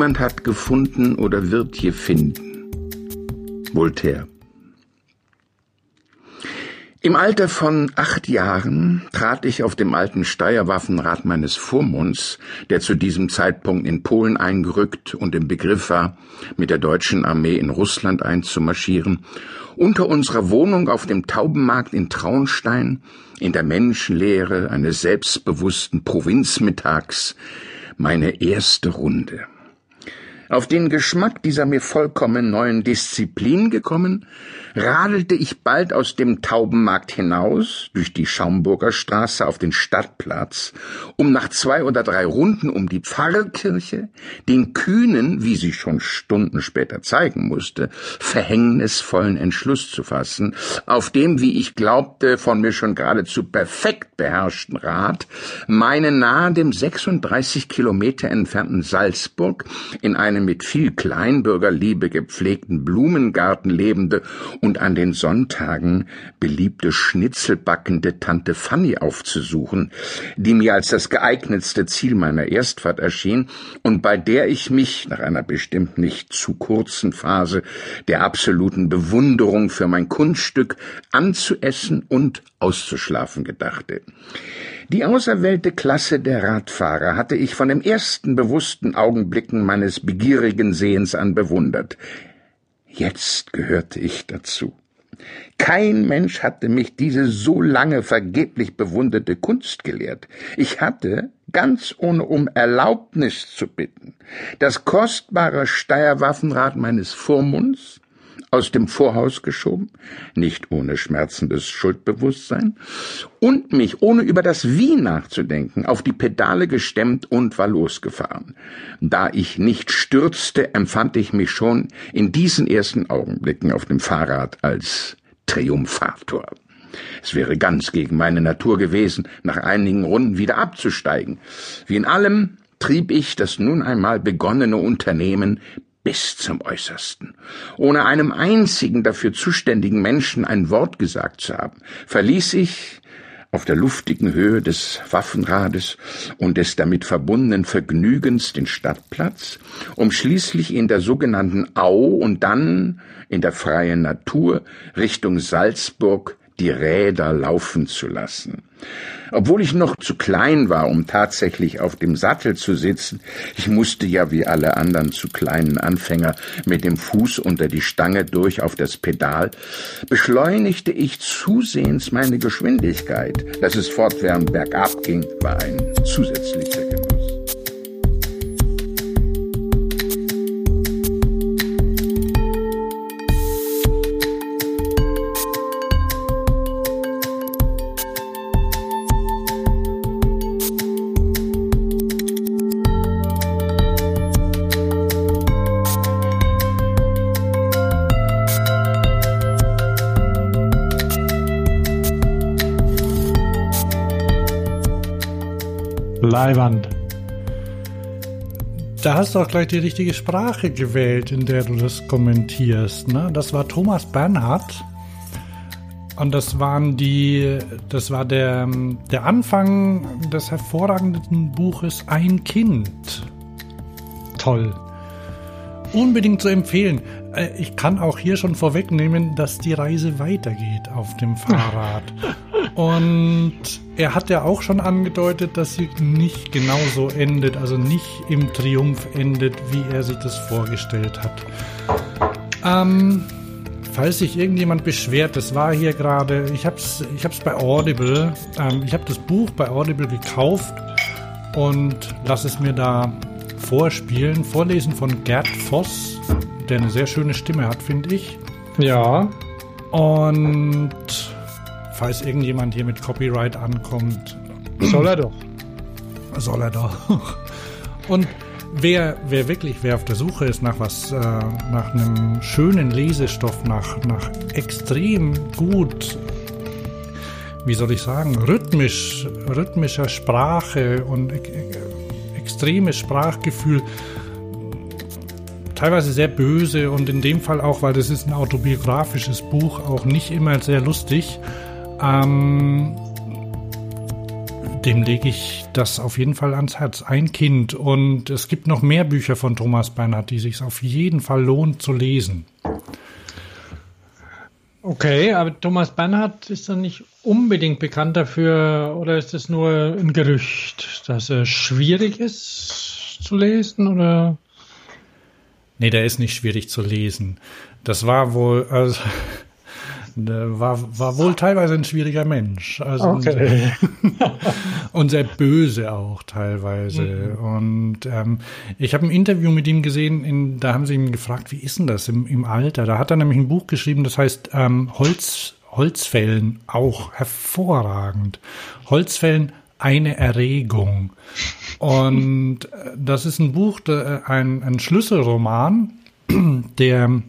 Niemand hat gefunden oder wird je finden. Voltaire. Im Alter von acht Jahren trat ich auf dem alten Steuerwaffenrat meines Vormunds, der zu diesem Zeitpunkt in Polen eingerückt und im Begriff war, mit der deutschen Armee in Russland einzumarschieren, unter unserer Wohnung auf dem Taubenmarkt in Traunstein, in der Menschenlehre eines selbstbewussten Provinzmittags, meine erste Runde. Auf den Geschmack dieser mir vollkommen neuen Disziplin gekommen, radelte ich bald aus dem Taubenmarkt hinaus, durch die Schaumburger Straße auf den Stadtplatz, um nach zwei oder drei Runden um die Pfarrkirche den kühnen, wie sie schon Stunden später zeigen musste, verhängnisvollen Entschluss zu fassen, auf dem, wie ich glaubte, von mir schon geradezu perfekt beherrschten Rat, meine nahe dem 36 Kilometer entfernten Salzburg in einem mit viel Kleinbürgerliebe gepflegten Blumengarten lebende und an den Sonntagen beliebte schnitzelbackende Tante Fanny aufzusuchen, die mir als das geeignetste Ziel meiner Erstfahrt erschien und bei der ich mich nach einer bestimmt nicht zu kurzen Phase der absoluten Bewunderung für mein Kunststück anzuessen und auszuschlafen gedachte. Die auserwählte Klasse der Radfahrer hatte ich von dem ersten bewussten Augenblicken meines begierigen Sehens an bewundert. Jetzt gehörte ich dazu. Kein Mensch hatte mich diese so lange vergeblich bewunderte Kunst gelehrt. Ich hatte, ganz ohne um Erlaubnis zu bitten, das kostbare Steierwaffenrad meines Vormunds, aus dem Vorhaus geschoben, nicht ohne schmerzendes Schuldbewusstsein, und mich, ohne über das Wie nachzudenken, auf die Pedale gestemmt und war losgefahren. Da ich nicht stürzte, empfand ich mich schon in diesen ersten Augenblicken auf dem Fahrrad als Triumphator. Es wäre ganz gegen meine Natur gewesen, nach einigen Runden wieder abzusteigen. Wie in allem trieb ich das nun einmal begonnene Unternehmen bis zum Äußersten. Ohne einem einzigen dafür zuständigen Menschen ein Wort gesagt zu haben, verließ ich auf der luftigen Höhe des Waffenrades und des damit verbundenen Vergnügens den Stadtplatz, um schließlich in der sogenannten Au und dann in der freien Natur Richtung Salzburg die Räder laufen zu lassen. Obwohl ich noch zu klein war, um tatsächlich auf dem Sattel zu sitzen, ich musste ja wie alle anderen zu kleinen Anfänger mit dem Fuß unter die Stange durch auf das Pedal, beschleunigte ich zusehends meine Geschwindigkeit. Dass es fortwährend bergab ging, war ein zusätzlicher Genuss. Leiwand. Da hast du auch gleich die richtige Sprache gewählt, in der du das kommentierst. Ne? Das war Thomas Bernhard. Und das waren die, das war der, der Anfang des hervorragenden Buches Ein Kind. Toll. Unbedingt zu empfehlen. Äh, ich kann auch hier schon vorwegnehmen, dass die Reise weitergeht auf dem Fahrrad. Und er hat ja auch schon angedeutet, dass sie nicht genauso endet, also nicht im Triumph endet, wie er sich das vorgestellt hat. Ähm, falls sich irgendjemand beschwert, das war hier gerade, ich habe es ich hab's bei Audible, ähm, ich habe das Buch bei Audible gekauft und lasse es mir da vorspielen, vorlesen von Gerd Voss, der eine sehr schöne Stimme hat, finde ich. Ja. Und falls irgendjemand hier mit Copyright ankommt. Soll er doch. Soll er doch. Und wer, wer wirklich, wer auf der Suche ist nach was, äh, nach einem schönen Lesestoff, nach, nach extrem gut, wie soll ich sagen, rhythmisch, rhythmischer Sprache und e extremes Sprachgefühl, teilweise sehr böse und in dem Fall auch, weil das ist ein autobiografisches Buch, auch nicht immer sehr lustig. Ähm, dem lege ich das auf jeden Fall ans Herz. Ein Kind. Und es gibt noch mehr Bücher von Thomas Bernhard, die sich auf jeden Fall lohnt zu lesen. Okay, aber Thomas Bernhard ist dann nicht unbedingt bekannt dafür, oder ist es nur ein Gerücht, dass er schwierig ist zu lesen, oder? Nee, der ist nicht schwierig zu lesen. Das war wohl, also, war, war wohl teilweise ein schwieriger Mensch. Also okay. und sehr böse auch teilweise. Mhm. Und ähm, ich habe ein Interview mit ihm gesehen, in, da haben sie ihn gefragt, wie ist denn das im, im Alter? Da hat er nämlich ein Buch geschrieben, das heißt ähm, Holz, Holzfällen, auch hervorragend. Holzfällen, eine Erregung. Und äh, das ist ein Buch, ein, ein Schlüsselroman, der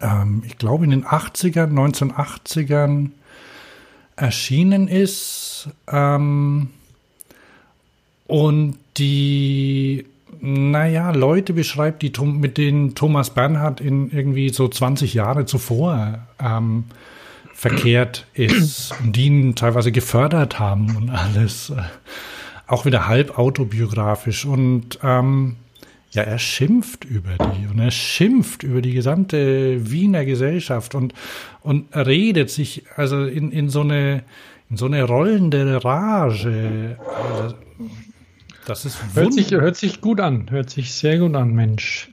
ähm, ich glaube, in den 80ern, 1980ern erschienen ist. Ähm, und die, naja, Leute beschreibt, die mit denen Thomas Bernhard in irgendwie so 20 Jahre zuvor ähm, verkehrt ist und die ihn teilweise gefördert haben und alles. Auch wieder halb autobiografisch. Und ähm, ja, er schimpft über die und er schimpft über die gesamte Wiener Gesellschaft und, und redet sich also in, in so eine, in so eine rollende Rage. Also, das ist hört sich, hört sich gut an, hört sich sehr gut an, Mensch.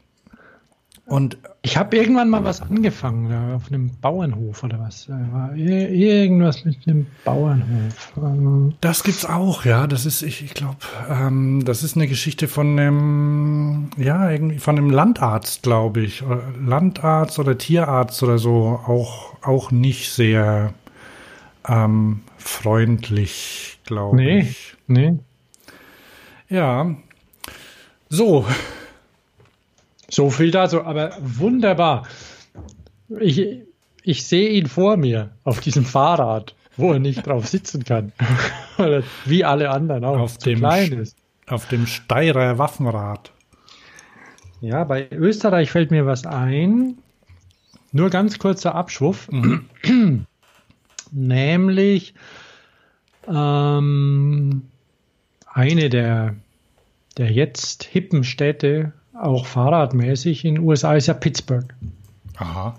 Und ich habe irgendwann mal was angefangen, ja, auf einem Bauernhof oder was. Irgendwas mit einem Bauernhof. Das gibt's auch, ja. Das ist, ich, ich glaube, ähm, das ist eine Geschichte von einem, ja, irgendwie von einem Landarzt, glaube ich. Landarzt oder Tierarzt oder so. Auch, auch nicht sehr ähm, freundlich, glaube nee, ich. Nee. Ja. So, so viel dazu, aber wunderbar. Ich, ich sehe ihn vor mir auf diesem Fahrrad, wo er nicht drauf sitzen kann. Wie alle anderen auch auf dem. Auf dem Steirer Waffenrad. Ja, bei Österreich fällt mir was ein. Nur ganz kurzer Abschwuff. Mhm. Nämlich ähm, eine der, der jetzt hippen Städte auch fahrradmäßig in den USA ist ja Pittsburgh. Aha.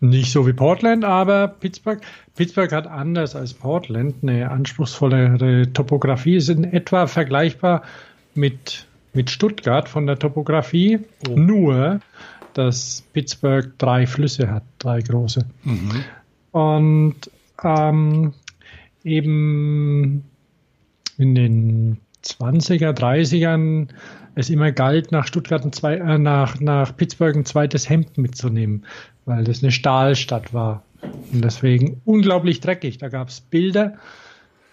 Nicht so wie Portland, aber Pittsburgh. Pittsburgh hat anders als Portland eine anspruchsvollere Topografie, ist in etwa vergleichbar mit, mit Stuttgart von der Topografie, oh. nur dass Pittsburgh drei Flüsse hat, drei große. Mhm. Und ähm, eben in den 20er, 30ern es immer galt, nach Stuttgart zwei, äh, nach, nach Pittsburgh ein zweites Hemd mitzunehmen, weil das eine Stahlstadt war. Und deswegen unglaublich dreckig. Da gab es Bilder,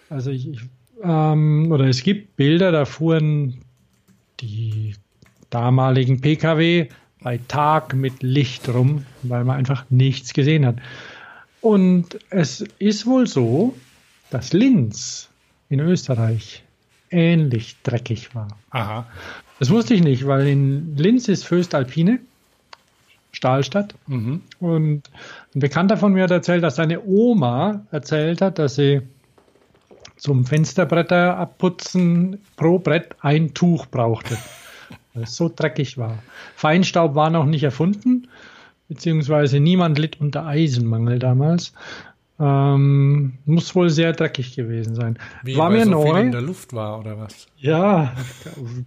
also ich, ich ähm, oder es gibt Bilder, da fuhren die damaligen Pkw bei Tag mit Licht rum, weil man einfach nichts gesehen hat. Und es ist wohl so, dass Linz in Österreich ähnlich dreckig war. Aha. Das wusste ich nicht, weil in Linz ist Föstalpine, Stahlstadt. Mhm. Und ein Bekannter von mir hat erzählt, dass seine Oma erzählt hat, dass sie zum Fensterbretter abputzen pro Brett ein Tuch brauchte, weil es so dreckig war. Feinstaub war noch nicht erfunden, beziehungsweise niemand litt unter Eisenmangel damals. Ähm, muss wohl sehr dreckig gewesen sein. Wie, war mir so neu. In der Luft war oder was? Ja,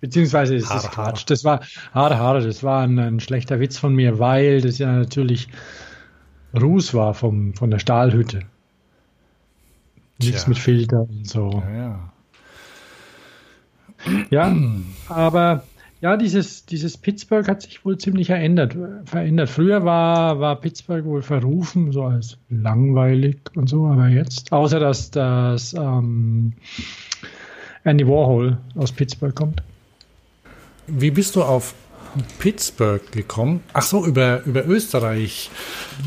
beziehungsweise es ist Quatsch. Das war Haare, Haare. Das war ein, ein, schlechter Witz von mir, weil das ja natürlich Ruß war vom, von der Stahlhütte. Nichts Tja. mit Filter und so. Ja, ja. ja aber ja, dieses, dieses Pittsburgh hat sich wohl ziemlich verändert. verändert. Früher war, war Pittsburgh wohl verrufen, so als langweilig und so, aber jetzt, außer dass das ähm, Andy Warhol aus Pittsburgh kommt. Wie bist du auf Pittsburgh gekommen? Ach so, über, über Österreich.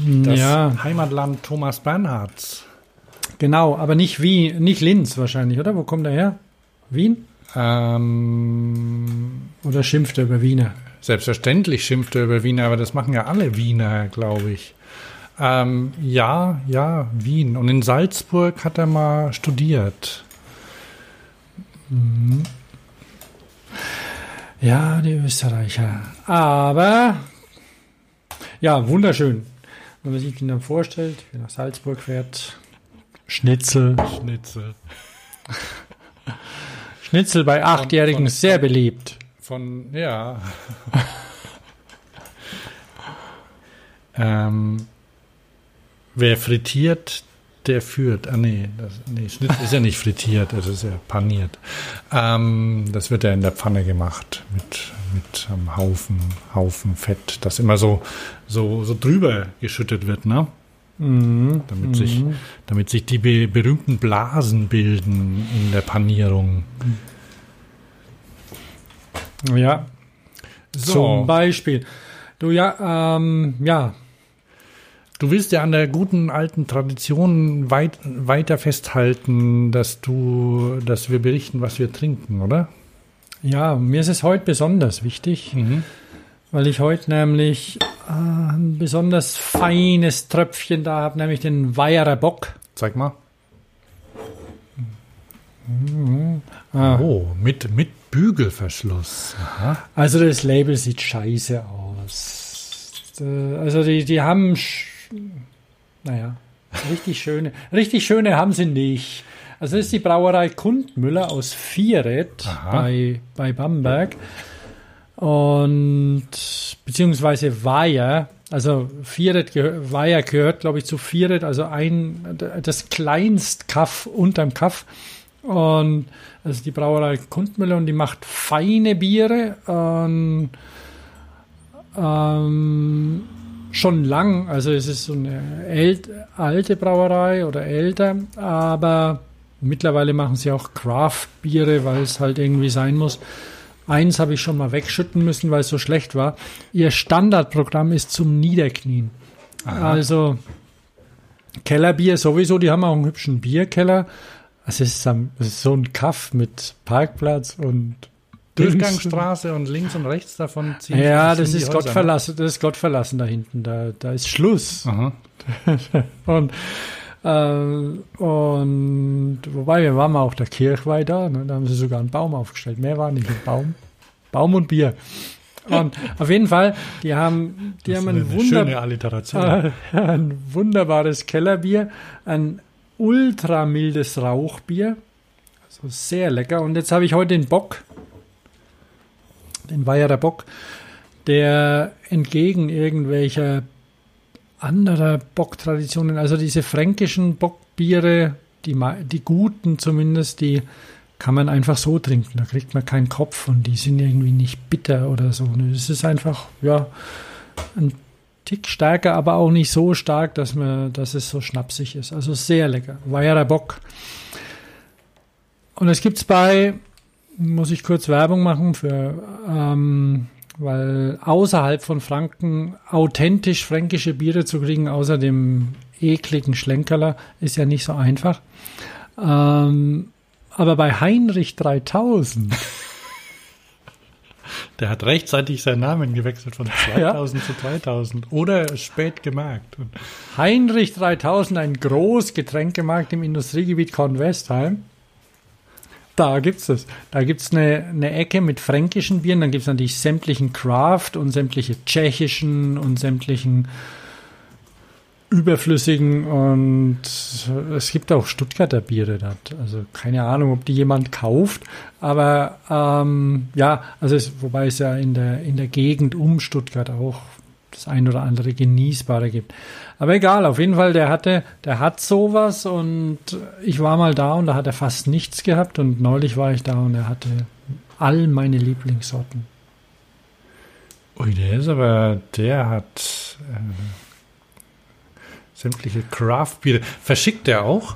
Das ja. Heimatland Thomas Bernhards. Genau, aber nicht wie, nicht Linz wahrscheinlich, oder? Wo kommt er her? Wien? Ähm, Oder schimpft er über Wiener? Selbstverständlich schimpft er über Wiener, aber das machen ja alle Wiener, glaube ich. Ähm, ja, ja, Wien. Und in Salzburg hat er mal studiert. Mhm. Ja, die Österreicher. Aber ja, wunderschön. Wenn man sich den dann vorstellt, wie nach Salzburg fährt. Schnitzel. Schnitzel. Schnitzel bei Achtjährigen von, sehr beliebt. Von, ja. ähm, wer frittiert, der führt. Ah, nee, das, nee, Schnitzel ist ja nicht frittiert, das ist ja paniert. Ähm, das wird ja in der Pfanne gemacht mit, mit einem Haufen, Haufen Fett, das immer so, so, so drüber geschüttet wird, ne? Mhm. Damit, mhm. Sich, damit sich die be berühmten Blasen bilden in der Panierung. Ja. So. Zum Beispiel. Du ja, ähm, ja, Du willst ja an der guten alten Tradition weit, weiter festhalten, dass du, dass wir berichten, was wir trinken, oder? Ja, mir ist es heute besonders wichtig, mhm. Weil ich heute nämlich äh, ein besonders feines Tröpfchen da habe, nämlich den Weierer Bock. Zeig mal. Mhm. Ah. Oh, mit, mit Bügelverschluss. Aha. Also das Label sieht scheiße aus. Äh, also die, die haben naja, richtig schöne, richtig schöne haben sie nicht. Also das ist die Brauerei Kundmüller aus Vieret bei, bei Bamberg. Und beziehungsweise Weiher, also Vieret Weiher gehört, glaube ich, zu Vieret, also ein das kleinst Kaff unterm Kaff. Und also die Brauerei Kundmüller und die macht feine Biere. Und, ähm, schon lang. Also es ist so eine alte Brauerei oder älter, aber mittlerweile machen sie auch Craft-Biere, weil es halt irgendwie sein muss. Eins habe ich schon mal wegschütten müssen, weil es so schlecht war. Ihr Standardprogramm ist zum Niederknien. Aha. Also Kellerbier sowieso, die haben auch einen hübschen Bierkeller. Es ist, so ein Kaff mit Parkplatz und Durchgangsstraße und links und rechts davon ziehen. Ja, das ist Gott verlassen, das ist Gott verlassen da hinten. Da, da ist Schluss. und, und wobei wir waren mal auf der Kirchweih da, ne, da haben sie sogar einen Baum aufgestellt. Mehr war nicht ein Baum. Baum und Bier. Und auf jeden Fall, die haben, die das haben ein, Wunder ein wunderbares Kellerbier, ein ultramildes Rauchbier. Also sehr lecker. Und jetzt habe ich heute den Bock den Weierer Bock, der entgegen irgendwelcher anderer Bocktraditionen, also diese fränkischen Bockbiere, die, die guten zumindest, die kann man einfach so trinken. Da kriegt man keinen Kopf und die sind irgendwie nicht bitter oder so. Es ist einfach, ja, ein Tick stärker, aber auch nicht so stark, dass, man, dass es so schnapsig ist. Also sehr lecker. Weierer Bock. Und es gibt es bei muss ich kurz Werbung machen für, ähm, weil außerhalb von Franken authentisch fränkische Biere zu kriegen, außer dem ekligen Schlenkerler, ist ja nicht so einfach. Ähm, aber bei Heinrich 3000. Der hat rechtzeitig seinen Namen gewechselt von 2000 ja. zu 3000 oder spät gemerkt. Heinrich 3000, ein Großgetränkemarkt im Industriegebiet Kornwestheim. Da gibt's es. Da gibt's eine, eine Ecke mit fränkischen Bieren, dann gibt's natürlich sämtlichen Craft und sämtliche tschechischen und sämtlichen überflüssigen und es gibt auch Stuttgarter Biere dort. Also keine Ahnung, ob die jemand kauft, aber ähm, ja, also es, wobei es ja in der in der Gegend um Stuttgart auch das ein oder andere genießbare gibt. Aber egal, auf jeden Fall, der hatte, der hat sowas und ich war mal da und da hat er fast nichts gehabt und neulich war ich da und er hatte all meine Lieblingssorten. Ui, der ist aber, der hat äh, sämtliche Craft-Biere. Verschickt der auch?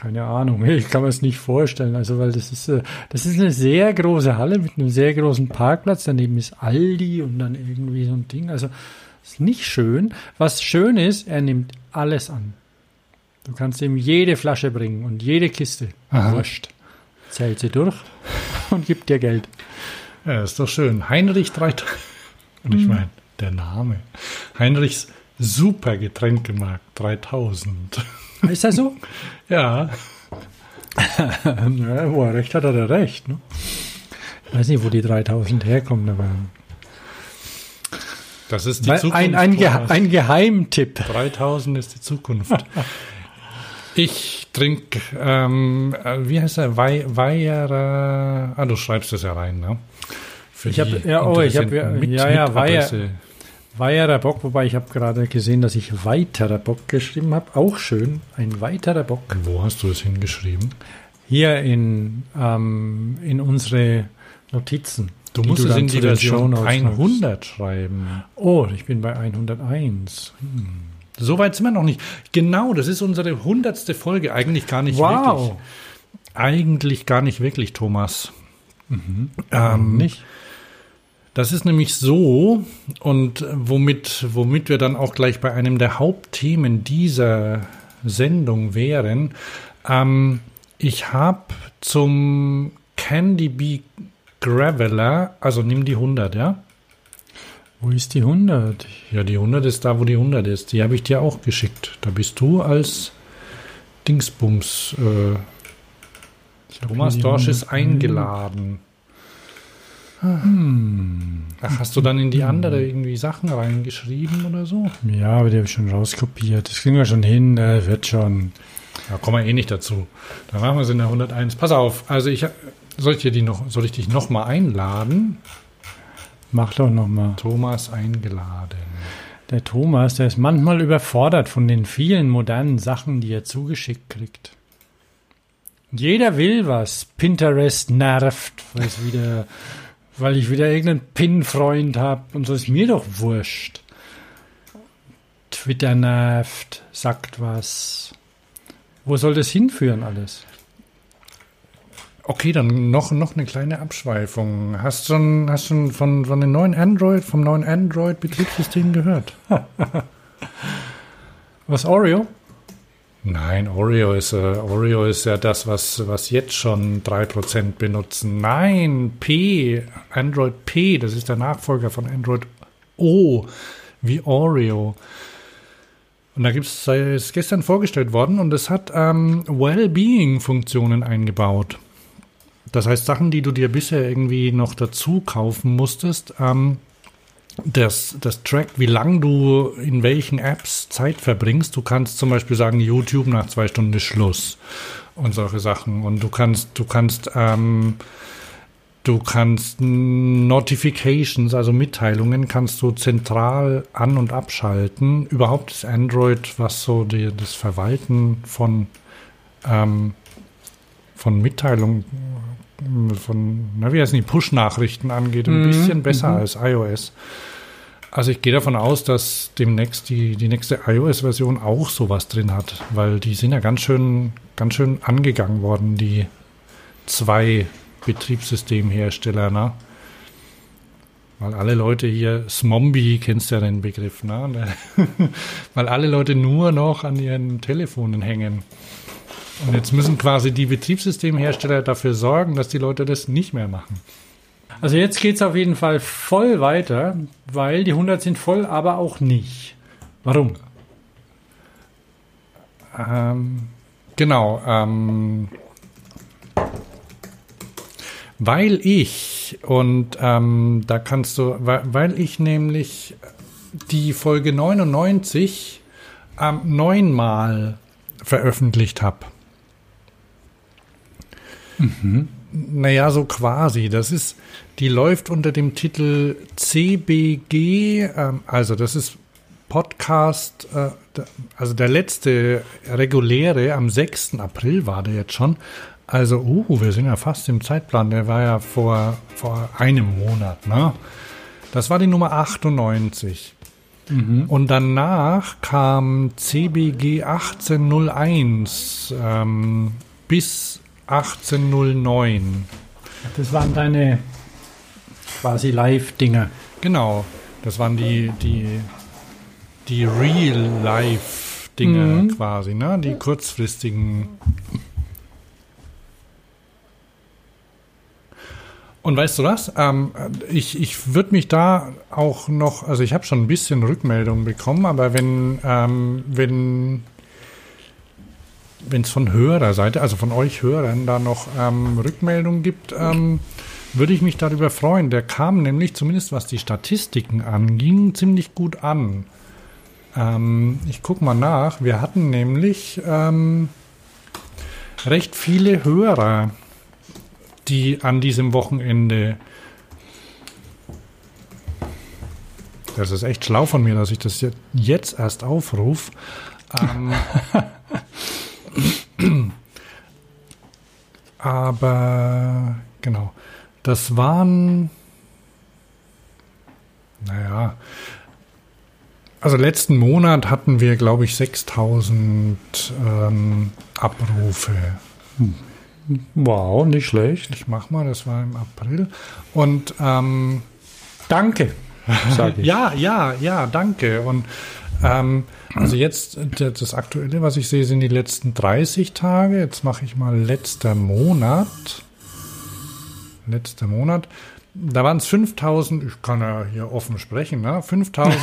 Keine Ahnung, ich kann mir es nicht vorstellen. Also, weil das ist, äh, das ist eine sehr große Halle mit einem sehr großen Parkplatz. Daneben ist Aldi und dann irgendwie so ein Ding. Also, ist nicht schön. Was schön ist, er nimmt alles an. Du kannst ihm jede Flasche bringen und jede Kiste. Aha. Wurscht. Zählt sie durch und gibt dir Geld. Ja, ist doch schön. Heinrich 3000. Und ich mhm. meine, der Name. Heinrichs Super Getränkemarkt 3000. Ist das so? ja. ja, wo er recht hat, hat er recht. Ne? Ich weiß nicht, wo die 3000 herkommen, aber. Das ist die Weil Zukunft. ein, ein, Ge ein Geheimtipp. 3000 ist die Zukunft. Ich trinke, ähm, äh, wie heißt er? Wei Weiher, ah, du schreibst das ja rein, ne? Für Ich hab- die ja, oh, ich hab- Interessenten mit, ja, ja, Adresse. Weiterer Bock, wobei ich habe gerade gesehen, dass ich weiterer Bock geschrieben habe. Auch schön. Ein weiterer Bock. Wo hast du es hingeschrieben? Hier in, ähm, in unsere Notizen. Du musst es in die Version Shownotes 100 schreiben. Oh, ich bin bei 101. So weit sind wir noch nicht. Genau, das ist unsere hundertste Folge. Eigentlich gar nicht wirklich. Eigentlich gar nicht wirklich, Thomas. Ähm, Nicht? Das ist nämlich so, und womit, womit wir dann auch gleich bei einem der Hauptthemen dieser Sendung wären. Ähm, ich habe zum Candy Bee Graveler, also nimm die 100, ja? Wo ist die 100? Ja, die 100 ist da, wo die 100 ist. Die habe ich dir auch geschickt. Da bist du als Dingsbums. Äh, Thomas Dorsch 100. ist eingeladen. Ach, hast du dann in die andere irgendwie Sachen reingeschrieben oder so? Ja, aber die habe ich schon rauskopiert. Das kriegen wir schon hin. Äh, wird schon. Da kommen wir eh nicht dazu. Dann machen wir es in der 101. Pass auf, also ich soll ich dir die noch, soll ich dich noch mal einladen? Mach doch noch mal. Thomas eingeladen. Der Thomas, der ist manchmal überfordert von den vielen modernen Sachen, die er zugeschickt kriegt. Jeder will was. Pinterest nervt, weil es wieder, weil ich wieder irgendeinen Pin-Freund habe und so ist mir doch wurscht. Twitter nervt, sagt was. Wo soll das hinführen alles? Okay, dann noch, noch eine kleine Abschweifung. Hast schon, hast schon von, von den neuen Android, vom neuen Android-Betriebssystem gehört? Was Oreo? Nein, Oreo ist, äh, Oreo ist ja das, was, was jetzt schon 3% benutzen. Nein, P, Android P, das ist der Nachfolger von Android O, wie Oreo. Und da gibt's, ist gestern vorgestellt worden und es hat ähm, Wellbeing-Funktionen eingebaut. Das heißt, Sachen, die du dir bisher irgendwie noch dazu kaufen musstest, ähm, das, das trackt, wie lang du in welchen Apps Zeit verbringst. Du kannst zum Beispiel sagen, YouTube nach zwei Stunden ist Schluss und solche Sachen. Und du kannst, du kannst, ähm, du kannst Notifications, also Mitteilungen, kannst du zentral an- und abschalten. Überhaupt ist Android, was so die, das Verwalten von, ähm, von Mitteilungen, von, na, wie heißen die, Push-Nachrichten angeht, ein Mhm, bisschen besser mhm. als iOS. Also ich gehe davon aus, dass demnächst die, die nächste iOS-Version auch sowas drin hat, weil die sind ja ganz schön, ganz schön angegangen worden, die zwei Betriebssystemhersteller, ne? Weil alle Leute hier, Smombi, kennst ja den Begriff, ne? Weil alle Leute nur noch an ihren Telefonen hängen. Und jetzt müssen quasi die Betriebssystemhersteller dafür sorgen, dass die Leute das nicht mehr machen. Also jetzt geht's auf jeden Fall voll weiter, weil die 100 sind voll, aber auch nicht. Warum? Ähm, genau. Ähm, weil ich, und ähm, da kannst du, weil, weil ich nämlich die Folge 99 ähm, neunmal veröffentlicht habe. Naja, so quasi. Das ist, die läuft unter dem Titel CBG, ähm, also das ist Podcast, äh, also der letzte reguläre am 6. April war der jetzt schon. Also, uh, wir sind ja fast im Zeitplan. Der war ja vor, vor einem Monat, ne? Das war die Nummer 98. Und danach kam CBG 1801 ähm, bis 1809. Das waren deine quasi Live-Dinger. Genau, das waren die, die, die Real-Life-Dinge Mhm. quasi, ne? Die kurzfristigen. Und weißt du was? Ähm, ich ich würde mich da auch noch, also ich habe schon ein bisschen Rückmeldung bekommen, aber wenn ähm, wenn wenn es von Hörerseite, also von euch Hörern, da noch ähm, Rückmeldung gibt, ähm, würde ich mich darüber freuen. Der kam nämlich, zumindest was die Statistiken anging, ziemlich gut an. Ähm, ich gucke mal nach. Wir hatten nämlich ähm, recht viele Hörer, die an diesem Wochenende. Das ist echt schlau von mir, dass ich das jetzt erst aufrufe. Ähm, aber genau, das waren, naja, also letzten Monat hatten wir, glaube ich, 6000 ähm, Abrufe. Wow, nicht schlecht. Ich mach mal, das war im April. Und ähm, danke, sage ich. ja, ja, ja, danke. Und ähm, also jetzt, das Aktuelle, was ich sehe, sind die letzten 30 Tage. Jetzt mache ich mal letzter Monat. Letzter Monat. Da waren es 5000, ich kann ja hier offen sprechen, ne? 5000.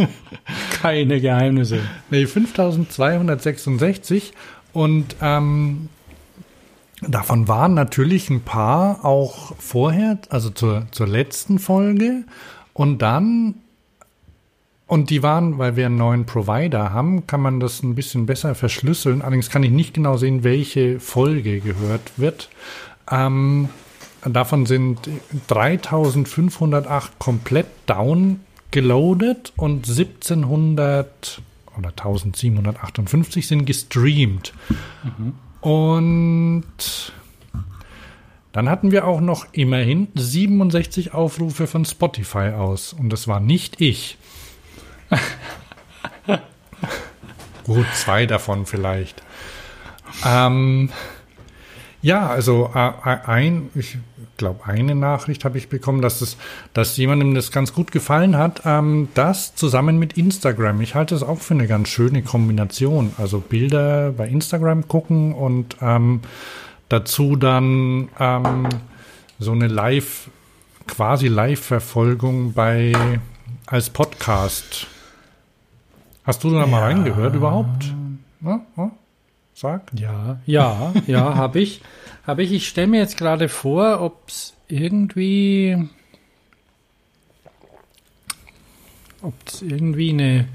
Keine Geheimnisse. Nee, 5266. Und ähm, davon waren natürlich ein paar auch vorher, also zur, zur letzten Folge. Und dann und die waren, weil wir einen neuen Provider haben, kann man das ein bisschen besser verschlüsseln. Allerdings kann ich nicht genau sehen, welche Folge gehört wird. Ähm, davon sind 3508 komplett downgeloadet und 1700 oder 1758 sind gestreamt. Mhm. Und dann hatten wir auch noch immerhin 67 Aufrufe von Spotify aus. Und das war nicht ich. Gut, zwei davon vielleicht. Ähm, ja, also ein, ich glaube, eine Nachricht habe ich bekommen, dass es, dass jemandem das ganz gut gefallen hat. Ähm, das zusammen mit Instagram. Ich halte es auch für eine ganz schöne Kombination. Also Bilder bei Instagram gucken und ähm, dazu dann ähm, so eine Live, quasi Live-Verfolgung bei als Podcast Hast du da mal reingehört überhaupt? Ja, ja, sag. Ja, ja, ja, habe ich. Habe ich. Ich stelle mir jetzt gerade vor, ob es irgendwie, ob es irgendwie eine,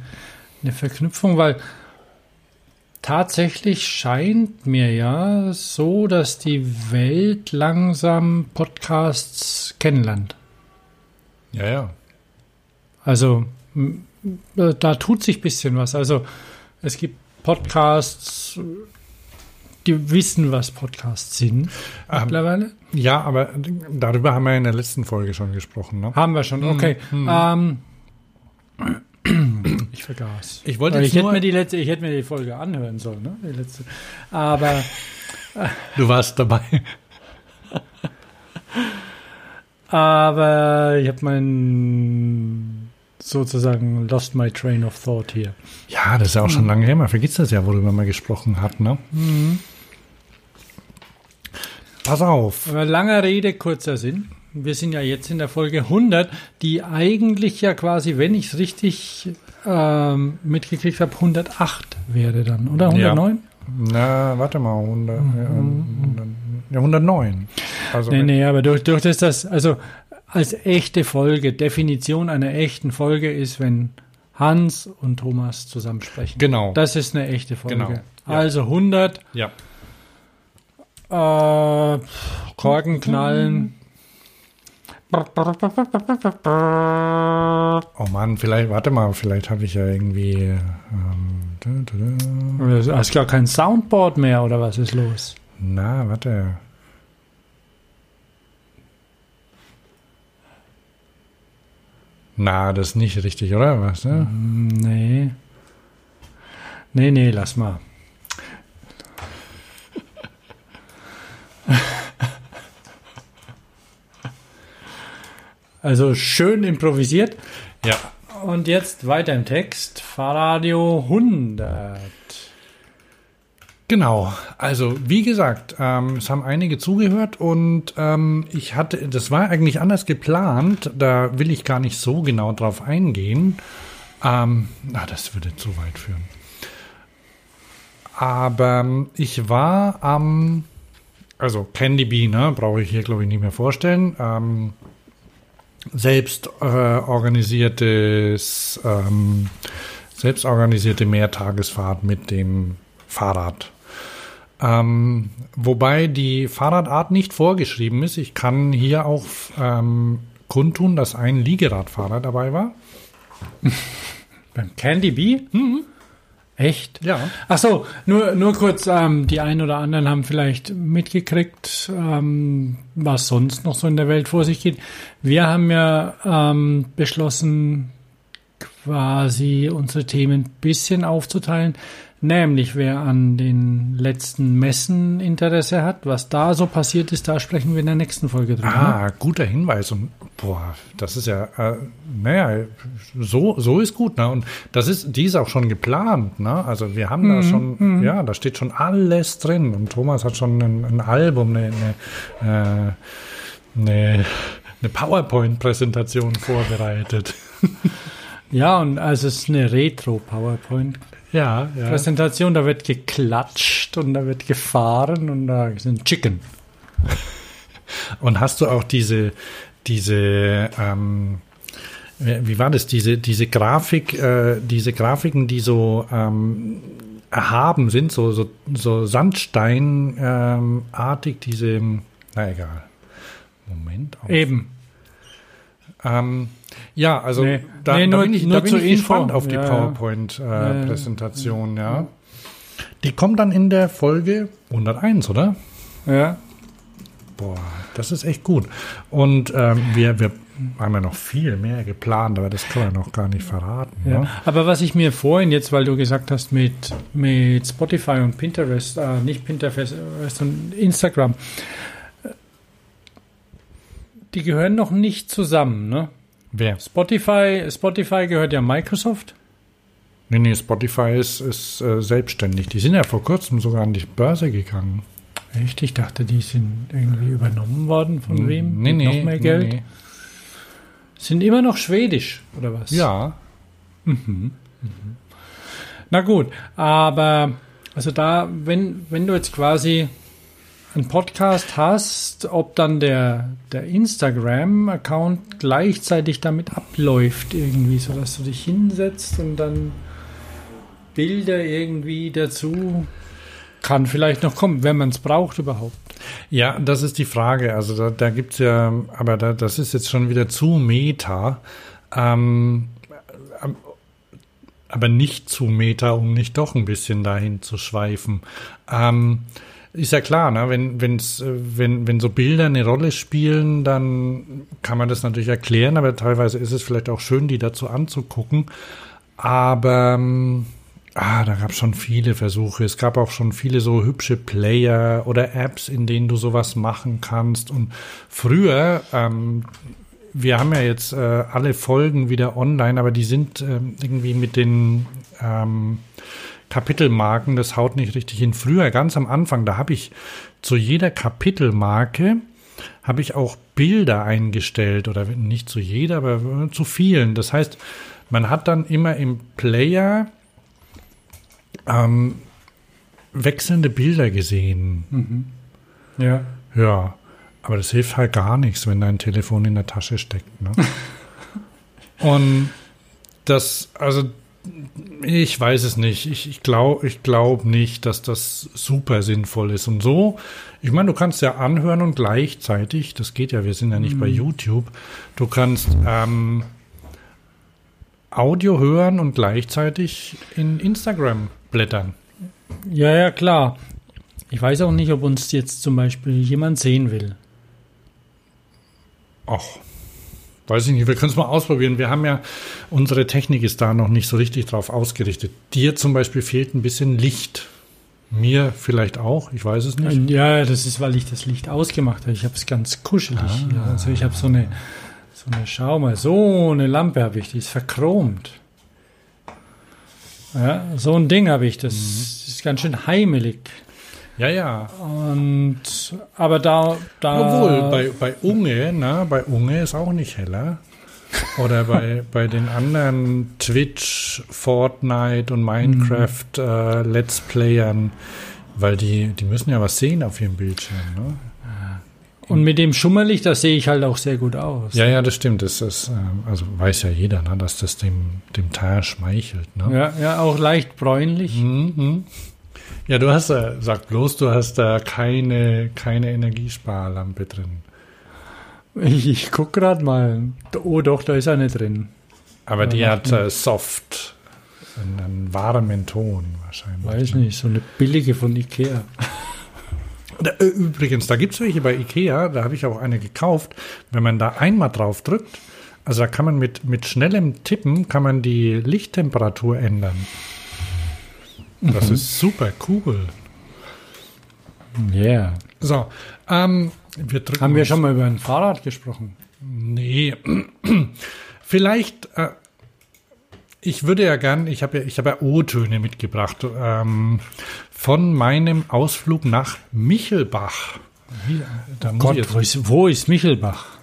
eine Verknüpfung, weil tatsächlich scheint mir ja so, dass die Welt langsam Podcasts kennenlernt. Ja, ja. Also da tut sich ein bisschen was. Also es gibt Podcasts, die wissen, was Podcasts sind ähm, mittlerweile. Ja, aber darüber haben wir in der letzten Folge schon gesprochen. Ne? Haben wir schon, mhm. okay. Mhm. Ähm, ich vergaß. Ich wollte ich hätte mir die letzte, ich hätte mir die Folge anhören sollen, ne? Die letzte. Aber du warst dabei. aber ich habe meinen sozusagen lost my train of thought hier. Ja, das ist ja auch schon lange her. Man vergisst das ja, worüber man gesprochen hat, ne? Mhm. Pass auf. Langer Rede, kurzer Sinn. Wir sind ja jetzt in der Folge 100, die eigentlich ja quasi, wenn ich es richtig ähm, mitgekriegt habe, 108 wäre dann, oder? 109? Ja. Na, warte mal, 100, mhm. ja, 100, ja, 109. Also nee, nee, aber durch, durch das, das, also als echte Folge, Definition einer echten Folge ist, wenn Hans und Thomas zusammen sprechen. Genau. Das ist eine echte Folge. Genau. Ja. Also 100. Ja. Äh, Korken knallen. Oh Mann, vielleicht, warte mal, vielleicht habe ich ja irgendwie. Ähm, da, da, da. Hast gar kein Soundboard mehr oder was ist los? Na, warte. Na, das ist nicht richtig, oder? Was, ne? Nee. Nee, nee, lass mal. Also schön improvisiert. Ja. Und jetzt weiter im Text. Fahrradio 100. Genau, also wie gesagt, ähm, es haben einige zugehört und ähm, ich hatte, das war eigentlich anders geplant, da will ich gar nicht so genau drauf eingehen. Ähm, na, das würde zu weit führen. Aber ähm, ich war am, also Candy Bee, ne, brauche ich hier glaube ich nicht mehr vorstellen. Ähm, selbst äh, organisiertes, ähm, selbst organisierte Mehrtagesfahrt mit dem Fahrrad. Ähm, wobei die Fahrradart nicht vorgeschrieben ist. Ich kann hier auch ähm, kundtun, dass ein Liegeradfahrer dabei war. Beim Candy Bee? Mhm. Echt? Ja. Ach so, nur, nur kurz, ähm, die einen oder anderen haben vielleicht mitgekriegt, ähm, was sonst noch so in der Welt vor sich geht. Wir haben ja ähm, beschlossen, quasi unsere Themen ein bisschen aufzuteilen. Nämlich, wer an den letzten Messen Interesse hat, was da so passiert ist, da sprechen wir in der nächsten Folge drüber. Ah, guter Hinweis. Und boah, das ist ja, äh, naja, so, so ist gut, ne? Und das ist, die ist auch schon geplant, ne? Also wir haben mhm, da schon, mhm. ja, da steht schon alles drin. Und Thomas hat schon ein, ein Album, eine, eine, äh, eine, eine PowerPoint-Präsentation vorbereitet. Ja, und also es ist eine Retro-PowerPoint. Ja, ja. Präsentation, da wird geklatscht und da wird gefahren und da sind Chicken. Und hast du auch diese, diese, ähm, wie war das, diese, diese Grafik, äh, diese Grafiken, die so ähm, erhaben sind, so, so, so Sandsteinartig, ähm, diese, na egal. Moment. Auf. Eben. Ähm, ja, also nee, da, nee, da nur, bin ich, da bin ich gespannt auf die ja, PowerPoint-Präsentation, äh, ja. Die kommt dann in der Folge 101, oder? Ja. Boah, das ist echt gut. Und ähm, wir, wir haben ja noch viel mehr geplant, aber das können wir noch gar nicht verraten. Ja. Ne? Aber was ich mir vorhin jetzt, weil du gesagt hast mit, mit Spotify und Pinterest, äh, nicht Pinterest, sondern Instagram, äh, die gehören noch nicht zusammen, ne? Wer? Spotify, Spotify gehört ja Microsoft. Nee, nee, Spotify ist, ist äh, selbstständig. Die sind ja vor kurzem sogar an die Börse gegangen. Echt? Ich dachte, die sind irgendwie übernommen worden von N wem? Nee, nee. Noch mehr Geld? Nee, nee. Sind immer noch schwedisch, oder was? Ja. Mhm. Mhm. Na gut, aber also da, wenn, wenn du jetzt quasi einen Podcast hast, ob dann der, der Instagram-Account gleichzeitig damit abläuft, irgendwie, so dass du dich hinsetzt und dann Bilder irgendwie dazu kann vielleicht noch kommen, wenn man es braucht überhaupt. Ja, das ist die Frage. Also da, da gibt es ja, aber da, das ist jetzt schon wieder zu Meta. Ähm, aber nicht zu Meta, um nicht doch ein bisschen dahin zu schweifen. Ähm, ist ja klar, ne? wenn, wenn's, äh, wenn, wenn so Bilder eine Rolle spielen, dann kann man das natürlich erklären, aber teilweise ist es vielleicht auch schön, die dazu anzugucken. Aber ähm, ah, da gab es schon viele Versuche. Es gab auch schon viele so hübsche Player oder Apps, in denen du sowas machen kannst. Und früher, ähm, wir haben ja jetzt äh, alle Folgen wieder online, aber die sind ähm, irgendwie mit den ähm, Kapitelmarken, das haut nicht richtig hin. Früher, ganz am Anfang, da habe ich zu jeder Kapitelmarke habe ich auch Bilder eingestellt oder nicht zu jeder, aber zu vielen. Das heißt, man hat dann immer im Player ähm, wechselnde Bilder gesehen. Mhm. Ja. Ja. Aber das hilft halt gar nichts, wenn dein Telefon in der Tasche steckt. Ne? Und das, also ich weiß es nicht. Ich, ich glaube ich glaub nicht, dass das super sinnvoll ist. Und so, ich meine, du kannst ja anhören und gleichzeitig, das geht ja, wir sind ja nicht mhm. bei YouTube, du kannst ähm, Audio hören und gleichzeitig in Instagram blättern. Ja, ja, klar. Ich weiß auch nicht, ob uns jetzt zum Beispiel jemand sehen will. Ach, Weiß ich nicht, wir können es mal ausprobieren. Wir haben ja, unsere Technik ist da noch nicht so richtig drauf ausgerichtet. Dir zum Beispiel fehlt ein bisschen Licht. Mir vielleicht auch, ich weiß es nicht. Ja, das ist, weil ich das Licht ausgemacht habe. Ich habe es ganz kuschelig. Ah. Also ich habe so eine, so eine, schau mal, so eine Lampe habe ich, die ist verchromt. Ja, so ein Ding habe ich, das, mhm. das ist ganz schön heimelig. Ja, ja. Und aber da, da Obwohl, bei, bei Unge, ne, bei Unge ist auch nicht heller. Oder bei, bei den anderen Twitch, Fortnite und Minecraft äh, Let's Playern, weil die, die müssen ja was sehen auf ihrem Bildschirm, ne? und mit dem Schummerlicht, das sehe ich halt auch sehr gut aus. Ja, ja, das stimmt. Das ist, ähm, also weiß ja jeder, ne, dass das dem, dem Teil schmeichelt. Ne? Ja, ja, auch leicht bräunlich. Mhm. Ja, du hast, sag bloß, du hast da keine, keine Energiesparlampe drin. Ich, ich guck gerade mal. Oh, doch, da ist eine drin. Aber die hat äh, Soft, einen, warmen Ton wahrscheinlich. Weiß ne? nicht, so eine billige von Ikea. Da, äh, Übrigens, da gibt's welche bei Ikea, da habe ich auch eine gekauft. Wenn man da einmal drauf drückt, also da kann man mit, mit schnellem Tippen, kann man die Lichttemperatur ändern. Das ist super cool. Yeah. So, ähm, wir drücken Haben wir schon mal über ein Fahrrad gesprochen? Nee, vielleicht, äh, ich würde ja gern, ich habe ja, ich habe ja O-Töne mitgebracht ähm, von meinem Ausflug nach Michelbach. Wie, da muss ich Gott, jetzt, wo ist, wo ist Michelbach?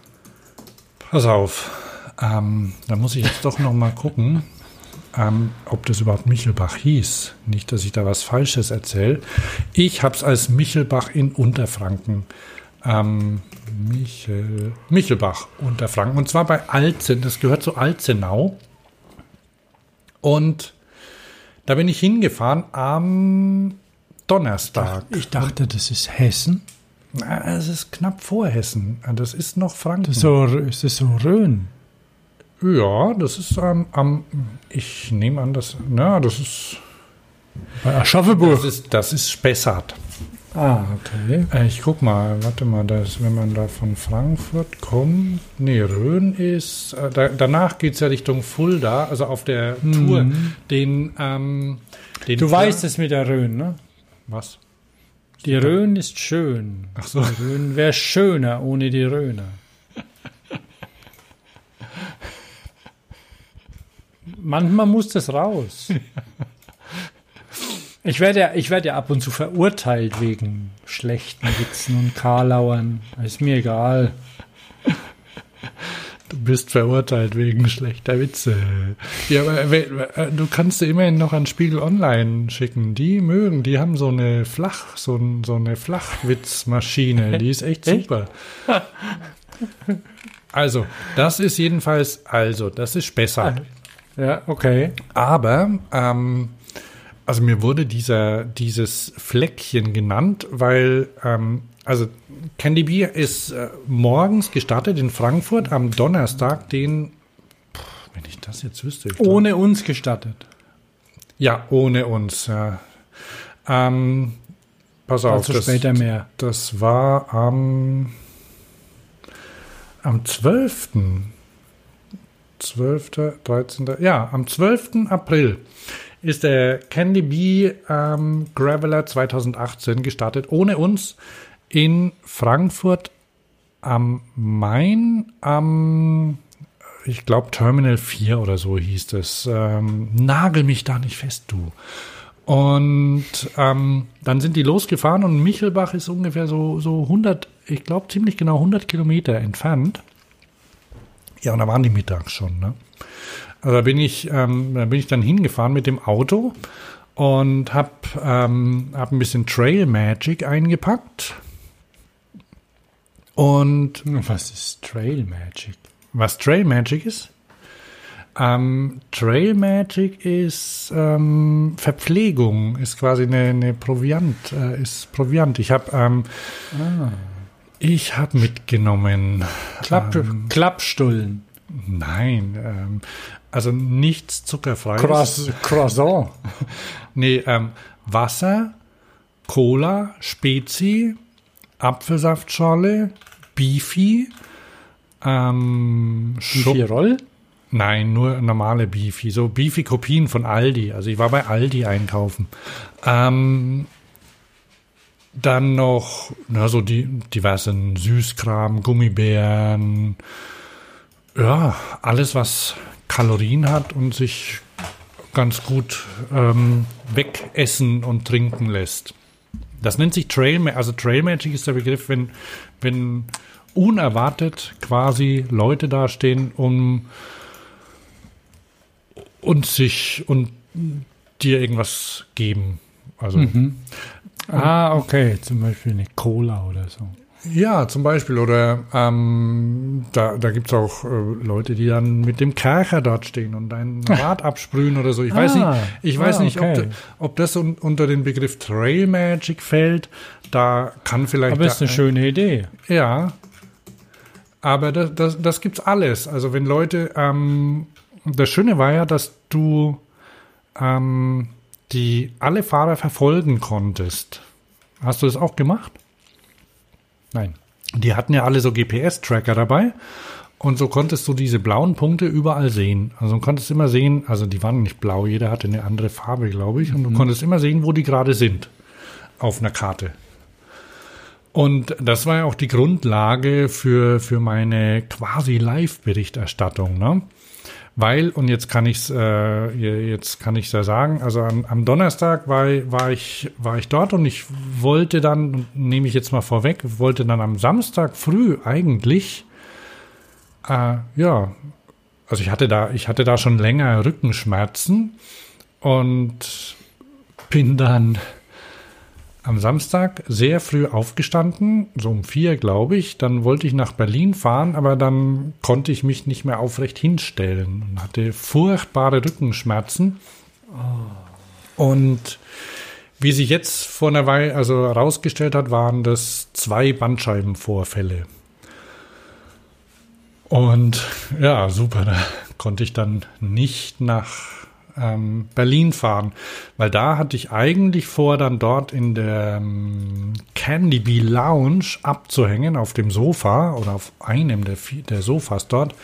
pass auf, ähm, da muss ich jetzt doch noch mal gucken, ähm, ob das überhaupt Michelbach hieß. Nicht, dass ich da was Falsches erzähle. Ich habe es als Michelbach in Unterfranken. Ähm, Michel, Michelbach, Unterfranken. Und zwar bei Alzen. Das gehört zu Alzenau. Und da bin ich hingefahren am Donnerstag. Ich dachte, das ist Hessen. Na, es ist knapp vor Hessen. Das ist noch Franken. Das ist so, ist das so Rhön? Ja, das ist ähm, am. Ich nehme an, dass. Na, das ist. Bei Das Aschaffenburg. ist, das ist Spessart. Ah, okay. Äh, ich guck mal, warte mal, das, wenn man da von Frankfurt kommt. Nee, Rhön ist. Äh, da, danach geht es ja Richtung Fulda, also auf der Tour. Den. Ähm, den Du weißt es mit der Rhön, ne? Was? Die Rhön ist schön. Ach so. Die Rhön wäre schöner ohne die Rhöner. Manchmal muss das raus. Ich werde, ja, ich werde ja ab und zu verurteilt wegen schlechten Witzen und Karlauern. Ist mir egal. Du bist verurteilt wegen schlechter Witze. Ja, aber we- äh, du kannst sie immerhin noch an Spiegel Online schicken. Die mögen, die haben so eine Flach, so, ein, so eine Flachwitzmaschine. Die ist echt Echt? super. Also, das ist jedenfalls, also, das ist besser. Ja, okay. Aber, ähm, also mir wurde dieser, dieses Fleckchen genannt, weil, ähm, also Candy Beer ist äh, morgens gestartet in Frankfurt am Donnerstag, den, Puh, wenn ich das jetzt wüsste. Glaub- Ohne uns gestattet. ja, ohne uns, ja. Ähm, pass auf, Dazu das, später mehr. das war am, am 12. 12., 13., ja, am 12. April ist der Candy Bee ähm, Graveler 2018 gestartet, ohne uns in Frankfurt am Main, am, ich glaube, Terminal 4 oder so hieß es. Ähm, nagel mich da nicht fest, du. Und ähm, dann sind die losgefahren und Michelbach ist ungefähr so, so 100, ich glaube ziemlich genau 100 Kilometer entfernt. Ja, und da waren die mittags schon. Ne? Also da bin ich, ähm, da bin ich dann hingefahren mit dem Auto und habe ähm, hab ein bisschen Trail Magic eingepackt. Und Was ist Trail Magic? was Trail Magic ist? Ähm, Trail Magic ist ähm, Verpflegung, ist quasi eine, eine Proviant, äh, ist Proviant. Ich habe ähm, ich habe mitgenommen. Klapp, ähm, Klappstullen. Nein, ähm, also nichts zuckerfreies. Croiss, Croissant. Nee, ähm, Wasser, Cola, Spezi, Apfelsaftschorle, Beefy, ähm, Schub- Tirol? Nein, nur normale Beefy, so Beefy-Kopien von Aldi. Also ich war bei Aldi einkaufen. Ähm, dann noch, na, so die diversen Süßkram, Gummibären, ja, alles, was Kalorien hat und sich ganz gut ähm, wegessen und trinken lässt. Das nennt sich Trail, also Trail Magic ist der Begriff, wenn, wenn unerwartet quasi Leute dastehen, um und sich und dir irgendwas geben. Also mhm. Ah, okay, zum Beispiel eine Cola oder so. Ja, zum Beispiel. Oder ähm, da, da gibt es auch äh, Leute, die dann mit dem Kercher dort stehen und ein Rad absprühen oder so. Ich weiß ah, nicht, ich weiß ah, nicht okay. ob, ob das un, unter den Begriff Trail Magic fällt. Da kann vielleicht. Aber ist eine schöne Idee. Ja. Aber das, das, das gibt's alles. Also wenn Leute, ähm, das Schöne war ja, dass du ähm, die alle Fahrer verfolgen konntest. Hast du das auch gemacht? Nein. Die hatten ja alle so GPS-Tracker dabei. Und so konntest du diese blauen Punkte überall sehen. Also du konntest immer sehen, also die waren nicht blau, jeder hatte eine andere Farbe, glaube ich. Und du mhm. konntest immer sehen, wo die gerade sind auf einer Karte. Und das war ja auch die Grundlage für, für meine quasi Live-Berichterstattung. Ne? Weil, und jetzt kann ich es äh, jetzt kann ich ja sagen, also am, am Donnerstag war, war, ich, war ich dort und ich wollte dann, nehme ich jetzt mal vorweg, wollte dann am Samstag früh eigentlich, äh, ja, also ich hatte da, ich hatte da schon länger Rückenschmerzen und bin dann am Samstag sehr früh aufgestanden, so um vier, glaube ich. Dann wollte ich nach Berlin fahren, aber dann konnte ich mich nicht mehr aufrecht hinstellen und hatte furchtbare Rückenschmerzen. Und wie sich jetzt vor einer Weile also herausgestellt hat, waren das zwei Bandscheibenvorfälle. Und ja, super, da konnte ich dann nicht nach ähm, Berlin fahren, weil da hatte ich eigentlich vor, dann dort in der ähm, Candy Bee Lounge abzuhängen auf dem Sofa oder auf einem der, der Sofas dort.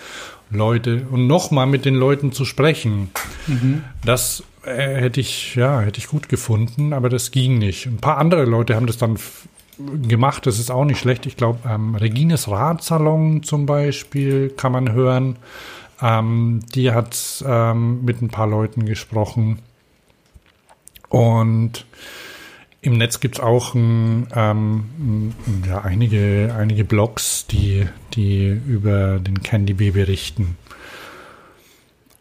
Leute und nochmal mit den Leuten zu sprechen. Mhm. Das äh, hätte ich, ja, hätte ich gut gefunden, aber das ging nicht. Ein paar andere Leute haben das dann gemacht, das ist auch nicht schlecht. Ich glaube, ähm, Regines Radsalon zum Beispiel kann man hören. Ähm, die hat ähm, mit ein paar Leuten gesprochen. Und im Netz gibt es auch ein, ähm, ja, einige, einige Blogs, die, die über den Candy Bee berichten.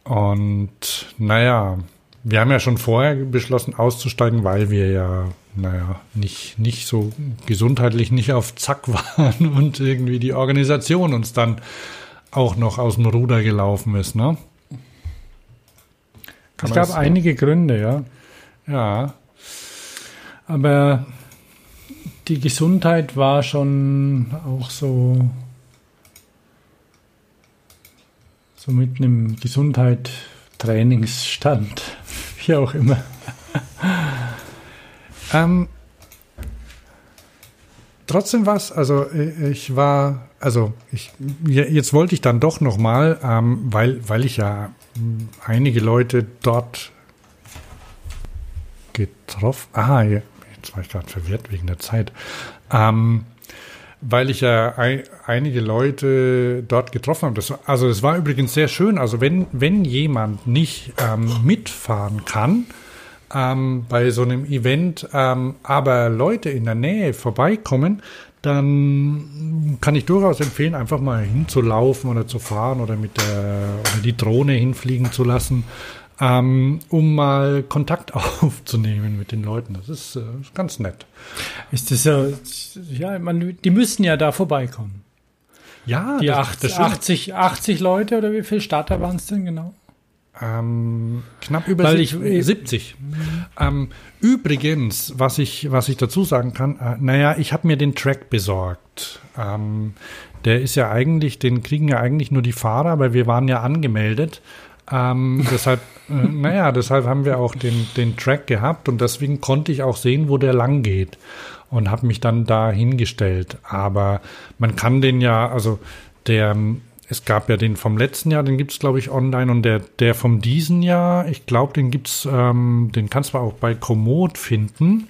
Und naja, wir haben ja schon vorher beschlossen auszusteigen, weil wir ja, naja, nicht, nicht so gesundheitlich nicht auf Zack waren und irgendwie die Organisation uns dann auch noch aus dem Ruder gelaufen ist, ne? Kann es gab einige Gründe, ja. Ja. Aber die Gesundheit war schon auch so, so mit einem Gesundheit-Trainingsstand, wie auch immer. ähm, trotzdem was, also ich war also ich, jetzt wollte ich dann doch noch mal, ähm, weil, weil ich ja hm, einige Leute dort getroffen, ah, jetzt war ich gerade verwirrt wegen der Zeit, ähm, weil ich ja ein, einige Leute dort getroffen habe. Das, also es war übrigens sehr schön. Also wenn, wenn jemand nicht ähm, mitfahren kann, ähm, bei so einem Event, ähm, aber Leute in der Nähe vorbeikommen, dann kann ich durchaus empfehlen, einfach mal hinzulaufen oder zu fahren oder mit der oder die Drohne hinfliegen zu lassen, ähm, um mal Kontakt aufzunehmen mit den Leuten. Das ist, äh, ganz nett. Ist das ja, ja, man, die müssen ja da vorbeikommen. Ja, die das, 80, 80, 80 Leute oder wie viele Starter waren es denn genau? Ähm, knapp über Weil 70. Ich, 70. Ähm, übrigens, was ich, was ich dazu sagen kann, äh, naja, ich habe mir den Track besorgt. Ähm, der ist ja eigentlich, den kriegen ja eigentlich nur die Fahrer, weil wir waren ja angemeldet. Ähm, deshalb, äh, naja, deshalb haben wir auch den, den Track gehabt und deswegen konnte ich auch sehen, wo der lang geht und habe mich dann da hingestellt. Aber man kann den ja, also der es gab ja den vom letzten Jahr, den gibt es, glaube ich, online und der, der vom diesen Jahr, ich glaube, den gibt's, ähm, den kannst du auch bei Komoot finden.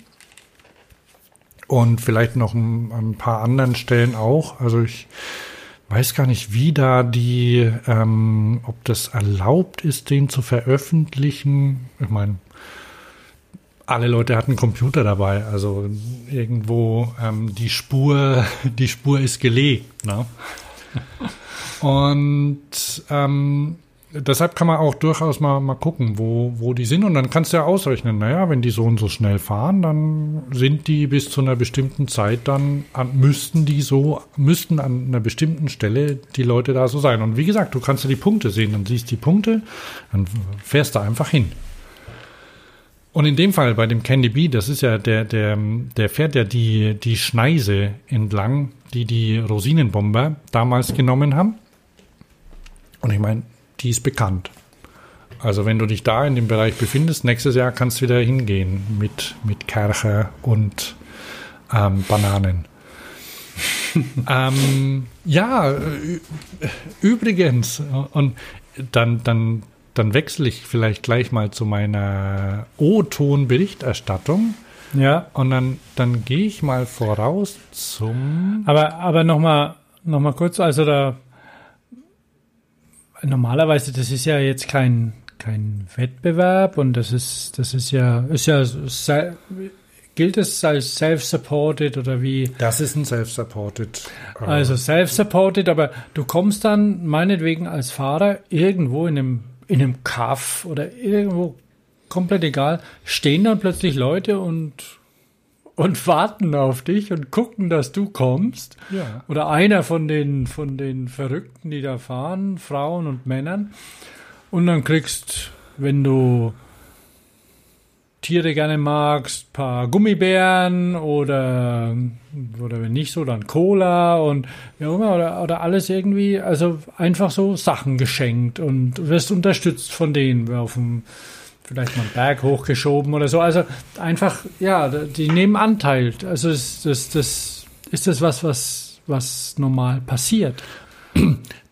Und vielleicht noch ein, ein, paar anderen Stellen auch. Also ich weiß gar nicht, wie da die, ähm, ob das erlaubt ist, den zu veröffentlichen. Ich meine, alle Leute hatten Computer dabei, also irgendwo ähm, die Spur, die Spur ist gelegt. Ne? Und ähm, deshalb kann man auch durchaus mal, mal gucken, wo, wo die sind. Und dann kannst du ja ausrechnen, naja, wenn die so und so schnell fahren, dann sind die bis zu einer bestimmten Zeit, dann an, müssten die so, müssten an einer bestimmten Stelle die Leute da so sein. Und wie gesagt, du kannst ja die Punkte sehen, dann siehst die Punkte, dann fährst du einfach hin. Und in dem Fall bei dem Candy Bee, das ist ja der, der, der fährt ja die, die Schneise entlang, die die Rosinenbomber damals genommen haben. Und ich meine, die ist bekannt. Also wenn du dich da in dem Bereich befindest, nächstes Jahr kannst du wieder hingehen mit, mit Kercher und ähm, Bananen. ähm, ja, übrigens, und dann, dann, dann wechsle ich vielleicht gleich mal zu meiner O-Ton-Berichterstattung. Ja. Und dann, dann gehe ich mal voraus zum. Aber, aber nochmal noch mal kurz, also da normalerweise, das ist ja jetzt kein, kein Wettbewerb und das ist, das ist ja, ist ja, gilt es als self-supported oder wie? Das ist ein self-supported. Äh, also self-supported, aber du kommst dann meinetwegen als Fahrer irgendwo in einem, in einem Kaff oder irgendwo komplett egal, stehen dann plötzlich Leute und und warten auf dich und gucken, dass du kommst. Ja. Oder einer von den, von den Verrückten, die da fahren, Frauen und Männern. Und dann kriegst, wenn du Tiere gerne magst, paar Gummibären oder, oder wenn nicht so, dann Cola und ja, oder, oder alles irgendwie, also einfach so Sachen geschenkt und wirst unterstützt von denen auf dem vielleicht mal einen Berg hochgeschoben oder so. Also einfach, ja, die nehmen Anteil. Also das, das, das ist das was, was, was normal passiert.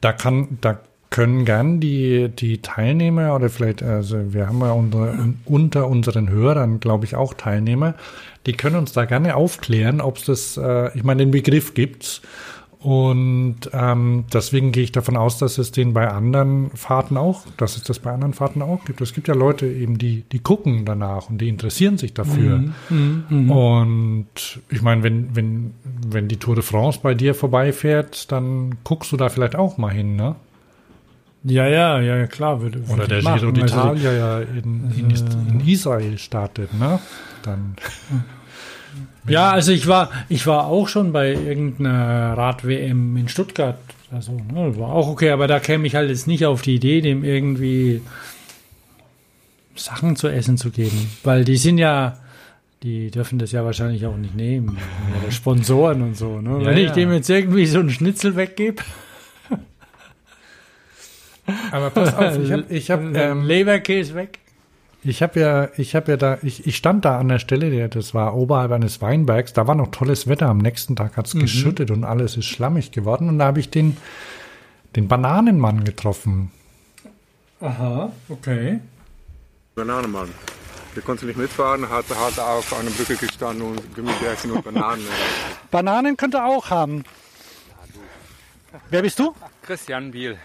Da kann, da können gern die, die Teilnehmer oder vielleicht, also wir haben ja unsere, unter unseren Hörern, glaube ich, auch Teilnehmer, die können uns da gerne aufklären, ob es das, äh, ich meine, den Begriff gibt's und ähm, deswegen gehe ich davon aus, dass es den bei anderen Fahrten auch, dass es das bei anderen Fahrten auch gibt. Es gibt ja Leute eben, die, die gucken danach und die interessieren sich dafür. Mhm, mh, mh. Und ich meine, wenn, wenn, wenn die Tour de France bei dir vorbeifährt, dann guckst du da vielleicht auch mal hin, ne? Ja, ja, ja, klar. Würde, würde Oder der Giro also d'Italia ja in, in, in Israel startet, ne? Dann. Ja, also ich war, ich war auch schon bei irgendeiner Rad-WM in Stuttgart. Also, ne, war auch okay, aber da käme ich halt jetzt nicht auf die Idee, dem irgendwie Sachen zu essen zu geben. Weil die sind ja, die dürfen das ja wahrscheinlich auch nicht nehmen. Oder Sponsoren und so. Ne? Ja, Wenn ich dem jetzt irgendwie so einen Schnitzel weggebe. Aber pass auf, ich habe ich hab, ähm, Leberkäse weg. Ich habe ja, ich habe ja da, ich, ich stand da an der Stelle, das war oberhalb eines Weinbergs, da war noch tolles Wetter. Am nächsten Tag hat's mhm. geschüttet und alles ist schlammig geworden. Und da habe ich den, den Bananenmann getroffen. Aha, okay. Bananenmann. Der konnte nicht mitfahren, hat, hat auf einer Brücke gestanden und Gummibärchen und Bananen. Bananen könnte auch haben. Wer bist du? Christian Biel.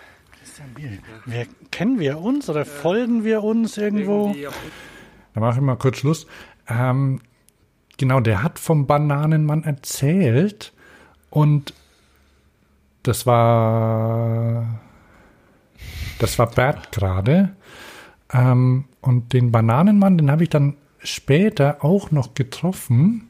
Christian Biel. Wer, kennen wir uns oder folgen wir uns irgendwo? Da mache ich mal kurz Schluss. Ähm, genau, der hat vom Bananenmann erzählt und das war das war Bert gerade. Ähm, und den Bananenmann, den habe ich dann später auch noch getroffen.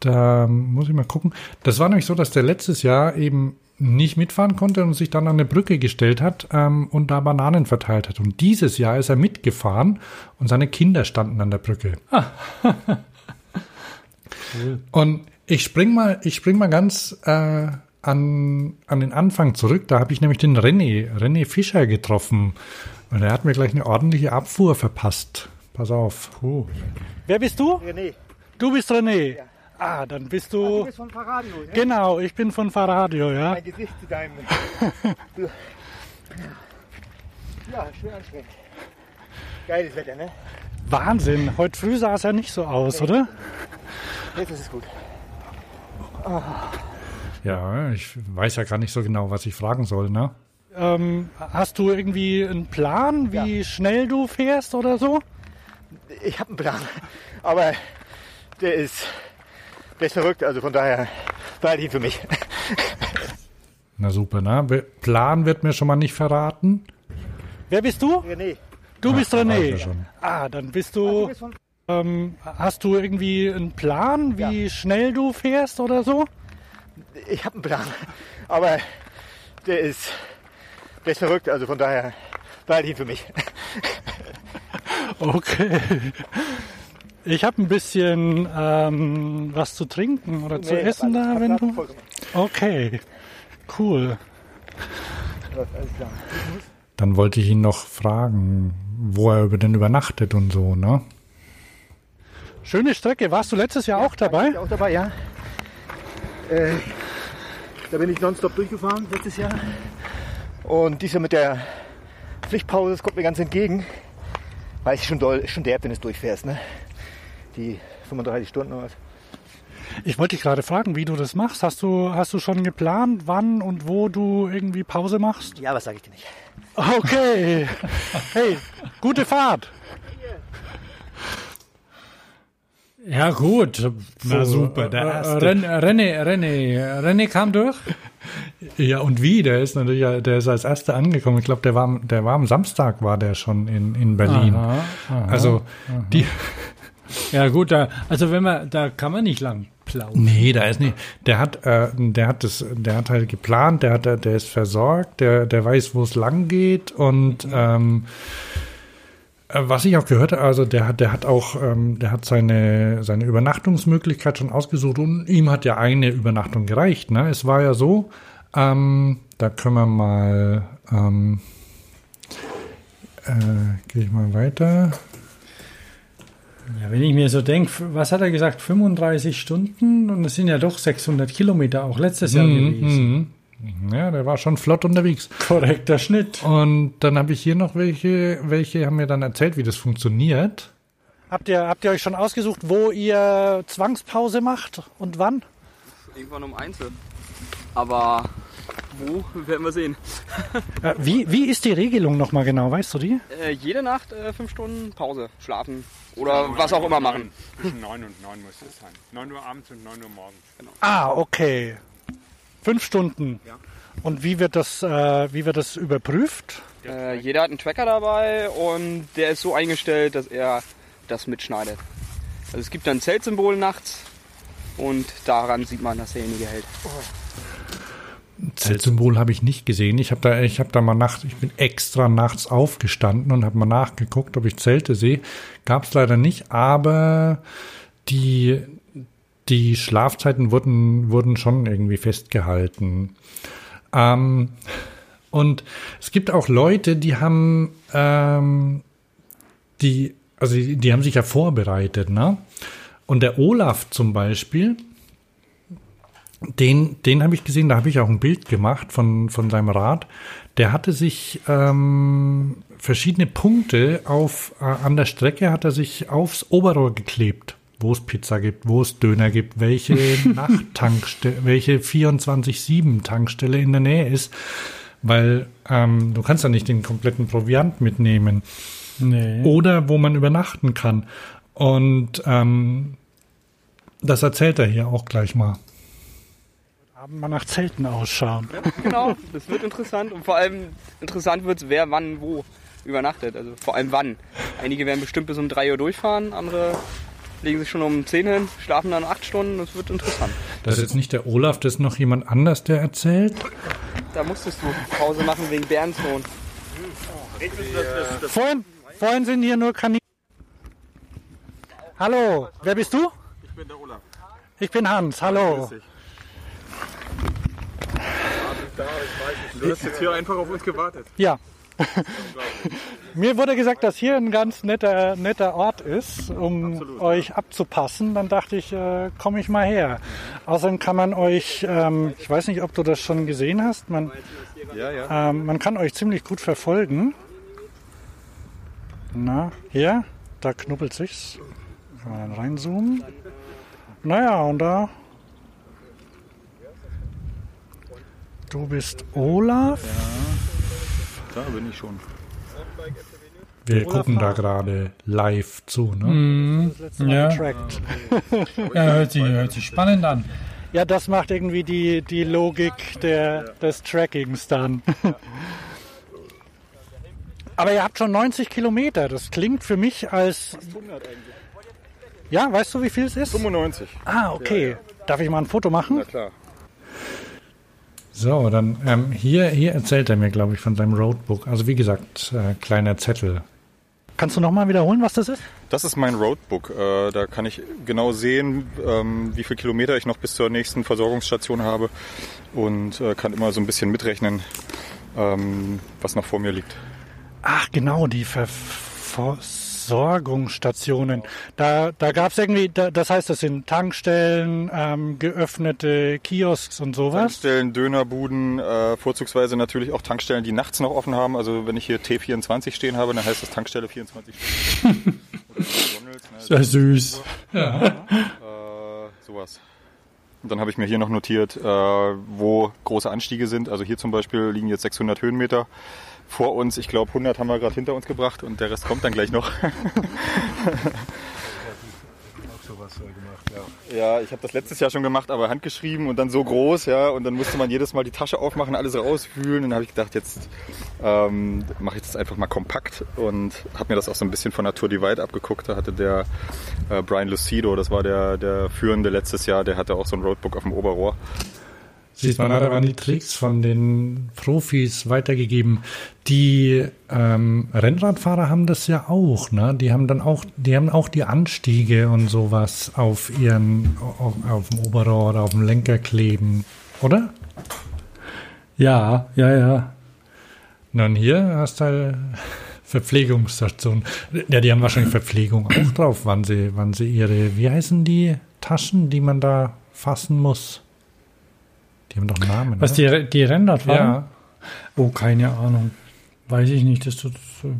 Da muss ich mal gucken. Das war nämlich so, dass der letztes Jahr eben nicht mitfahren konnte und sich dann an eine Brücke gestellt hat ähm, und da Bananen verteilt hat. Und dieses Jahr ist er mitgefahren und seine Kinder standen an der Brücke. Ah. cool. Und ich spring mal, ich spring mal ganz äh, an, an den Anfang zurück. Da habe ich nämlich den René, René Fischer getroffen. Und er hat mir gleich eine ordentliche Abfuhr verpasst. Pass auf. Puh. Wer bist du? René. Du bist René. Ja. Ah, dann bist du. Ah, du bist von Fahrradio, ja? Genau, ich bin von Fahrradio, ja. Mein Gesicht zu deinem. ja, schön anstrengend. Geiles Wetter, ne? Wahnsinn, heute früh sah es ja nicht so aus, oder? Jetzt ist es gut. Oh. Ja, ich weiß ja gar nicht so genau, was ich fragen soll, ne? Ähm, hast du irgendwie einen Plan, wie ja. schnell du fährst oder so? Ich habe einen Plan, aber der ist, der ist verrückt, also von daher ich ihn für mich. Na super, ne? Plan wird mir schon mal nicht verraten. Wer bist du? René. Du bist Ach, René. Ah, dann bist du. Ah, du bist ähm, hast du irgendwie einen Plan, wie ja. schnell du fährst oder so? Ich habe einen Plan, aber der ist, der ist verrückt, also von daher ich ihn für mich. Okay. Ich habe ein bisschen ähm, was zu trinken oder nee, zu essen da, wenn du. Okay, cool. Dann wollte ich ihn noch fragen, wo er denn übernachtet und so, ne? Schöne Strecke. Warst du letztes Jahr ja, auch dabei? Ich auch dabei, ja. Äh, da bin ich nonstop durchgefahren letztes Jahr. Und dieser mit der Pflichtpause, das kommt mir ganz entgegen. Weil es schon, doll, schon derb, wenn du durchfährst, ne? Die 35 Stunden oder was. Ich wollte dich gerade fragen, wie du das machst. Hast du, hast du schon geplant, wann und wo du irgendwie Pause machst? Ja, was sage ich dir nicht. Okay. Hey, gute Fahrt. Ja, gut. Na super, der erste. René, René, René, René kam durch. Ja, und wie? Der ist natürlich, der ist als erster angekommen. Ich glaube, der war, der war am Samstag, war der schon in, in Berlin. Aha, aha, also, aha. die. Ja, gut, da, also wenn man, da kann man nicht lang plaudern. Nee, da ist nicht. Der hat, äh, der hat das, der hat halt geplant, der hat, der ist versorgt, der, der weiß, wo es lang geht und, ähm, äh, was ich auch gehört habe, also der hat, der hat auch, ähm, der hat seine, seine Übernachtungsmöglichkeit schon ausgesucht und ihm hat ja eine Übernachtung gereicht. Ne? Es war ja so, ähm, da können wir mal, ähm, äh, gehe ich mal weiter. Ja, wenn ich mir so denke, was hat er gesagt, 35 Stunden und es sind ja doch 600 Kilometer auch letztes Jahr mhm, gewesen. Mhm. Ja, der war schon flott unterwegs. Korrekter Schnitt. Und dann habe ich hier noch welche, welche haben mir dann erzählt, wie das funktioniert. Habt ihr, habt ihr euch schon ausgesucht, wo ihr Zwangspause macht und wann? Irgendwann um Einzel. Aber wo, werden wir sehen. Äh, wie, wie ist die Regelung nochmal genau, weißt du die? Äh, jede Nacht äh, fünf Stunden Pause, schlafen oder was auch immer machen. Zwischen neun und neun muss es sein. Neun Uhr abends und neun Uhr morgens. Genau. Ah, okay. Fünf Stunden. Ja. Und wie wird das, äh, wie wird das überprüft? Äh, jeder hat einen Tracker dabei und der ist so eingestellt, dass er das mitschneidet. Also es gibt dann ein Zeltsymbol nachts und daran sieht man, dass derjenige hält. Zeltsymbol habe ich nicht gesehen. Ich habe da, ich habe da mal nachts, ich bin extra nachts aufgestanden und habe mal nachgeguckt, ob ich Zelte sehe. Gab es leider nicht, aber die die Schlafzeiten wurden, wurden schon irgendwie festgehalten. Ähm, und es gibt auch Leute, die haben, ähm, die, also die, die haben sich ja vorbereitet, ne? Und der Olaf zum Beispiel, den, den habe ich gesehen, da habe ich auch ein Bild gemacht von, von seinem Rad. Der hatte sich ähm, verschiedene Punkte auf äh, an der Strecke hat er sich aufs Oberrohr geklebt wo es Pizza gibt, wo es Döner gibt, welche Nachttankstelle, welche 24-7-Tankstelle in der Nähe ist, weil ähm, du kannst ja nicht den kompletten Proviant mitnehmen. Nee. Oder wo man übernachten kann. Und ähm, das erzählt er hier auch gleich mal. Haben wir nach Zelten ausschauen. Ja, genau, das wird interessant. Und vor allem interessant wird es, wer wann wo übernachtet. Also vor allem wann. Einige werden bestimmt bis um 3 Uhr durchfahren, andere legen sich schon um 10 hin, schlafen dann 8 Stunden, das wird interessant. Das ist jetzt nicht der Olaf, das ist noch jemand anders, der erzählt? Da musstest du Pause machen wegen Bärensohn. Vorhin, vorhin sind hier nur Kaninchen. Hallo, wer bist du? Ich bin der Olaf. Ich bin Hans, hallo. Du hast jetzt hier einfach auf uns gewartet. Ja. Mir wurde gesagt, dass hier ein ganz netter, netter Ort ist, um Absolut, euch ja. abzupassen. Dann dachte ich, äh, komme ich mal her. Außerdem kann man euch, ähm, ich weiß nicht, ob du das schon gesehen hast, man, ja, ja. Ähm, man kann euch ziemlich gut verfolgen. Na, hier, da knubbelt sich's. Kann man reinzoomen. Naja, und da Du bist Olaf? Da bin ich schon. Wir gucken da gerade live zu, ne? Ja. ja, hört sich, hört sich spannend an. Ja, das macht irgendwie die, die Logik der, des Trackings dann. Aber ihr habt schon 90 Kilometer. Das klingt für mich als. Ja, weißt du, wie viel es ist? 95. Ah, okay. Darf ich mal ein Foto machen? Na klar. So, dann ähm, hier, hier erzählt er mir, glaube ich, von seinem Roadbook. Also wie gesagt, äh, kleiner Zettel. Kannst du nochmal wiederholen, was das ist? Das ist mein Roadbook. Äh, da kann ich genau sehen, ähm, wie viele Kilometer ich noch bis zur nächsten Versorgungsstation habe und äh, kann immer so ein bisschen mitrechnen, ähm, was noch vor mir liegt. Ach, genau, die Ver Versorgungsstationen. Da, da gab es irgendwie, da, das heißt, das sind Tankstellen, ähm, geöffnete Kiosks und sowas. Tankstellen, Dönerbuden, äh, vorzugsweise natürlich auch Tankstellen, die nachts noch offen haben. Also wenn ich hier T24 stehen habe, dann heißt das Tankstelle 24 Stunden. Oder McDonald's, ne? Sehr süß. Äh, sowas. Und dann habe ich mir hier noch notiert, äh, wo große Anstiege sind. Also hier zum Beispiel liegen jetzt 600 Höhenmeter vor uns. Ich glaube 100 haben wir gerade hinter uns gebracht und der Rest kommt dann gleich noch. Ja, ich habe das letztes Jahr schon gemacht, aber handgeschrieben und dann so groß, ja, und dann musste man jedes Mal die Tasche aufmachen, alles rausfühlen. Und dann habe ich gedacht, jetzt ähm, mache ich das einfach mal kompakt und habe mir das auch so ein bisschen von Natur Divide abgeguckt. Da hatte der äh, Brian Lucido, das war der, der Führende letztes Jahr, der hatte auch so ein Roadbook auf dem Oberrohr. Sieht man, da waren die Tricks von den Profis weitergegeben. Die ähm, Rennradfahrer haben das ja auch, ne? Die haben dann auch, die haben auch die Anstiege und sowas auf ihren, auf, auf dem Oberrohr oder auf dem Lenker kleben, oder? Ja, ja, ja. Na, und hier hast du halt Verpflegungsstation. Ja, die haben wahrscheinlich Verpflegung auch drauf, wann sie, wann sie ihre, wie heißen die Taschen, die man da fassen muss? Die haben doch einen Namen. Was, oder? die, die Rennradfahrer? Ja. Oh, keine Ahnung. Weiß ich nicht. Das tut,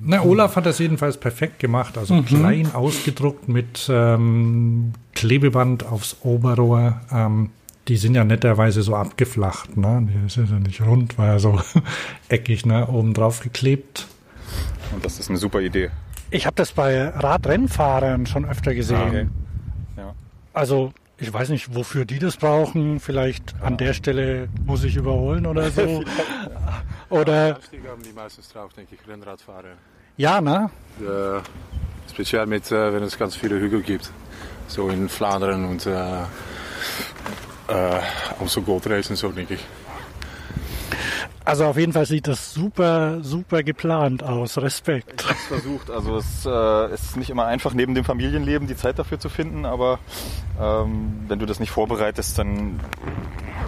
Na, Olaf hat das jedenfalls perfekt gemacht. Also klein ausgedruckt mit ähm, Klebeband aufs Oberrohr. Ähm, die sind ja netterweise so abgeflacht. Ne? Die ist ja nicht rund, war ja so eckig ne? oben drauf geklebt. Und das ist eine super Idee. Ich habe das bei Radrennfahrern schon öfter gesehen. Ah, okay. Ja. Also ich weiß nicht, wofür die das brauchen. Vielleicht an der Stelle muss ich überholen oder so. oder Anstiege haben die meistens drauf, denke ich, Rennradfahrer. ja, ne? Äh, speziell mit, äh, wenn es ganz viele Hügel gibt. So in Vlaanderen und äh, äh, Amstel Gold Race und so, denke ich. Also auf jeden Fall sieht das super, super geplant aus. Respekt. Ich hab's versucht. Also es äh, ist nicht immer einfach, neben dem Familienleben die Zeit dafür zu finden, aber ähm, wenn du das nicht vorbereitest, dann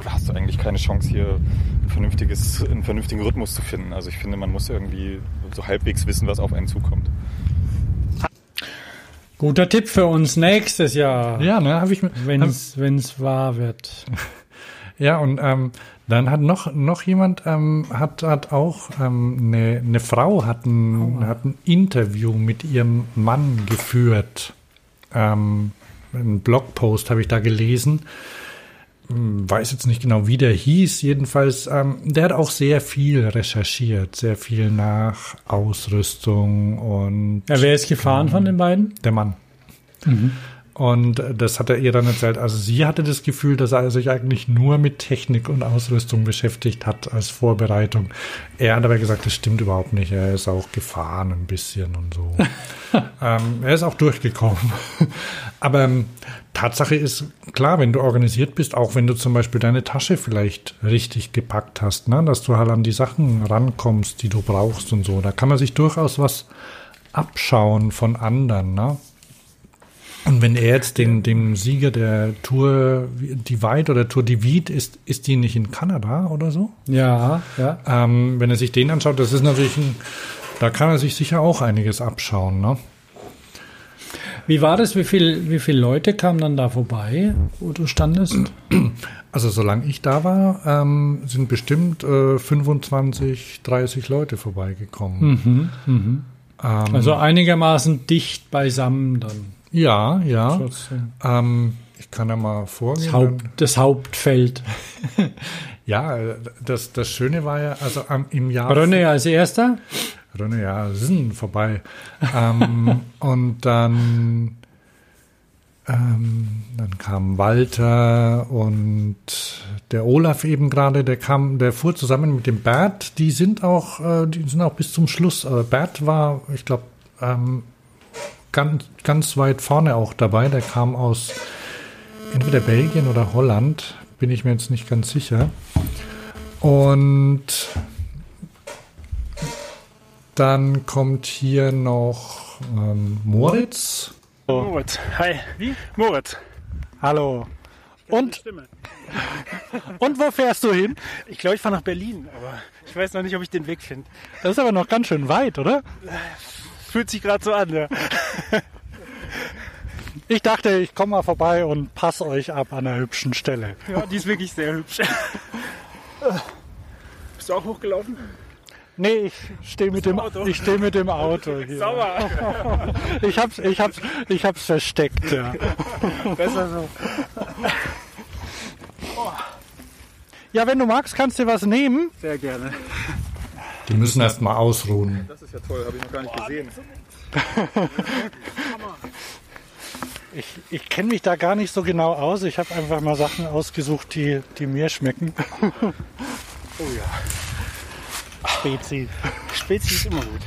hast du eigentlich keine Chance, hier ein vernünftiges, einen vernünftigen Rhythmus zu finden. Also ich finde, man muss irgendwie so halbwegs wissen, was auf einen zukommt. Guter Tipp für uns nächstes Jahr. Ja, ne, habe ich mir. Wenn es wahr wird. Ja, und ähm, dann hat noch, noch jemand, ähm, hat, hat auch, ähm, eine, eine Frau hat ein, hat ein Interview mit ihrem Mann geführt. Ähm, einen Blogpost habe ich da gelesen. Hm, Weiß jetzt nicht genau, wie der hieß. Jedenfalls, ähm, der hat auch sehr viel recherchiert, sehr viel nach Ausrüstung und Ja, wer ist gefahren von den beiden? der Mann. Und das hat er ihr dann erzählt. Also sie hatte das Gefühl, dass er sich eigentlich nur mit Technik und Ausrüstung beschäftigt hat als Vorbereitung. Er hat aber gesagt, das stimmt überhaupt nicht. Er ist auch gefahren ein bisschen und so. ähm, er ist auch durchgekommen. aber ähm, Tatsache ist, klar, wenn du organisiert bist, auch wenn du zum Beispiel deine Tasche vielleicht richtig gepackt hast, ne, dass du halt an die Sachen rankommst, die du brauchst und so. Da kann man sich durchaus was abschauen von anderen. Ne? Und wenn er jetzt den, den Sieger der Tour Divide oder Tour Divide ist, ist die nicht in Kanada oder so? Ja, ja. Ähm, wenn er sich den anschaut, das ist natürlich ein, da kann er sich sicher auch einiges abschauen, ne? Wie war das? Wie viel, wie viele Leute kamen dann da vorbei, wo du standest? Also solange ich da war, ähm, sind bestimmt äh, 25, 30 Leute vorbeigekommen. Ähm, Also einigermaßen dicht beisammen dann. Ja, ja. Ähm, ich kann ja mal vorgehen. Das, Haupt, das Hauptfeld. Ja, das, das Schöne war ja, also am- im Jahr. René als erster. René, ja, sind vorbei. ähm, und dann, ähm, dann kam Walter und der Olaf eben gerade, der kam, der fuhr zusammen mit dem Bert. Die sind auch, äh, die sind auch bis zum Schluss. Aber Bert war, ich glaube, ähm, ganz, ganz weit vorne auch dabei. Der kam aus entweder Belgien oder Holland, bin ich mir jetzt nicht ganz sicher. Und dann kommt hier noch ähm, Moritz. Moritz, hi. Wie? Moritz. Hallo. Und, und wo fährst du hin? Ich glaube, ich fahre nach Berlin, aber ich weiß noch nicht, ob ich den Weg finde. Das ist aber noch ganz schön weit, oder? Fühlt sich gerade so an, ja. Ich dachte, ich komme mal vorbei und passe euch ab an einer hübschen Stelle. Ja, die ist wirklich sehr hübsch. Bist du auch hochgelaufen? Nee, ich stehe mit, dem- Auto? ich steh mit dem Auto hier. Sauber. Ich hab's, ich hab's, ich hab's versteckt, ja. Besser so. Ja, wenn du magst, kannst du dir was nehmen. Sehr gerne. Die müssen erst mal ausruhen. Das ist ja toll, habe ich noch gar nicht gesehen. Ich, ich kenne mich da gar nicht so genau aus. Ich habe einfach mal Sachen ausgesucht, die, die mir schmecken. Oh ja. Spezi. Spezi ist immer gut.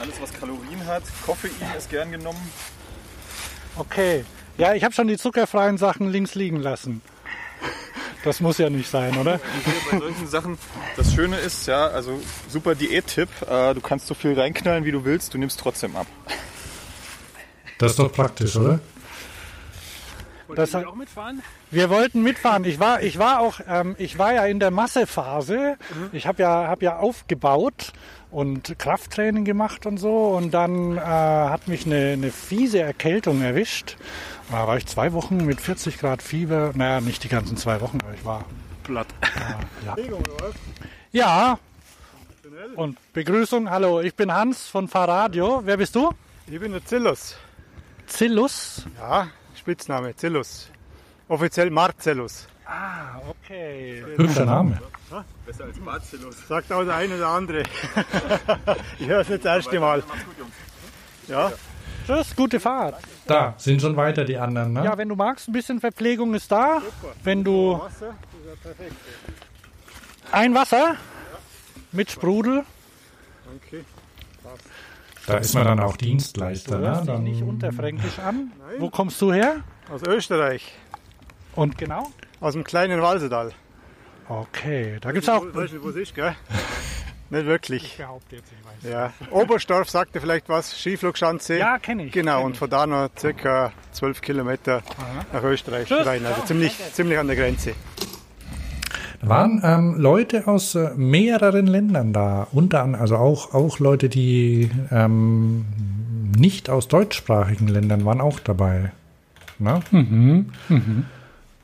Alles, was Kalorien hat, Koffein ist gern genommen. Okay. Ja, ich habe schon die zuckerfreien Sachen links liegen lassen. Das muss ja nicht sein, oder? Bei solchen Sachen, das Schöne ist, ja, also super Diät-Tipp, äh, du kannst so viel reinknallen, wie du willst, du nimmst trotzdem ab. Das ist doch praktisch, oder? Wollt Das ihr hat- auch mitfahren? Wir wollten mitfahren. Ich war, ich war auch, ähm, ich war ja in der Massephase. Ich habe ja, hab ja aufgebaut und Krafttraining gemacht und so. Und dann äh, hat mich eine, eine fiese Erkältung erwischt. Da war ich zwei Wochen mit 40 Grad Fieber. Naja, nicht die ganzen zwei Wochen, aber ich war. Platt. Ja. Und Begrüßung. Hallo, ich bin Hans von Fahrradio. Wer bist du? Ich bin der Zillus. Zillus. Ja, Spitzname, Zillus. Offiziell Marcellus. Ah, okay. Hübscher Name. Besser als Bacillus. Sagt auch der eine oder andere. ich höre es jetzt das erste Mal. Ja, Tschüss, gute Fahrt. Da sind schon weiter die anderen, ne? Ja, wenn du magst, ein bisschen Verpflegung ist da. Wenn du Wasser, ein Wasser mit Sprudel, da ist man dann auch Dienstleister, du ne? hörst dich Dann, nicht unterfränkisch an. Wo kommst du her? Aus Österreich, Und genau? aus dem kleinen Walsedal. Okay, da gibt's auch. Weißt du, wo es ist, gell? Nicht wirklich. behaupte jetzt, ich weiß. Ja. Oberstorf sagte vielleicht was, Skiflugschanze. Ja, kenne ich. Genau, kenn und von da noch circa 12 Kilometer nach Österreich rein. Also ziemlich, ziemlich an der Grenze. waren ähm, Leute aus äh, mehreren Ländern da, unter anderem, also auch, auch Leute, die ähm, nicht aus deutschsprachigen Ländern waren auch dabei. Ne?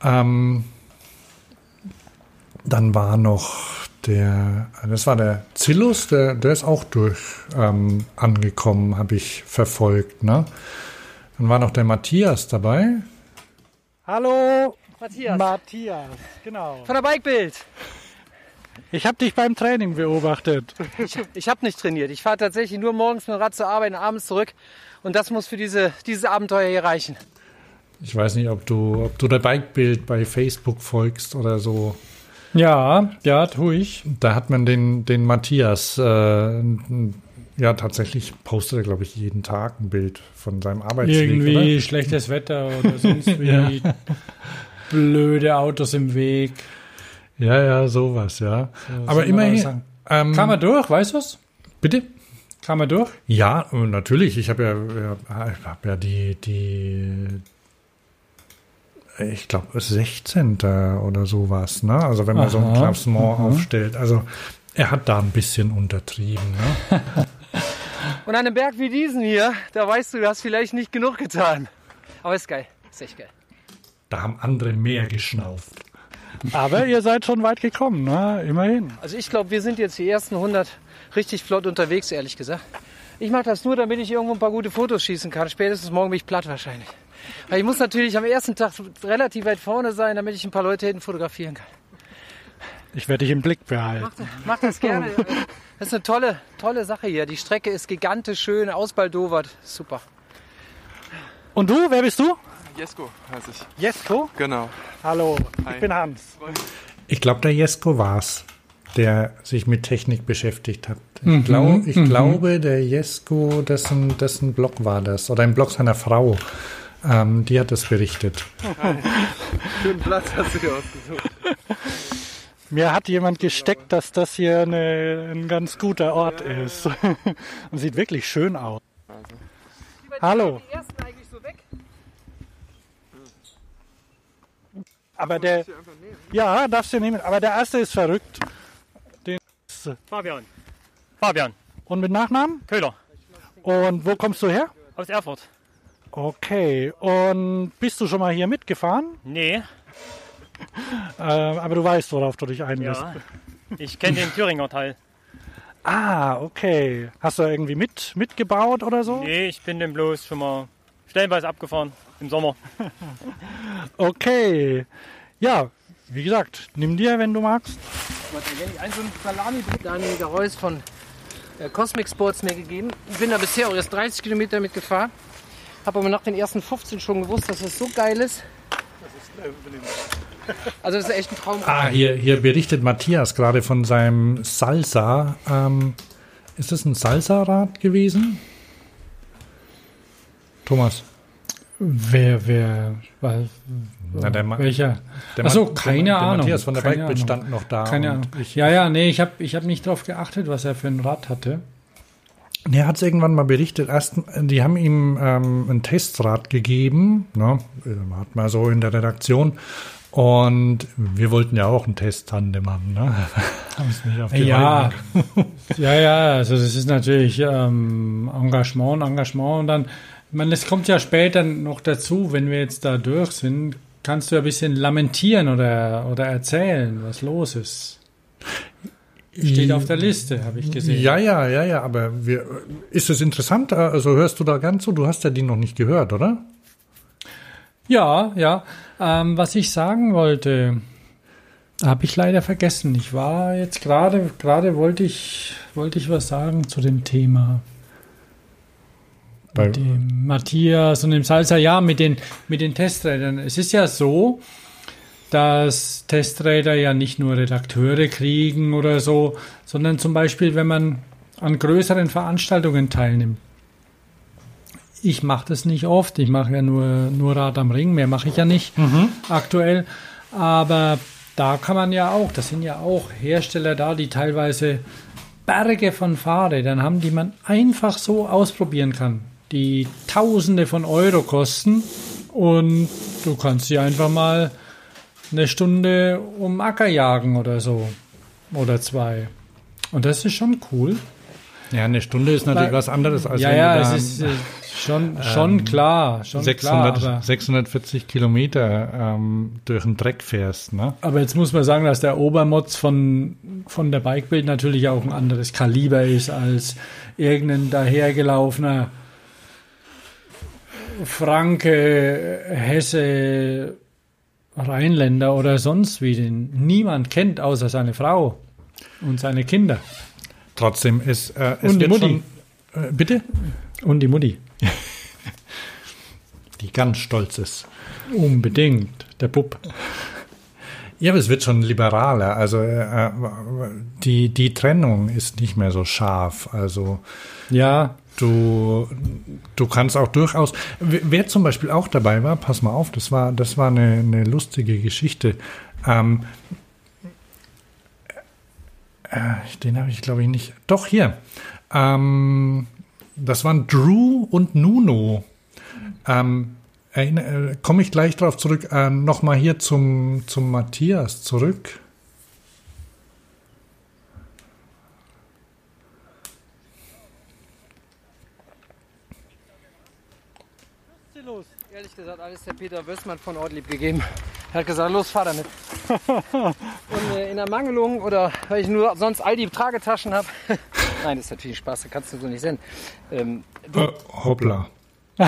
Ähm, dann war noch der, das war der Zillus, der, der ist auch durch ähm, angekommen, habe ich verfolgt. Ne? Dann war noch der Matthias dabei. Hallo, Matthias. Matthias. Genau. Von der Bikebild. Ich habe dich beim Training beobachtet. Ich, ich habe nicht trainiert. Ich fahre tatsächlich nur morgens mit dem Rad zur Arbeit und abends zurück. Und das muss für diese, dieses Abenteuer hier reichen. Ich weiß nicht, ob du, ob du der Bikebild bei Facebook folgst oder so. Ja, ja, tue ich. Da hat man den, den Matthias, äh, ja, tatsächlich postet er, glaube ich, jeden Tag ein Bild von seinem Arbeitsweg. Irgendwie schlechtes Wetter oder sonst wie blöde Autos im Weg. Oder? Ja, ja, sowas, ja. Aber soll man immerhin. was? Ähm, Kam er durch, weißt du's? bitte? Kam er durch? Ja, natürlich. Ich habe ja, ja, ich hab ja die, die, ich glaube, 16. oder sowas, ne? Also wenn man so ein Aha, Klassement aufstellt. Also er hat da ein bisschen untertrieben, ne? Und an einem Berg wie diesen hier, da weißt du, du hast vielleicht nicht genug getan. Aber ist geil. Ist echt geil. Da haben andere mehr geschnauft. Aber ihr seid schon weit gekommen, ne? Immerhin. Also ich glaube, wir sind jetzt die ersten 100 richtig flott unterwegs, ehrlich gesagt. Ich mache das nur, damit ich irgendwo ein paar gute Fotos schießen kann. Spätestens morgen bin ich platt wahrscheinlich. Ich muss natürlich am ersten Tag relativ weit vorne sein, damit ich ein paar Leute hinten fotografieren kann. Ich werde dich im Blick behalten. Mach, mach das gerne. Das ist eine tolle, tolle Sache hier. Die Strecke ist gigantisch schön, ausbaldowert. Super. Und du, wer bist du? Jesko heiße ich. Jesko? Genau. Hallo, Hi. ich bin Hans. Ich glaube, der Jesko war's, der sich mit Technik beschäftigt hat. Ich, Mhm, glaub, ich mhm. glaube, der Jesko, dessen, dessen Blog war das, oder ein Blog seiner Frau, ähm, die hat das berichtet. Schönen Platz hast du dir ausgesucht. Mir hat jemand gesteckt, dass das hier eine, ein ganz guter Ort ist. Und sieht wirklich schön aus. Hallo. Die ersten eigentlich so weg? Aber der. Ja, darfst du nehmen. Aber der erste ist verrückt. Den Fabian. Fabian. Und mit Nachnamen? Köhler. Und wo kommst du her? Aus Erfurt. Okay. Und bist du schon mal hier mitgefahren? Nee. Äh, aber du weißt, worauf du dich einlässt. Ja. Ich kenne den Thüringer Teil. Ah, okay. Hast du irgendwie mit, mitgebaut oder so? Nee, ich bin den bloß schon mal stellenweise abgefahren im Sommer. Okay. Ja, wie gesagt, nimm dir, wenn du magst. Ein so ein salami Daniel Reus von äh, Cosmic Sports mir gegeben. Ich bin da bisher auch erst 30 Kilometer mitgefahren. Habe aber nach den ersten 15 schon gewusst, dass es so geil ist. Also das ist echt ein Traum. Ah, hier, hier berichtet Matthias gerade von seinem Salsa. Ähm, ist das ein Salsa-Rad gewesen? Thomas. Wer, wer, weil, Na, der Ma- welcher? der Achso, keine der Ahnung. Matthias von der Bikebit stand noch da Keine Ahnung. ich- ja, ja, nee, ich habe ich hab nicht drauf geachtet, was er für ein Rad hatte. Er hat es irgendwann mal berichtet. Erst, die haben ihm ähm, ein Testrad gegeben, ne? hat man so in der Redaktion. Und wir wollten ja auch einen Testtandem haben. Ne? Haben es nicht auf die Ja, ja, ja, also das ist natürlich ähm, Engagement, Engagement und dann, ich meine, das kommt ja später noch dazu, wenn wir jetzt da durch sind, kannst du ja ein bisschen lamentieren oder, oder erzählen, was los ist. Steht auf der Liste, habe ich gesehen. Ja, ja, ja, ja, aber wir, ist es interessant? Also hörst du da ganz so? Du hast ja die noch nicht gehört, oder? Ja, ja. Ähm, was ich sagen wollte, habe ich leider vergessen. Ich war jetzt gerade, gerade wollte ich, wollte ich was sagen zu dem Thema. Bei- dem Matthias und dem Salsa, ja, mit den, mit den Testrädern. Es ist ja so, dass Testräder ja nicht nur Redakteure kriegen oder so, sondern zum Beispiel, wenn man an größeren Veranstaltungen teilnimmt. Ich mache das nicht oft, ich mache ja nur, nur Rad am Ring, mehr mache ich ja nicht aktuell. Aber da kann man ja auch, das sind ja auch Hersteller da, die teilweise Berge von Fahrrädern haben, die man einfach so ausprobieren kann, die Tausende von Euro kosten und du kannst sie einfach mal eine Stunde um Acker jagen oder so oder zwei. Und das ist schon cool. Ja, eine Stunde ist natürlich Weil- was anderes als ja, wenn ja, du da, es ist schon, schon ähm, klar, schon 600, klar. Aber, 640 Kilometer ähm, durch den Dreck fährst, ne? aber jetzt muss man sagen, dass der Obermotz von, von der Bikebild natürlich auch ein anderes Kaliber ist als irgendein dahergelaufener Franke, Hesse, Rheinländer oder sonst wie, den niemand kennt, außer seine Frau und seine Kinder. Trotzdem ist äh, es Und die Mutti. Schon, äh, bitte? Und die Mutti. Die ganz stolz ist. Unbedingt, der Bub. Ja, aber es wird schon liberaler. Also äh, die, die Trennung ist nicht mehr so scharf. Also Ja, du, du kannst auch durchaus. Wer zum Beispiel auch dabei war, pass mal auf, das war, das war eine, eine lustige Geschichte. Ähm, äh, den habe ich, glaube ich, nicht. Doch, hier. Ähm, das waren Drew und Nuno. Ähm, äh, Komme ich gleich darauf zurück. Ähm, Nochmal hier zum, zum Matthias zurück. Ehrlich gesagt, alles der Peter Wössmann von Ortlieb gegeben. Er hat gesagt, los, fahr damit. Und äh, in Ermangelung oder weil ich nur sonst all die Tragetaschen habe. Nein, das ist natürlich Spaß, da kannst du so nicht sehen. Ähm, du, Äh, hoppla.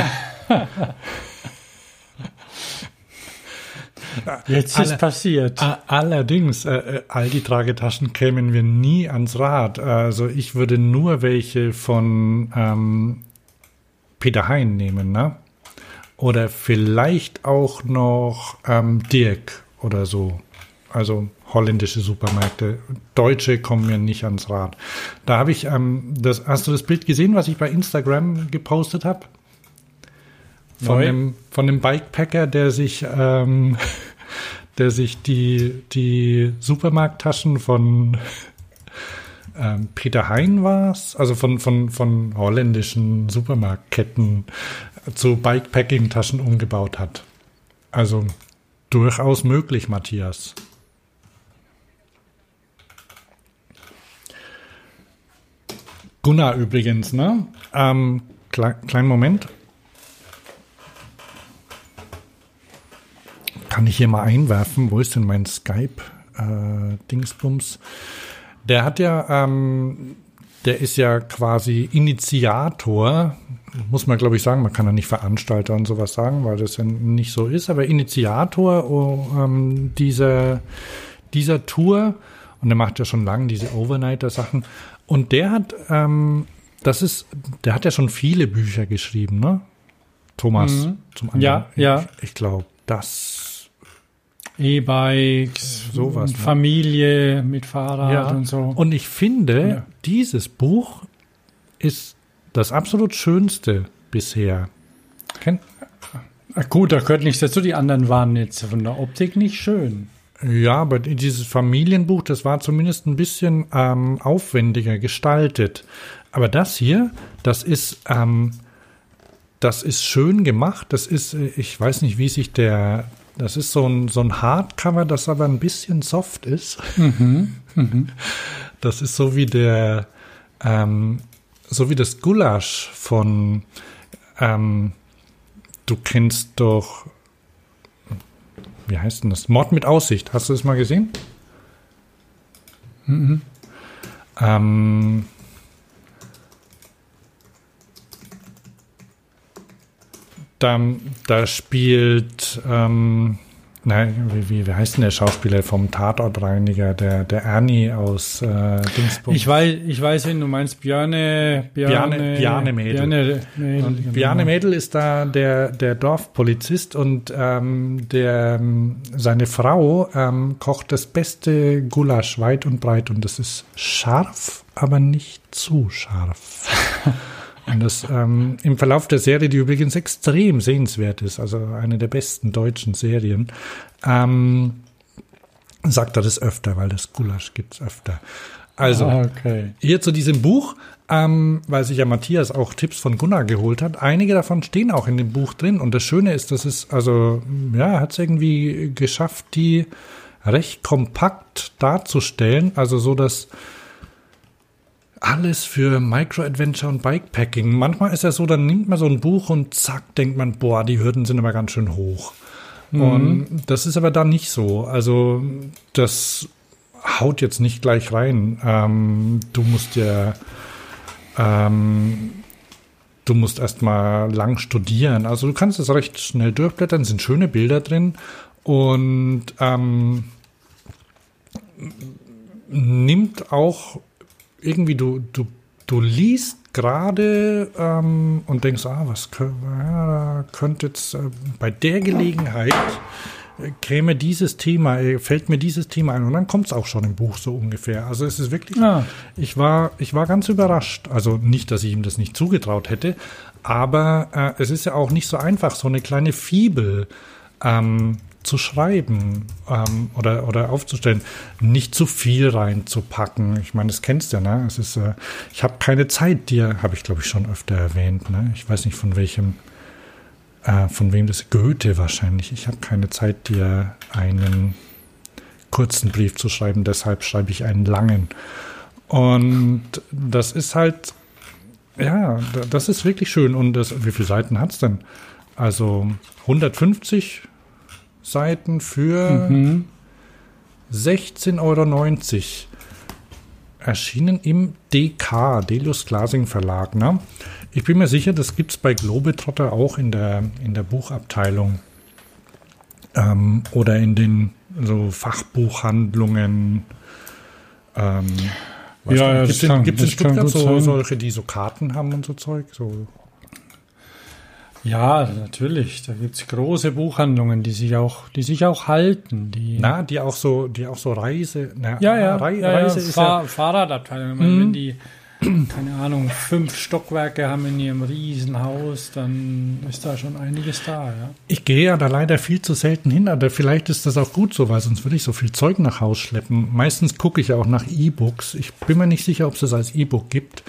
Jetzt ist passiert. Allerdings, äh, äh, all die Tragetaschen kämen wir nie ans Rad. Also ich würde nur welche von ähm, Peter Hein nehmen, ne? Oder vielleicht auch noch ähm, Dirk oder so. Also holländische Supermärkte. Deutsche kommen mir nicht ans Rad. Da habe ich, ähm, das, hast du das Bild gesehen, was ich bei Instagram gepostet habe? Von Neu. dem, von dem Bikepacker, der sich, ähm, der sich die, die Supermarkttaschen von ähm, Peter Hein war's, also von, von, von holländischen Supermarktketten zu Bikepacking-Taschen umgebaut hat. Also durchaus möglich, Matthias. Gunnar übrigens, ne? Ähm, kle kleinen Moment. Kann ich hier mal einwerfen? Wo ist denn mein Skype-Dingsbums? Der hat ja, ähm, der ist ja quasi Initiator, muss man glaube ich sagen, man kann ja nicht Veranstalter und sowas sagen, weil das ja nicht so ist, aber Initiator oh, ähm, dieser, dieser Tour und der macht ja schon lange diese Overnighter-Sachen und der hat, ähm, das ist, der hat ja schon viele Bücher geschrieben, ne? Thomas, Mhm. zum anderen. Ja, ja. Ich, ich glaube, das E-Bikes, Sowas, ne? Familie mit Fahrrad Ja. und so. Und ich finde, Ja. dieses Buch ist das absolut schönste bisher. Kennt, Gut, da gehört nichts dazu. Die anderen waren jetzt von der Optik nicht schön. ja, aber dieses Familienbuch, das war zumindest ein bisschen ähm, aufwendiger gestaltet. Aber das hier, das ist, ähm, das ist schön gemacht. Das ist, äh, ich weiß nicht, wie sich der, das ist so ein, so ein Hardcover, das aber ein bisschen soft ist. Mhm. Mhm. Das ist so wie der, ähm, so wie das Gulasch von, ähm, du kennst doch, wie heißt denn das? Mord mit Aussicht. Hast du das mal gesehen? Mhm. Ähm, da, da spielt, ähm, nein, wie, wie, heißt denn der Schauspieler vom Tatortreiniger, der, der Ernie aus äh, Dingsbums? Ich weiß, ich weiß, wen du meinst. Bjarne, Bjarne Mädel. Bjarne Mädel, Und genau. Bjarne Mädel ist da der, der Dorfpolizist und ähm, der, ähm, seine Frau ähm, kocht das beste Gulasch weit und breit und das ist scharf, aber nicht zu scharf. und das ähm, im Verlauf der Serie, die übrigens extrem sehenswert ist, also eine der besten deutschen Serien, ähm, sagt er das öfter, weil das Gulasch gibt's öfter. Also, Ah, okay. hier zu diesem Buch, ähm, weil sich ja Matthias auch Tipps von Gunnar geholt hat. Einige davon stehen auch in dem Buch drin. Und das Schöne ist, dass es, also, ja, hat es irgendwie geschafft, die recht kompakt darzustellen. Also so, dass alles für Micro-Adventure und Bikepacking. Manchmal ist ja so, dann nimmt man so ein Buch und zack, denkt man, boah, die Hürden sind aber ganz schön hoch. Mhm. Und das ist aber da nicht so. Also das haut jetzt nicht gleich rein. Ähm, du musst ja, ähm, du musst erstmal lang studieren. Also du kannst es recht schnell durchblättern, sind schöne Bilder drin und ähm, nimmt auch irgendwie, du, du, du liest gerade ähm, und denkst, ah, was ja, könnte jetzt äh, bei der Gelegenheit äh, käme dieses Thema, äh, fällt mir dieses Thema ein und dann kommt es auch schon im Buch so ungefähr. Also es ist wirklich, Ah. ich war, ich war ganz überrascht. Also nicht, dass ich ihm das nicht zugetraut hätte, aber äh, es ist ja auch nicht so einfach, so eine kleine Fibel ähm, zu schreiben ähm, oder, oder aufzustellen, nicht zu viel reinzupacken. Ich meine, das kennst du ja, ne? Es ist, äh, ich habe keine Zeit dir, habe ich glaube ich schon öfter erwähnt, ne? Ich weiß nicht von welchem, äh, von wem das Goethe wahrscheinlich. Ich habe keine Zeit, dir einen kurzen Brief zu schreiben, deshalb schreibe ich einen langen. Und das ist halt, ja, da- das ist wirklich schön. Und das, wie viele Seiten hat's denn? Also 150 Seiten für Mhm. 16,90 Euro. Erschienen im DK, Delius Glasing Verlag. Ne? Ich bin mir sicher, das gibt es bei Globetrotter auch in der, in der Buchabteilung. ähm, oder in den so Fachbuchhandlungen. Ähm, Ja, ja, gibt es in, gibt's in Stuttgart so, solche, die so Karten haben und so Zeug? So. Ja, natürlich. Da gibt's große Buchhandlungen, die sich auch, die sich auch halten. Die, Na, die auch so, die auch so Reise. Na, ja, ja, Rei- ja, ja Reise ist Fahr ja. Fahrradabteilung. Ich meine, Mhm. Wenn die, keine Ahnung, fünf Stockwerke haben in ihrem Riesenhaus, dann ist da schon einiges da, ja. Ich gehe ja da leider viel zu selten hin, aber vielleicht ist das auch gut so, weil sonst würde ich so viel Zeug nach Haus schleppen. Meistens gucke ich auch nach E-Books. Ich bin mir nicht sicher, ob es das als E-Book gibt,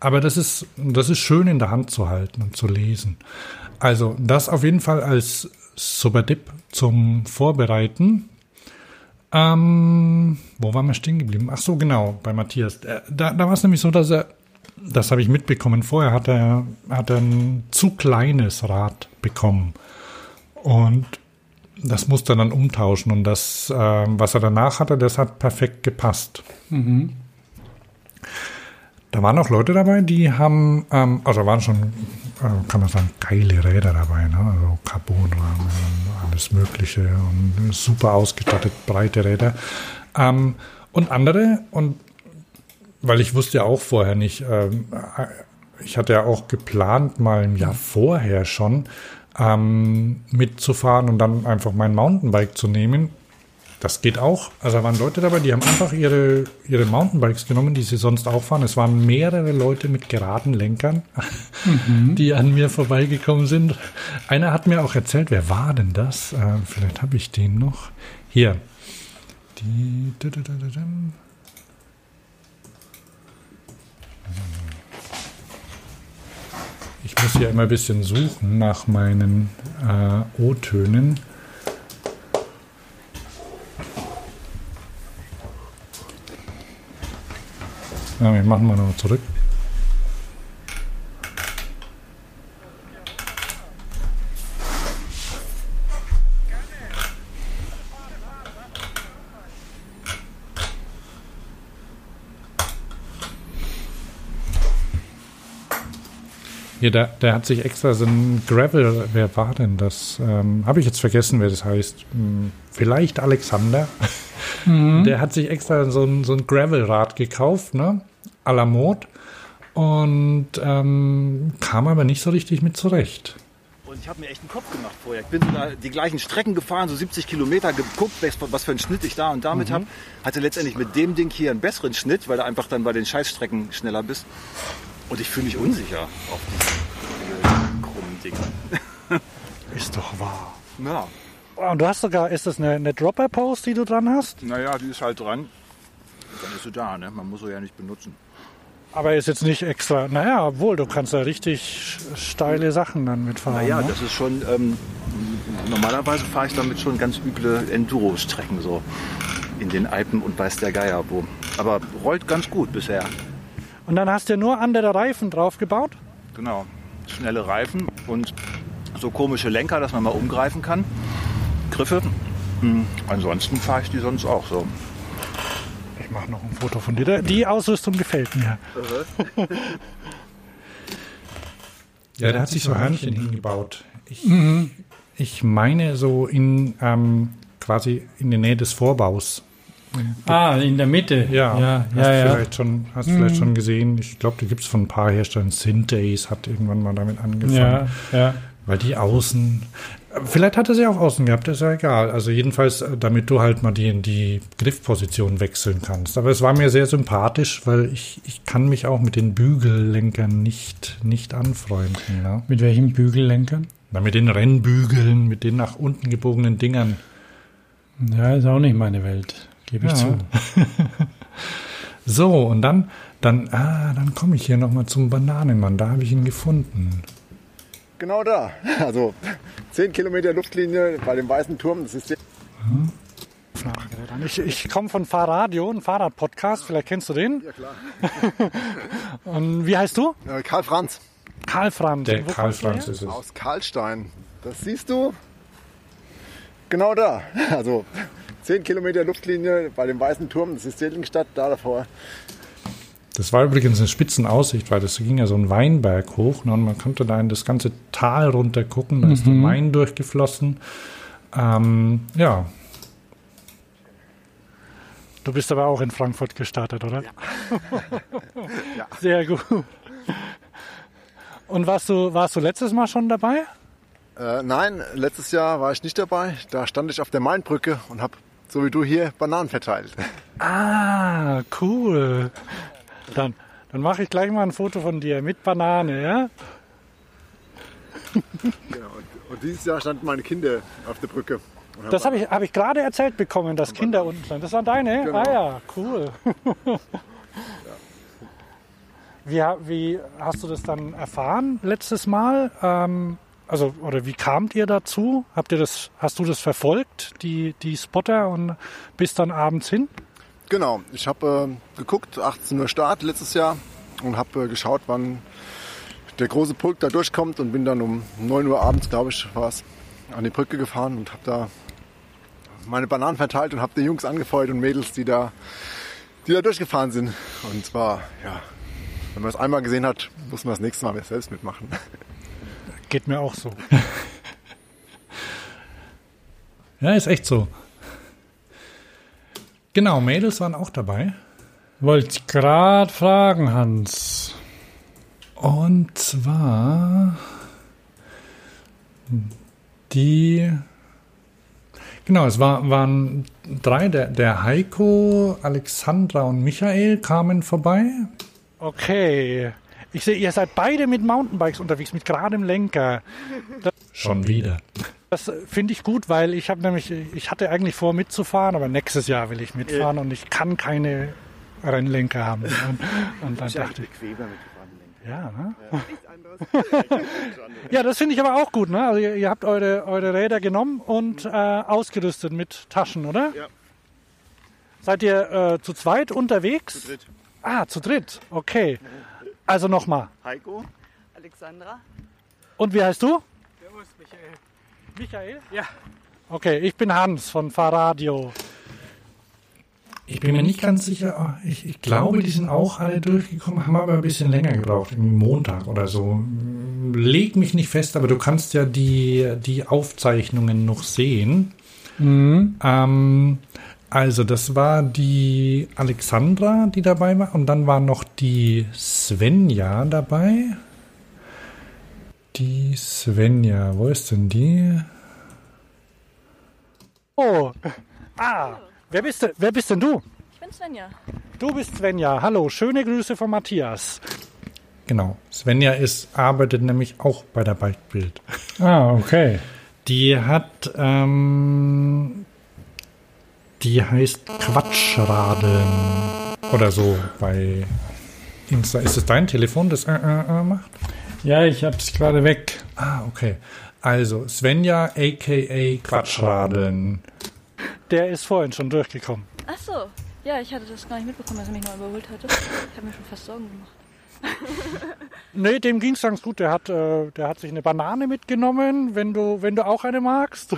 aber das ist, das ist schön in der Hand zu halten und zu lesen. Also das auf jeden Fall als super Dip zum Vorbereiten. Ähm, wo waren wir stehen geblieben? Ach so, genau, bei Matthias. Äh, Da, da war es nämlich so, dass er, das habe ich mitbekommen, vorher hat er, hat er ein zu kleines Rad bekommen. Und das musste er dann umtauschen. Und das, äh, was er danach hatte, das hat perfekt gepasst. Mhm. Da waren auch Leute dabei, die haben, ähm, also waren schon, äh, kann man sagen, geile Räder dabei, ne? also Carbonrahmen und alles Mögliche und super ausgestattet, breite Räder. Ähm, und andere, und weil ich wusste ja auch vorher nicht, ähm, äh, ich hatte ja auch geplant, mal im Jahr vorher schon ähm, mitzufahren und dann einfach mein Mountainbike zu nehmen. Das geht auch. Also da waren Leute dabei, die haben einfach ihre, ihre Mountainbikes genommen, die sie sonst auch fahren. Es waren mehrere Leute mit geraden Lenkern, Mhm. die an mir vorbeigekommen sind. Einer hat mir auch erzählt, wer war denn das? Äh, vielleicht habe ich den noch. Hier. Die. Ich muss hier immer ein bisschen suchen nach meinen äh, O-Tönen. Ja, wir machen mal noch zurück. Hier, der, der hat sich extra so ein Gravel, wer war denn das? Ähm, Habe ich jetzt vergessen, wer das heißt. Hm, vielleicht Alexander. Mhm. Der hat sich extra so ein, so ein Gravelrad gekauft, ne? À la Mode. Und ähm, kam aber nicht so richtig mit zurecht. Und ich habe mir echt einen Kopf gemacht vorher. Ich bin so da die gleichen Strecken gefahren, so 70 Kilometer geguckt, was- für einen Schnitt ich da und damit Mhm. habe. Hatte letztendlich mit dem Ding hier einen besseren Schnitt, weil du einfach dann bei den Scheißstrecken schneller bist. Und ich fühle mich unsicher auf diesen krummen Dingen. Ist doch wahr. Ja, Und du hast sogar, ist das eine, eine Dropper-Post, die du dran hast? naja, die ist halt dran. Dann ist sie da, ne? Man muss sie ja nicht benutzen. Aber ist jetzt nicht extra. Naja, obwohl, du kannst da richtig steile Sachen dann mitfahren. Naja, ne? das ist schon, ähm, normalerweise fahre ich damit schon ganz üble Enduro-Strecken so in den Alpen und weiß der Geier wo. Aber rollt ganz gut bisher. Und dann hast du nur andere Reifen draufgebaut? Genau. Schnelle Reifen und so komische Lenker, dass man mal umgreifen kann. Griffe. Hm, Ansonsten fahre ich die sonst auch so. Ich mache noch ein Foto von dir. Die Ausrüstung gefällt mir. Ja, der hat sich so Hörnchen hingebaut. Ich, Mhm. ich meine so in ähm, quasi in der Nähe des Vorbaus. Ah, in der Mitte. Ja, ja, hast ja. ja. vielleicht schon, hast Mhm. vielleicht schon gesehen. Ich glaube, da gibt es von ein paar Herstellern. Synthase hat irgendwann mal damit angefangen. Ja, ja. Weil die außen. Vielleicht hat er sie auch außen gehabt, ist ja egal. Also jedenfalls, äh, damit du halt mal die, die Griffposition wechseln kannst. Aber es war mir sehr sympathisch, weil ich, ich kann mich auch mit den Bügellenkern nicht, nicht anfreunden. Ne? Mit welchen Bügellenkern? Na, mit den Rennbügeln, mit den nach unten gebogenen Dingern. Ja, ist auch nicht meine Welt, gebe ich Ja. zu. So, und dann, dann, ah, dann komme ich hier nochmal zum Bananenmann. Da habe ich ihn gefunden. Genau da. Also 10 Kilometer Luftlinie bei dem weißen Turm. Das ist Ich, ich komme von Fahrradio, ein Fahrradpodcast. Vielleicht kennst du den. Ja, klar. Und wie heißt du? Äh, Karl Franz. Karl Franz. Der wo Karl Franz ist es. Aus Karlstein. Das siehst du genau da. Also 10 Kilometer Luftlinie bei dem weißen Turm. Das ist Seligenstadt. Da davor. Das war übrigens eine Spitzenaussicht, weil das ging ja so ein Weinberg hoch ne, und man konnte da in das ganze Tal runter gucken. Da ist der Mhm. Main durchgeflossen. Ähm, ja. Du bist aber auch in Frankfurt gestartet, oder? Ja. ja. Sehr gut. Und warst du, warst du letztes Mal schon dabei? Äh, nein, letztes Jahr war ich nicht dabei. Da stand ich auf der Mainbrücke und habe, so wie du hier, Bananen verteilt. Ah, cool. Dann, dann mache ich gleich mal ein Foto von dir mit Banane, ja? genau, und, und, dieses Jahr standen meine Kinder auf der Brücke. Das habe ich, hab ich gerade erzählt bekommen, dass Kinder unten sind. Das waren deine? Genau. Ah ja, cool. Wie, wie, hast du das dann erfahren letztes Mal? Ähm, also, oder wie kamt ihr dazu? Habt ihr das, hast du das verfolgt, die, die Spotter und bis dann abends hin? Genau, ich habe äh, geguckt, 18 Uhr Start letztes Jahr und habe äh, geschaut, wann der große Pulk da durchkommt und bin dann um 9 Uhr abends, glaube ich, war es, an die Brücke gefahren und habe da meine Bananen verteilt und habe die Jungs angefeuert und Mädels, die da, die da durchgefahren sind. Und zwar, ja, wenn man es einmal gesehen hat, muss man das nächste Mal selbst mitmachen. Geht mir auch so. ja, ist echt so. Genau, Mädels waren auch dabei. Wollte ich gerade fragen, Hans. Und zwar die. Genau, es war, waren drei, der, der Heiko, Alexandra und Michael kamen vorbei. Okay. Ich sehe, ihr seid beide mit Mountainbikes unterwegs, mit geradem Lenker. Das, Schon wieder. Das finde ich gut, weil ich habe nämlich, ich hatte eigentlich vor mitzufahren, aber nächstes Jahr will ich mitfahren ja. und ich kann keine Rennlenker haben. Und, und dann dachte ich, ja, ne? Ja, ja das finde ich aber auch gut, ne? Also ihr, ihr habt eure, eure Räder genommen und äh, ausgerüstet mit Taschen, oder? Ja. Seid ihr äh, zu zweit unterwegs? Zu dritt. Ah, zu dritt. Okay. Also nochmal. Heiko. Alexandra. Und wie heißt du? Michael. Michael? Ja. Okay, ich bin Hans von Fahrradio. Ich bin mir nicht ganz sicher. Ich, ich, glaube, die sind auch alle durchgekommen, haben aber ein bisschen länger gebraucht, irgendwie Montag oder so. Leg mich nicht fest, aber du kannst ja die, die Aufzeichnungen noch sehen. Mhm. Ähm, also, das war die Alexandra, die dabei war, und dann war noch die Svenja dabei. Die Svenja, wo ist denn die? Oh, ah, wer bist, du, wer bist denn du? Ich bin Svenja. Du bist Svenja. Hallo, schöne Grüße von Matthias. Genau, Svenja ist, arbeitet nämlich auch bei der Bikebild. Ah, okay. Die hat ähm, die heißt Quatschradeln oder so bei Insta. Ist es dein Telefon, das äh, äh, äh macht? Ja, ich hab's gerade weg. Ah, okay. Also Svenja aka Quatschradeln. Der ist vorhin schon durchgekommen. Ach so. Ja, ich hatte das gar nicht mitbekommen, dass er mich noch überholt hatte. Ich habe mir schon fast Sorgen gemacht. nee, dem ging's ganz gut. Der hat, äh, der hat sich eine Banane mitgenommen, wenn du, wenn du auch eine magst.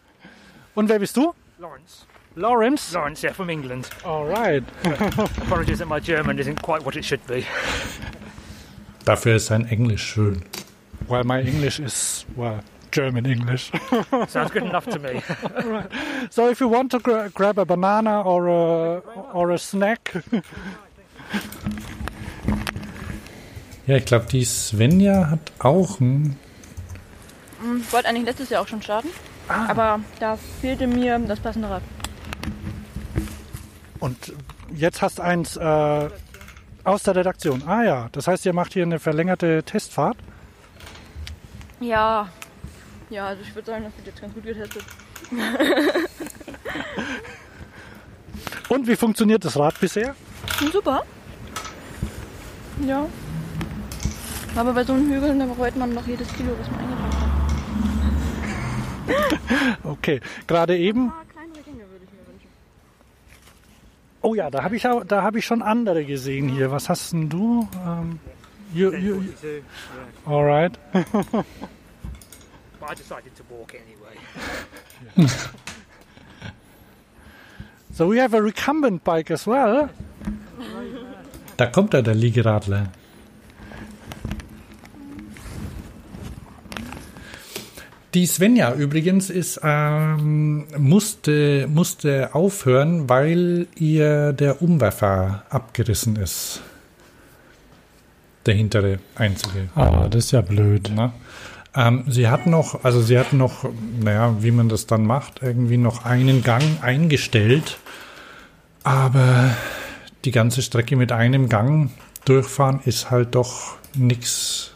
Und wer bist du? Lawrence. Lawrence? Lawrence, yeah, from England. All right. Apologies that my German isn't quite what it should be. Dafür ist sein Englisch schön. Well, my English is, well, German English. Sounds good enough to me. right. So if you want to gra grab a banana or a, or a snack. ja, ich glaube, die Svenja hat auch ein. Ich wollte eigentlich letztes Jahr auch schon starten. Ah. Aber da fehlte mir das passende Rad. Und jetzt hast du eins äh, aus der Redaktion. Ah ja, das heißt, ihr macht hier eine verlängerte Testfahrt? Ja, ja, also ich würde sagen, das wird jetzt ganz gut getestet. Und wie funktioniert das Rad bisher? Super. Ja. Aber bei so einem Hügel, da bereut man noch jedes Kilo, was man eingepackt hat. okay, gerade eben Oh ja, da habe ich, hab ich schon andere gesehen hier. Was hast denn du? Um, you, you, you. All right. I decided to walk anyway. so we have a recumbent bike as well. Da kommt er, der Liegeradler. Die Svenja übrigens ist, ähm, musste, musste aufhören, weil ihr der Umwerfer abgerissen ist. Der hintere einzige. Ah, das ist ja blöd. Na? Ähm, sie hat noch, also sie hat noch, naja, wie man das dann macht, irgendwie noch einen Gang eingestellt. Aber die ganze Strecke mit einem Gang durchfahren ist halt doch nichts,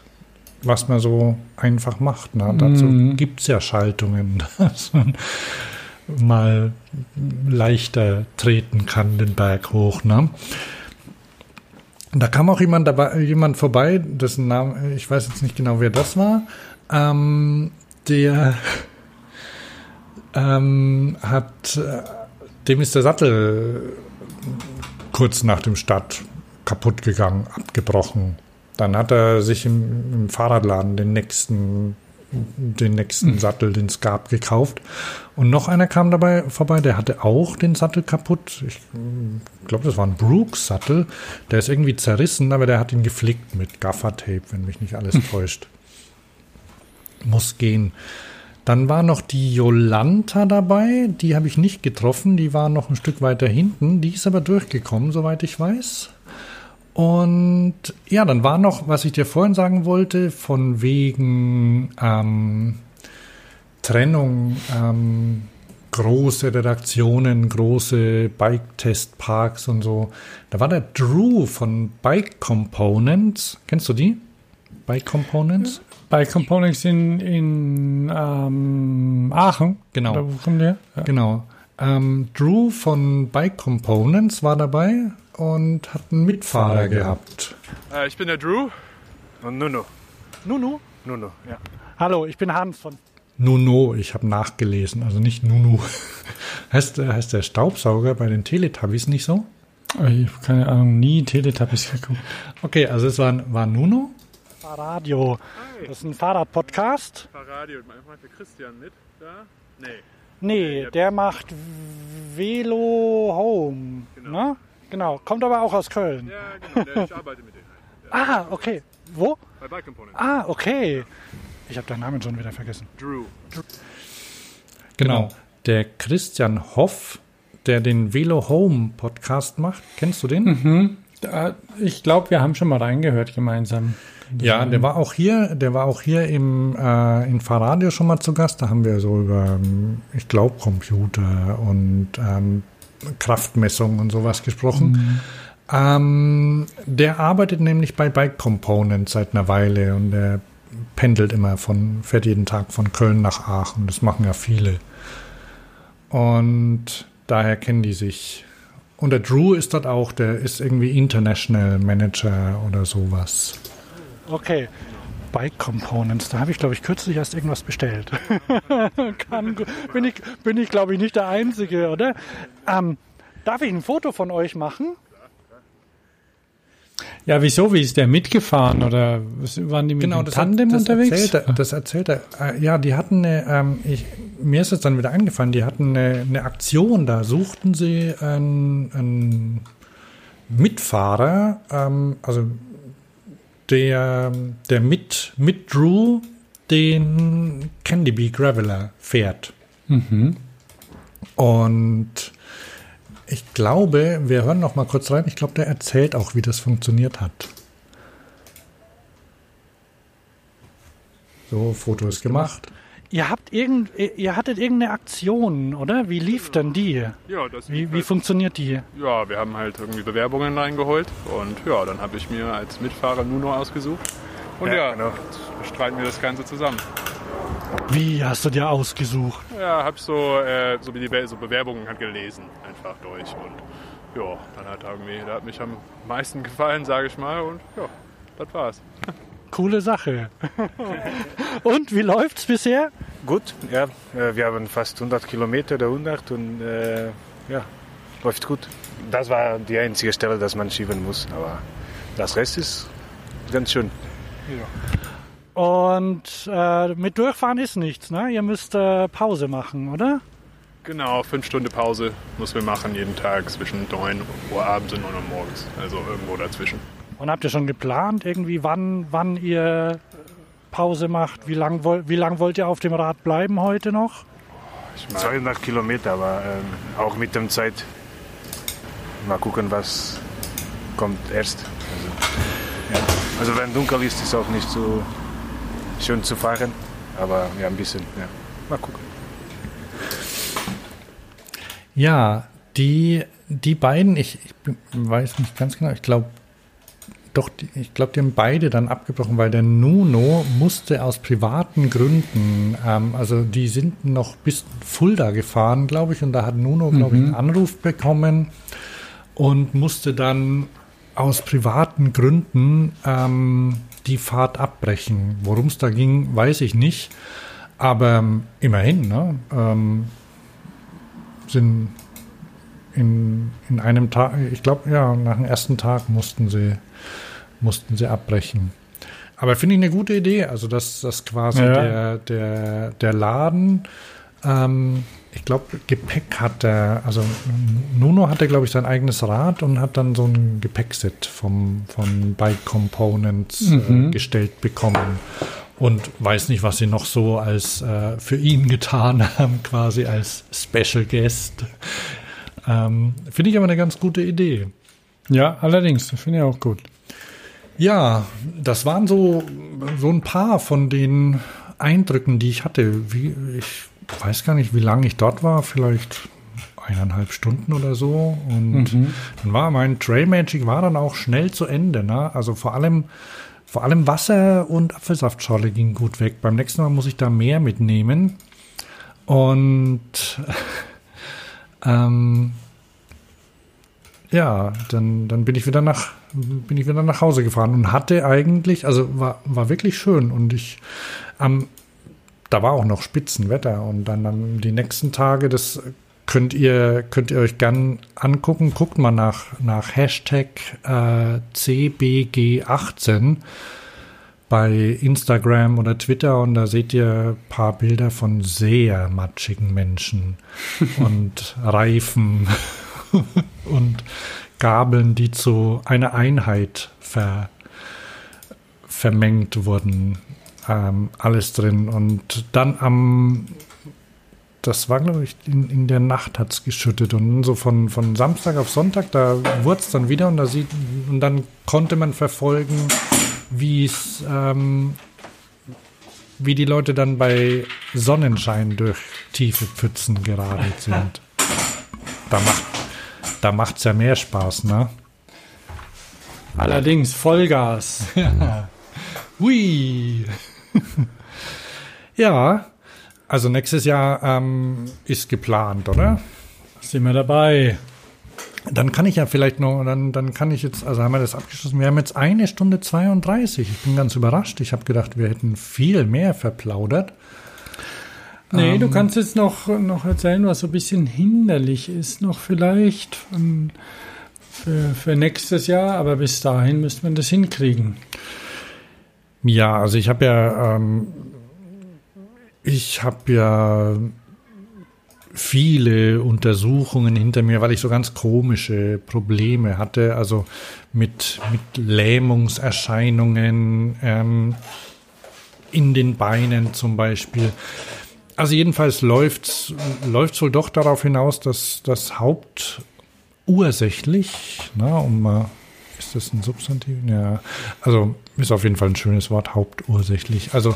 was man so einfach macht. Ne? Dazu Mhm. gibt es ja Schaltungen, dass man mal leichter treten kann den Berg hoch. Ne? Da kam auch jemand dabei, jemand vorbei, dessen Name, ich weiß jetzt nicht genau, wer das war. Ähm, der ähm, hat, äh, dem ist der Sattel kurz nach dem Start kaputt gegangen, abgebrochen. Dann hat er sich im, im Fahrradladen den nächsten, den nächsten Sattel, den es gab, gekauft. Und noch einer kam dabei vorbei, der hatte auch den Sattel kaputt. Ich glaube, das war ein Brooks-Sattel. Der ist irgendwie zerrissen, aber der hat ihn geflickt mit Gaffertape, wenn mich nicht alles täuscht. Muss gehen. Dann war noch die Jolanta dabei. Die habe ich nicht getroffen. Die war noch ein Stück weiter hinten. Die ist aber durchgekommen, soweit ich weiß. Und ja, dann war noch, was ich dir vorhin sagen wollte, von wegen ähm, Trennung, ähm, große Redaktionen, große Bike-Testparks und so. Da war der Drew von Bike Components. Kennst du die? Bike Components? Bei Components in, in ähm, Aachen. Genau. Oder wo kommt der? Ja. Genau. Ähm, Drew von Bike Components war dabei und hat einen Mitfahrer gehabt. Äh, ich bin der Drew. Und Nuno. Nunu? Nuno, ja. Hallo, ich bin Hans von. Nuno, ich habe nachgelesen, also nicht Nunu. heißt, der- heißt der Staubsauger bei den Teletubbies nicht so? Ich habe keine Ahnung, nie Teletubbies geguckt. Okay, also es war, war Nuno. Radio. Das ist ein Fahrradpodcast. Fahrradio. Macht der Christian mit da? Nee. Nee, der macht Velo Home. Ne? Genau. Kommt aber auch aus Köln. Ja, genau. Ich arbeite mit denen. Ah, okay. Wo? Bei Bike Components. Ah, okay. Ich habe deinen Namen schon wieder vergessen. Drew. Genau. Der Christian Hoff, der den Velo Home Podcast macht. Kennst du den? Mhm. Ich glaube, wir haben schon mal reingehört gemeinsam. Ja, der war auch hier, der war auch hier im äh, in Fahrradio schon mal zu Gast. Da haben wir so über, ähm, ich glaube, Computer und ähm, Kraftmessung und sowas gesprochen. Ähm, der arbeitet nämlich bei Bike Components seit einer Weile und der pendelt immer von, fährt jeden Tag von Köln nach Aachen. Das machen ja viele. Und daher kennen die sich. Und der Drew ist dort auch, der ist irgendwie International Manager oder sowas. Okay. Bike Components, da habe ich, glaube ich, kürzlich erst irgendwas bestellt. Kann, bin ich, bin ich glaube ich, nicht der Einzige, oder? Ähm, darf ich ein Foto von euch machen? Ja, wieso? Wie ist der mitgefahren? Oder was- waren die mit Genau, dem das, Tandem hat, das unterwegs? Erzählt er, das erzählt er. Äh, Ja, die hatten eine, ähm, ich, mir ist es dann wieder eingefallen, die hatten eine, eine Aktion, da suchten sie einen, einen Mitfahrer, ähm, also der, der mit, mit Drew den Candy Bee Graveler fährt. Mhm. Und ich glaube, wir hören noch mal kurz rein. Ich glaube, der erzählt auch, wie das funktioniert hat. So, Foto ist gemacht. Ihr habt irgend, ihr hattet irgendeine Aktion, oder? Wie lief denn die? Ja, das Wie, wie halt- funktioniert die? Ja, wir haben halt irgendwie Bewerbungen reingeholt und ja, dann habe ich mir als Mitfahrer Nuno ausgesucht. Und ja, Ja, genau. jetzt bestreiten wir das Ganze zusammen. Wie hast du dir ausgesucht? Ja, habe so, äh, so, die so Bewerbungen halt gelesen, einfach durch. Und ja, dann hat irgendwie, der hat mich am meisten gefallen, sage ich mal. Und ja, das war's. Coole Sache. Und wie läuft's bisher? Gut, ja. Äh, Wir haben fast 100 Kilometer, der 100 und äh, ja, läuft gut. Das war die einzige Stelle, dass man schieben muss, aber das Rest ist ganz schön. Und äh, mit Durchfahren ist nichts, ne? Ihr müsst äh, Pause machen, oder? Genau, fünf Stunden Pause müssen wir machen jeden Tag zwischen 9 Uhr abends und 9 Uhr morgens. Also irgendwo dazwischen. Und habt ihr schon geplant, irgendwie, wann, wann ihr Radpause macht. Wie lang, woll, wie lang wollt ihr auf dem Rad bleiben heute noch? 200 Kilometer, aber ähm, auch mit der Zeit mal gucken, was kommt erst. Also, ja. also wenn dunkel ist, ist es auch nicht so schön zu fahren, aber ja, ein bisschen, ja. Mal gucken. Ja, die, die beiden, ich, ich weiß nicht ganz genau, ich glaube, doch, die, ich glaube, die haben beide dann abgebrochen, weil der Nuno musste aus privaten Gründen, ähm, also die sind noch bis Fulda gefahren, glaube ich, und da hat Nuno, glaube ich, Mhm. einen Anruf bekommen und musste dann aus privaten Gründen ähm, die Fahrt abbrechen. Worum es da ging, weiß ich nicht. Aber ähm, immerhin, ne? Ähm, sind in, in einem Tag, ich glaube, ja, nach dem ersten Tag mussten sie, mussten sie abbrechen. Aber finde ich eine gute Idee, also dass das quasi Ja. der, der, der Laden, ähm, ich glaube, Gepäck hat der, also Nuno hatte, glaube ich, sein eigenes Rad und hat dann so ein Gepäckset vom, von Bike Components äh, Mhm. gestellt bekommen. Und weiß nicht, was sie noch so als äh, für ihn getan haben, quasi als Special Guest. Ähm, Finde ich aber eine ganz gute Idee. Ja, allerdings, finde ich auch gut. Ja, das waren so, so ein paar von den Eindrücken, die ich hatte. Wie, ich weiß gar nicht, wie lange ich dort war, vielleicht eineinhalb Stunden oder so. Und Mhm. dann war mein Trail Magic war dann auch schnell zu Ende. Ne? Also vor allem, vor allem Wasser und Apfelsaftschorle ging gut weg. Beim nächsten Mal muss ich da mehr mitnehmen. Und ähm, ja, dann, dann bin ich wieder nach bin ich wieder nach Hause gefahren und hatte eigentlich, also war, war wirklich schön und ich am da war auch noch Spitzenwetter und dann am- die nächsten Tage, das könnt ihr könnt ihr euch gern angucken. Guckt mal nach nach Hashtag äh, CBG18 bei Instagram oder Twitter und da seht ihr ein paar Bilder von sehr matschigen Menschen und Reifen und Gabeln, die zu einer Einheit ver, vermengt wurden. Ähm, alles drin. Und dann am, das war glaube ich, in, in der Nacht hat es geschüttet. Und so von, von Samstag auf Sonntag, da wurde es dann wieder und, da sieht, und dann konnte man verfolgen, wie es, ähm, wie die Leute dann bei Sonnenschein durch tiefe Pfützen geradelt sind. Da macht da macht's ja mehr Spaß, ne? Allerdings Vollgas. Ja. Hui. ja, also nächstes Jahr ähm, ist geplant, oder? Sind wir dabei. Dann kann ich ja vielleicht noch, dann, dann kann ich jetzt, also haben wir das abgeschlossen. Wir haben jetzt eine Stunde 32. Ich bin ganz überrascht. Ich habe gedacht, wir hätten viel mehr verplaudert. Nee, du Ähm, kannst jetzt noch, noch erzählen, was so ein bisschen hinderlich ist, noch vielleicht ähm, für, für nächstes Jahr, aber bis dahin müsste man das hinkriegen. Ja, also ich habe ja, ähm, ich habe ja viele Untersuchungen hinter mir, weil ich so ganz komische Probleme hatte, also mit, mit Lähmungserscheinungen ähm, in den Beinen zum Beispiel. Also jedenfalls läuft es wohl doch darauf hinaus, dass das hauptursächlich, na, um mal, ist das ein Substantiv? Ja, also ist auf jeden Fall ein schönes Wort, hauptursächlich. Also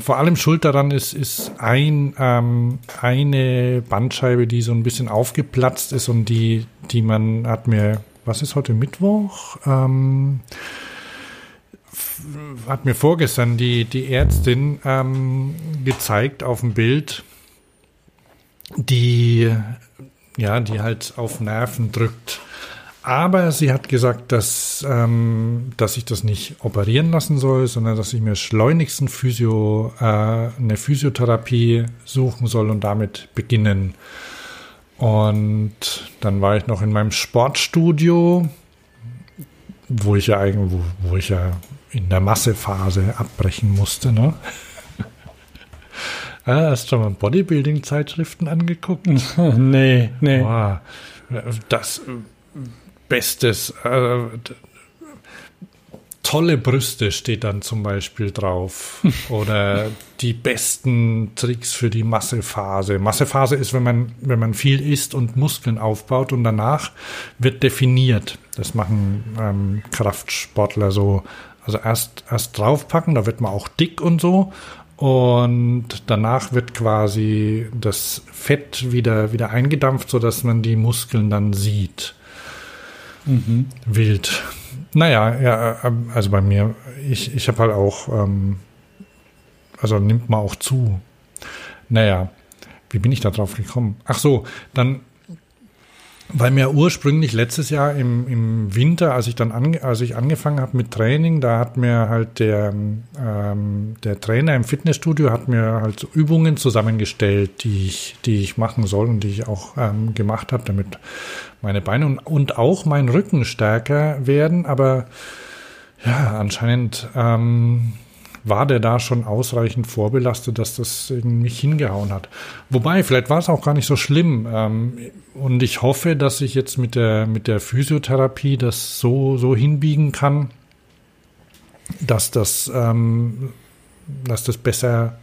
vor allem schuld daran ist, ist ein, ähm, eine Bandscheibe, die so ein bisschen aufgeplatzt ist und die, die man hat mir, was ist heute Mittwoch? Ähm, hat mir vorgestern die, die Ärztin ähm, gezeigt auf dem Bild, die, ja, die halt auf Nerven drückt. Aber sie hat gesagt, dass, ähm, dass ich das nicht operieren lassen soll, sondern dass ich mir schleunigst ein Physio, äh, eine Physiotherapie suchen soll und damit beginnen. Und dann war ich noch in meinem Sportstudio, wo ich ja eigentlich, wo, wo ich ja in der Massephase abbrechen musste, ne? Ah, hast du schon mal Bodybuilding-Zeitschriften angeguckt? nee, nee. Boah, das äh, Bestes, äh, tolle Brüste steht dann zum Beispiel drauf. Oder die besten Tricks für die Massephase. Massephase ist, wenn man, wenn man viel isst und Muskeln aufbaut und danach wird definiert. Das machen ähm, Kraftsportler so. Also erst, erst draufpacken, da wird man auch dick und so. Und danach wird quasi das Fett wieder, wieder eingedampft, sodass man die Muskeln dann sieht. Mhm. Wild. Naja, ja, ähm, also bei mir, ich, ich habe halt auch, ähm, also nimmt man auch zu. Naja, wie bin ich da drauf gekommen? Ach so, dann, weil mir ursprünglich letztes Jahr im, im Winter, als ich dann ange, als ich angefangen habe mit Training, da hat mir halt der, ähm, der Trainer im Fitnessstudio hat mir halt so Übungen zusammengestellt, die ich, die ich machen soll und die ich auch ähm, gemacht habe, damit meine Beine und, und auch mein Rücken stärker werden, aber ja, anscheinend ähm, war der da schon ausreichend vorbelastet, dass das nicht hingehauen hat. Wobei, vielleicht war es auch gar nicht so schlimm. Ähm, und ich hoffe, dass ich jetzt mit der, mit der Physiotherapie das so, so hinbiegen kann, dass das, ähm, dass das besser,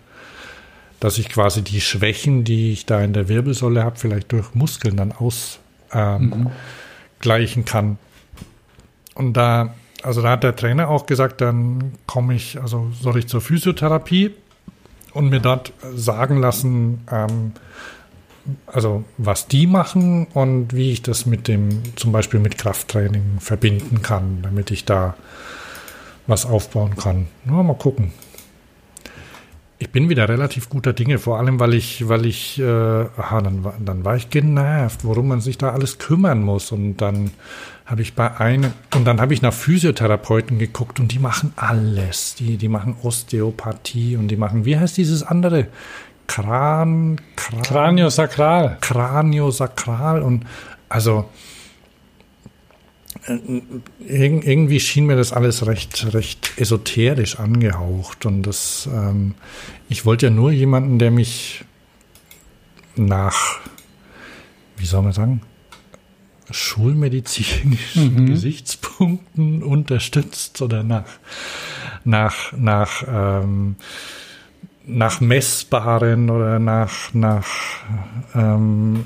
dass ich quasi die Schwächen, die ich da in der Wirbelsäule habe, vielleicht durch Muskeln dann ausgleichen ähm, kann. Und da also da hat der Trainer auch gesagt, dann komme ich, also soll ich zur Physiotherapie und mir dort sagen lassen, ähm, also was die machen und wie ich das mit dem, zum Beispiel mit Krafttraining verbinden kann, damit ich da was aufbauen kann. Nur mal gucken. Ich bin wieder relativ guter Dinge, vor allem weil ich, weil ich, äh, aha, dann, dann war ich genervt, worum man sich da alles kümmern muss. Und dann habe ich bei einem, und dann habe ich nach Physiotherapeuten geguckt und die machen alles. Die, die machen Osteopathie und die machen, wie heißt dieses andere? Kran, Kran Kraniosakral. Kraniosakral und also äh, irgendwie schien mir das alles recht, recht esoterisch angehaucht. Und das, ähm, ich wollte ja nur jemanden, der mich nach, wie soll man sagen, schulmedizinischen mhm. Gesichtspunkten unterstützt oder nach, nach, nach, ähm, nach messbaren oder nach, nach, ähm,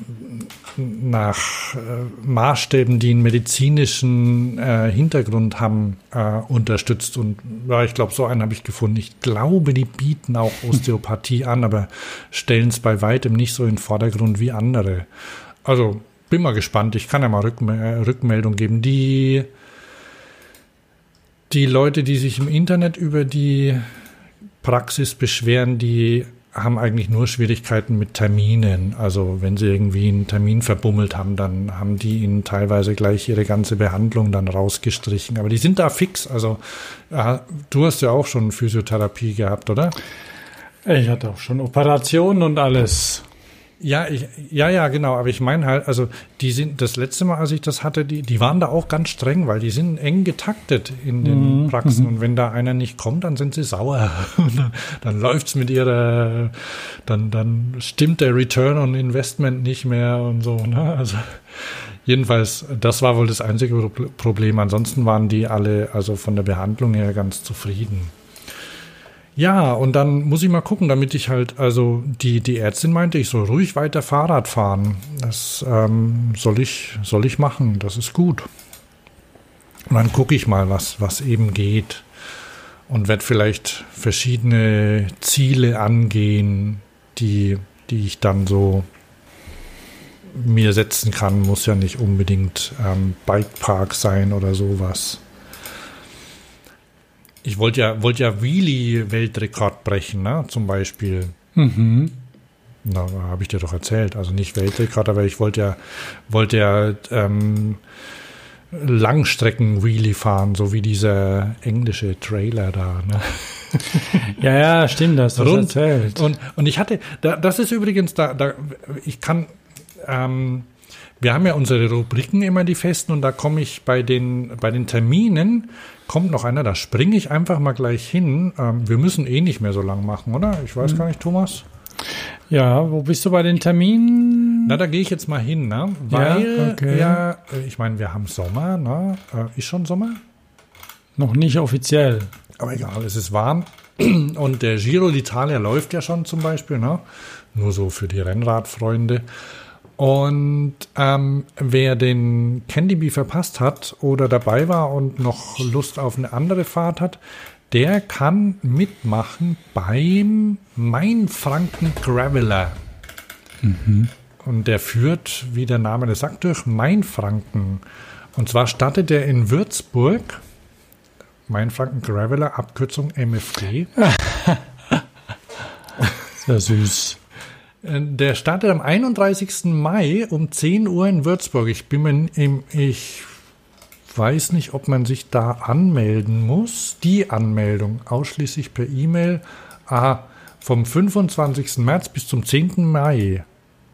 nach äh, Maßstäben, die einen medizinischen äh, Hintergrund haben, äh, unterstützt. Und ja, ich glaube, so einen habe ich gefunden. Ich glaube, die bieten auch Osteopathie an, aber stellen es bei weitem nicht so in den Vordergrund wie andere. Also bin mal gespannt. Ich kann ja mal Rückme Rückmeldung geben. Die, die Leute, die sich im Internet über die Praxis beschweren, die haben eigentlich nur Schwierigkeiten mit Terminen. Also wenn sie irgendwie einen Termin verbummelt haben, dann haben die ihnen teilweise gleich ihre ganze Behandlung dann rausgestrichen. Aber die sind da fix. Also du hast ja auch schon Physiotherapie gehabt, oder? Ich hatte auch schon Operationen und alles. Ja, ich, ja, ja, genau. Aber ich meine halt, also die sind das letzte Mal, als ich das hatte, die, die waren da auch ganz streng, weil die sind eng getaktet in den mhm. Praxen. Und wenn da einer nicht kommt, dann sind sie sauer. Und dann, dann läuft's mit ihrer, dann, dann stimmt der Return on Investment nicht mehr und so. Ne? Also jedenfalls, das war wohl das einzige Problem. Ansonsten waren die alle, also von der Behandlung her, ganz zufrieden. Ja, und dann muss ich mal gucken, damit ich halt, also die, die Ärztin meinte, ich soll ruhig weiter Fahrrad fahren. Das ähm, soll, ich, soll ich machen, das ist gut. Und dann gucke ich mal, was, was eben geht. Und werde vielleicht verschiedene Ziele angehen, die, die ich dann so mir setzen kann. Muss ja nicht unbedingt ähm, Bikepark sein oder sowas. Ich wollte ja, wollte ja Wheelie-Weltrekord brechen, ne? zum Beispiel. Mhm. Na, habe ich dir doch erzählt. Also nicht Weltrekord, aber ich wollte ja, wollte ja ähm, Langstrecken-Wheelie fahren, so wie dieser englische Trailer da. Ne? ja, ja, stimmt, das du erzählt. Und, und ich hatte, da, das ist übrigens, da, da ich kann, ähm, wir haben ja unsere Rubriken immer die festen und da komme ich bei den, bei den Terminen kommt noch einer, da springe ich einfach mal gleich hin. Ähm, wir müssen eh nicht mehr so lang machen, oder? Ich weiß mhm. gar nicht, Thomas. Ja, wo bist du bei den Terminen? Na, da gehe ich jetzt mal hin, ne? Weil ja, okay. ja ich meine, wir haben Sommer, ne? Äh, ist schon Sommer? Noch nicht offiziell. Aber egal, es ist warm. Und der Giro d'Italia läuft ja schon zum Beispiel, ne? Nur so für die Rennradfreunde. Und ähm, wer den Candy Bee verpasst hat oder dabei war und noch Lust auf eine andere Fahrt hat, der kann mitmachen beim Mainfranken Graveler. Und der führt, wie der Name das sagt, durch Mainfranken. Und zwar startet er in Würzburg. Mainfranken Graveler, Abkürzung MFG. Sehr süß. Der startet am 31. Mai um 10 Uhr in Würzburg. Ich bin mir, im- ich weiß nicht, ob man sich da anmelden muss. Die Anmeldung ausschließlich per E-Mail. Ah, vom 25. März bis zum 10. Mai.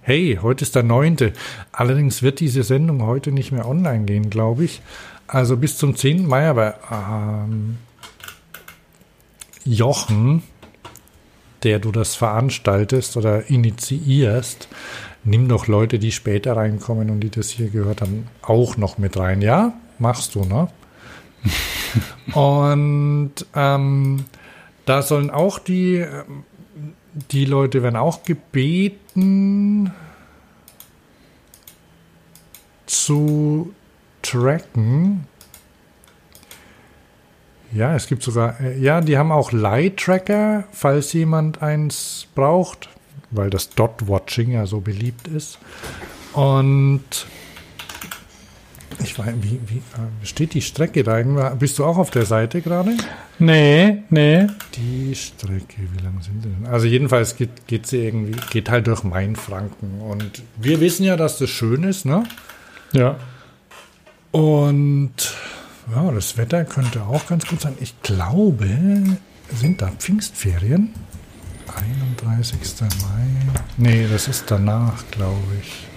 Hey, heute ist der 9. Allerdings wird diese Sendung heute nicht mehr online gehen, glaube ich. Also bis zum 10. Mai, aber ähm, Jochen, der du das veranstaltest oder initiierst, nimm doch Leute, die später reinkommen und die das hier gehört haben, auch noch mit rein. Ja, machst du, ne? und ähm, da sollen auch die, die Leute werden auch gebeten zu tracken. Ja, es gibt sogar, äh, ja, die haben auch Light-Tracker, falls jemand eins braucht, weil das Dot-Watching ja so beliebt ist. Und ich weiß, wie, wie äh, steht die Strecke da? Bist du auch auf der Seite gerade? Nee, nee. Die Strecke, wie lang sind sie denn? Also jedenfalls geht, geht sie irgendwie, geht halt durch Mainfranken. Und wir wissen ja, dass das schön ist, ne? Ja. Und ja, das Wetter könnte auch ganz gut sein. Ich glaube, sind da Pfingstferien? 31. Mai. Nee, das ist danach, glaube ich.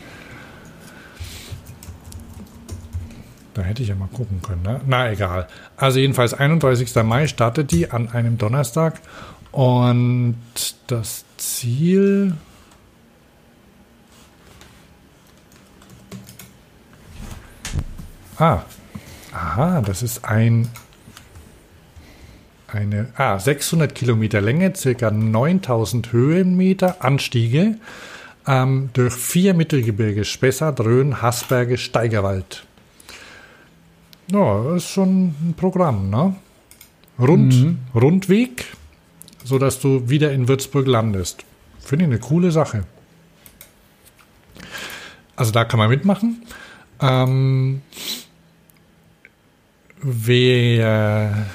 Da hätte ich ja mal gucken können. Ne? Na, egal. Also jedenfalls 31. Mai startet die an einem Donnerstag. Und das Ziel... Ah, aha, das ist ein eine ah, 600 Kilometer Länge, circa 9000 Höhenmeter Anstiege ähm, durch vier Mittelgebirge, Spessart, Rhön, Haßberge, Steigerwald. Ja, das ist schon ein Programm, ne? Rund, Mhm. Rundweg, sodass du wieder in Würzburg landest. Finde ich eine coole Sache. Also da kann man mitmachen. Ähm, wer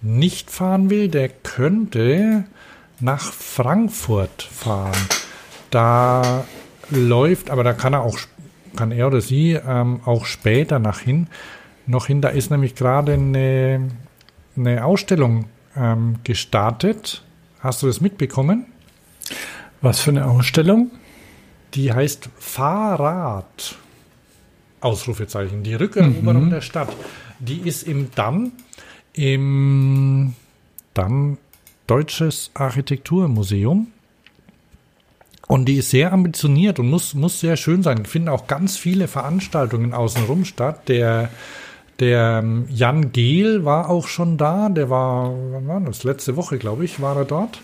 nicht fahren will, der könnte nach Frankfurt fahren. Da läuft, aber da kann er auch, kann er oder sie ähm, auch später nach hin, noch hin. Da ist nämlich gerade eine, eine Ausstellung ähm, gestartet. Hast du das mitbekommen? Was für eine Ausstellung? Die heißt Fahrrad. Ausrufezeichen. Die Rückeroberung Mhm. der Stadt. Die ist im Damm, im Damm Deutsches Architekturmuseum. Und die ist sehr ambitioniert und muss, muss sehr schön sein. Finden auch ganz viele Veranstaltungen außenrum statt. Der, der ähm, Jan Gehl war auch schon da. Der war, wann war das? Letzte Woche, glaube ich, war er dort.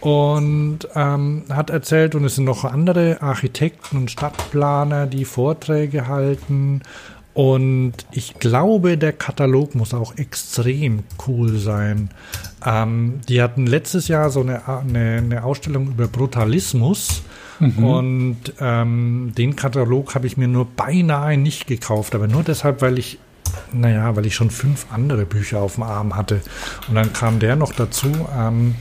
Und ähm, hat erzählt, und es sind noch andere Architekten und Stadtplaner, die Vorträge halten. Und ich glaube, der Katalog muss auch extrem cool sein. Ähm, die hatten letztes Jahr so eine, eine, eine Ausstellung über Brutalismus. Mhm. Und ähm, den Katalog habe ich mir nur beinahe nicht gekauft, aber nur deshalb, weil ich, naja, weil ich schon fünf andere Bücher auf dem Arm hatte. Und dann kam der noch dazu. Ähm,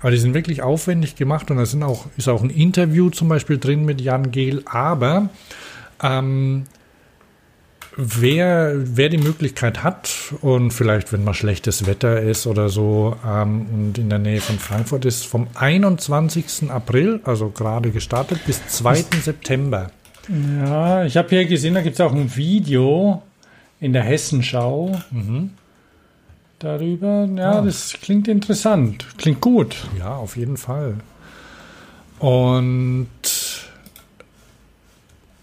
aber die sind wirklich aufwendig gemacht und da sind auch, ist auch ein Interview zum Beispiel drin mit Jan Gehl. Aber ähm, wer, wer die Möglichkeit hat und vielleicht, wenn mal schlechtes Wetter ist oder so ähm, und in der Nähe von Frankfurt ist, vom 21. April, also gerade gestartet, bis 2. September. Ja, ich habe hier gesehen, da gibt es auch ein Video in der Hessenschau darüber. Ja, Ah. das klingt interessant. Klingt gut. Ja, auf jeden Fall. Und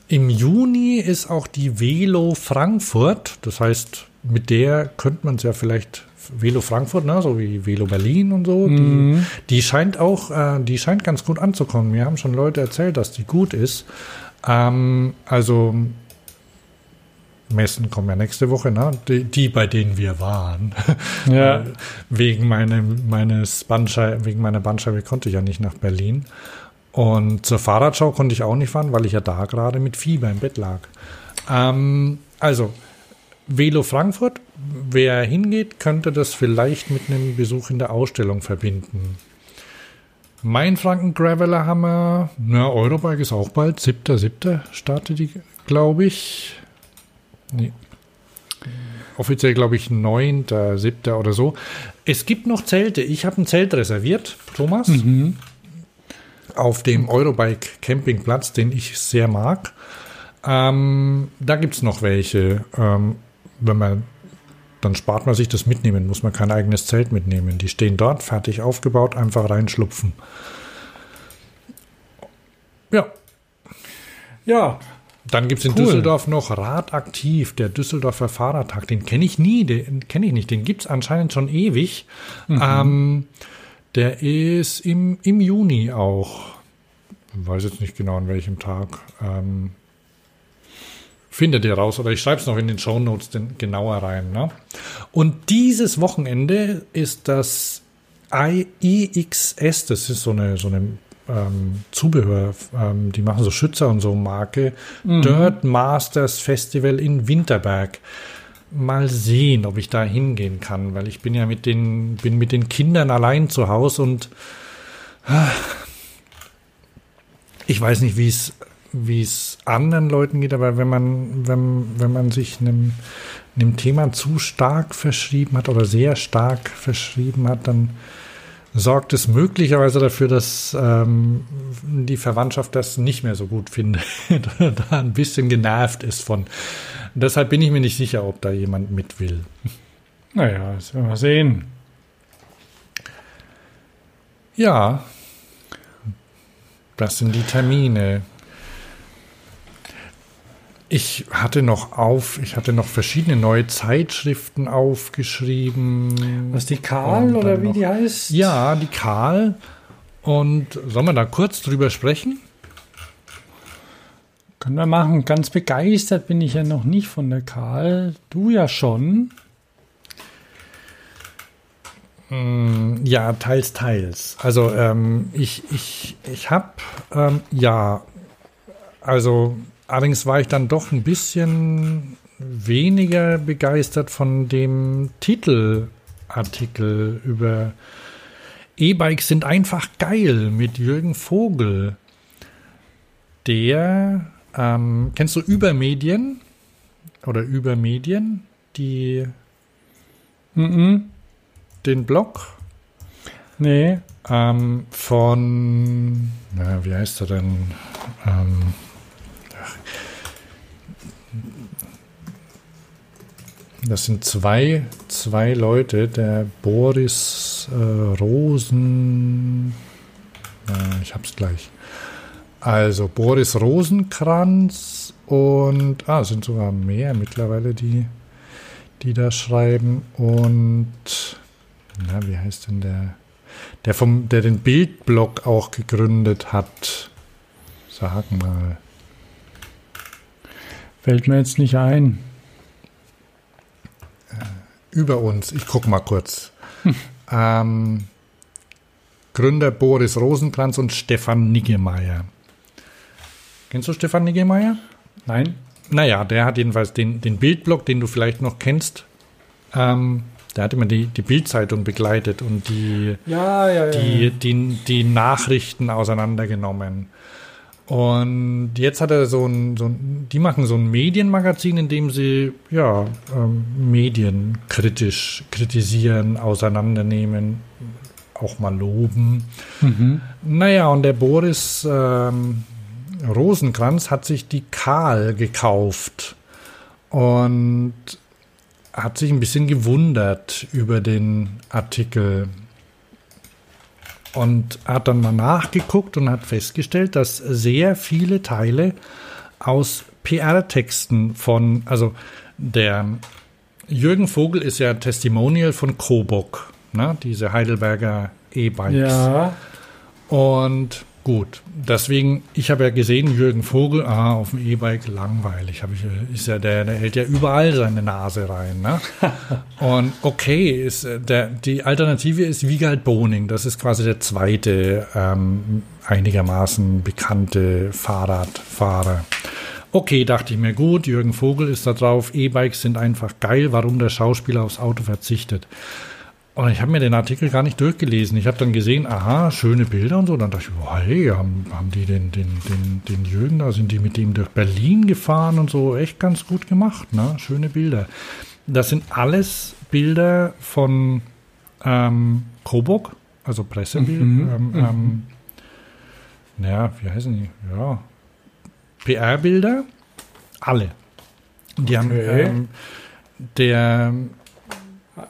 im Juni ist auch die Velo Frankfurt, das heißt mit der könnte man es ja vielleicht Velo Frankfurt, ne, so wie Velo Berlin und so, Mhm. die, die scheint auch, äh, die scheint ganz gut anzukommen. Mir haben schon Leute erzählt, dass die gut ist. Ähm, also Messen kommen ja nächste Woche, ne? Die, die bei denen wir waren. Ja. Weil wegen meinem, meines Bandscheibe, wegen meiner Bandscheibe konnte ich ja nicht nach Berlin. Und zur Fahrradschau konnte ich auch nicht fahren, weil ich ja da gerade mit Fieber im Bett lag. Ähm, also, Velo Frankfurt, wer hingeht, könnte das vielleicht mit einem Besuch in der Ausstellung verbinden. Mein Franken Graveler haben wir, na, Eurobike ist auch bald, 7.7. startet die, glaube ich. Nee. Offiziell, glaube ich, 9.7. oder so. Es gibt noch Zelte. Ich habe ein Zelt reserviert, Thomas, Mhm. Auf dem Eurobike Campingplatz, den ich sehr mag. Ähm, da gibt es noch welche. Ähm, wenn man, dann spart man sich das mitnehmen, muss man kein eigenes Zelt mitnehmen. Die stehen dort, fertig aufgebaut, einfach reinschlupfen. Ja. Ja. Dann gibt es in Cool. Düsseldorf noch Radaktiv, der Düsseldorfer Fahrradtag. Den kenne ich nie, den kenne ich nicht. Den gibt es anscheinend schon ewig. Mhm. Ähm, der ist im, im Juni auch. Ich weiß jetzt nicht genau an welchem Tag. Ähm, findet ihr raus oder ich schreibe es noch in den Shownotes den genauer rein. Ne? Und dieses Wochenende ist das IXS, das ist so eine, so eine ähm, Zubehör, ähm, die machen so Schützer und so Marke, Mhm. Dirt Masters Festival in Winterberg. Mal sehen, ob ich da hingehen kann, weil ich bin ja mit den, bin mit den Kindern allein zu Hause und ah, ich weiß nicht, wie es wie es anderen Leuten geht, aber wenn man, wenn, wenn man sich einem, einem Thema zu stark verschrieben hat oder sehr stark verschrieben hat, dann sorgt es möglicherweise dafür, dass ähm, die Verwandtschaft das nicht mehr so gut findet, da ein bisschen genervt ist von. Deshalb bin ich mir nicht sicher, ob da jemand mit will. Naja, das werden wir sehen. Ja, das sind die Termine. Ich hatte noch auf, ich hatte noch verschiedene neue Zeitschriften aufgeschrieben. Was, die Karl oder wie noch- die heißt? Ja, die Karl. Und sollen wir da kurz drüber sprechen? Können wir machen. Ganz begeistert bin ich ja noch nicht von der Karl. Du ja schon. Mm, Ja, teils, teils. Also ähm, ich, ich, ich habe, ähm, ja, also allerdings war ich dann doch ein bisschen weniger begeistert von dem Titelartikel über E-Bikes sind einfach geil mit Jürgen Vogel. Der, ähm, kennst du Übermedien? Oder Übermedien? Die Mhm. den Blog? Nee. Ähm, von, na, wie heißt er denn? Ähm, das sind zwei, zwei Leute, der Boris äh, Rosen, äh, ich hab's gleich. Also Boris Rosenkranz und, ah, es sind sogar mehr mittlerweile, die, die da schreiben und, na, wie heißt denn der? Der vom, der den Bildblog auch gegründet hat. Sag mal. Fällt mir jetzt nicht ein. Über uns. Ich guck mal kurz. ähm, Gründer Boris Rosenkranz und Stefan Niggemeier. Kennst du Stefan Niggemeier? Nein. Naja, der hat jedenfalls den, den Bildblog, den du vielleicht noch kennst. Ähm, der hat immer die, die Bildzeitung begleitet und die, Ja, ja, ja. die, die, die Nachrichten auseinandergenommen. Und jetzt hat er so ein, so ein, die machen so ein Medienmagazin, in dem sie, ja, ähm, Medien kritisch kritisieren, auseinandernehmen, auch mal loben. Mhm. Naja, und der Boris ähm, Rosenkranz hat sich die Karl gekauft und hat sich ein bisschen gewundert über den Artikel und hat dann mal nachgeguckt und hat festgestellt, dass sehr viele Teile aus PR-Texten von, also der Jürgen Vogel ist ja Testimonial von Coburg, ne? diese Heidelberger E-Bikes. Ja. Und gut, deswegen, ich habe ja gesehen, Jürgen Vogel, ah, auf dem E-Bike langweilig. Hab ich, ist ja der, der hält ja überall seine Nase rein. Ne? Und okay, ist äh, der, die Alternative ist Wiegald Boning. Das ist quasi der zweite ähm, einigermaßen bekannte Fahrradfahrer. Okay, dachte ich mir, gut, Jürgen Vogel ist da drauf, E-Bikes sind einfach geil, warum der Schauspieler aufs Auto verzichtet. Und ich habe mir den Artikel gar nicht durchgelesen. Ich habe dann gesehen, aha, schöne Bilder und so. Dann dachte ich, boah, hey, haben, haben die den, den, den, den Jürgen da, sind die mit ihm durch Berlin gefahren und so. Echt ganz gut gemacht, ne? Schöne Bilder. Das sind alles Bilder von ähm, Coburg, also Pressebild. Mhm, Ähm, mhm. ähm, naja, wie heißen die? Ja, PR-Bilder. Alle. Die haben Okay. ähm, der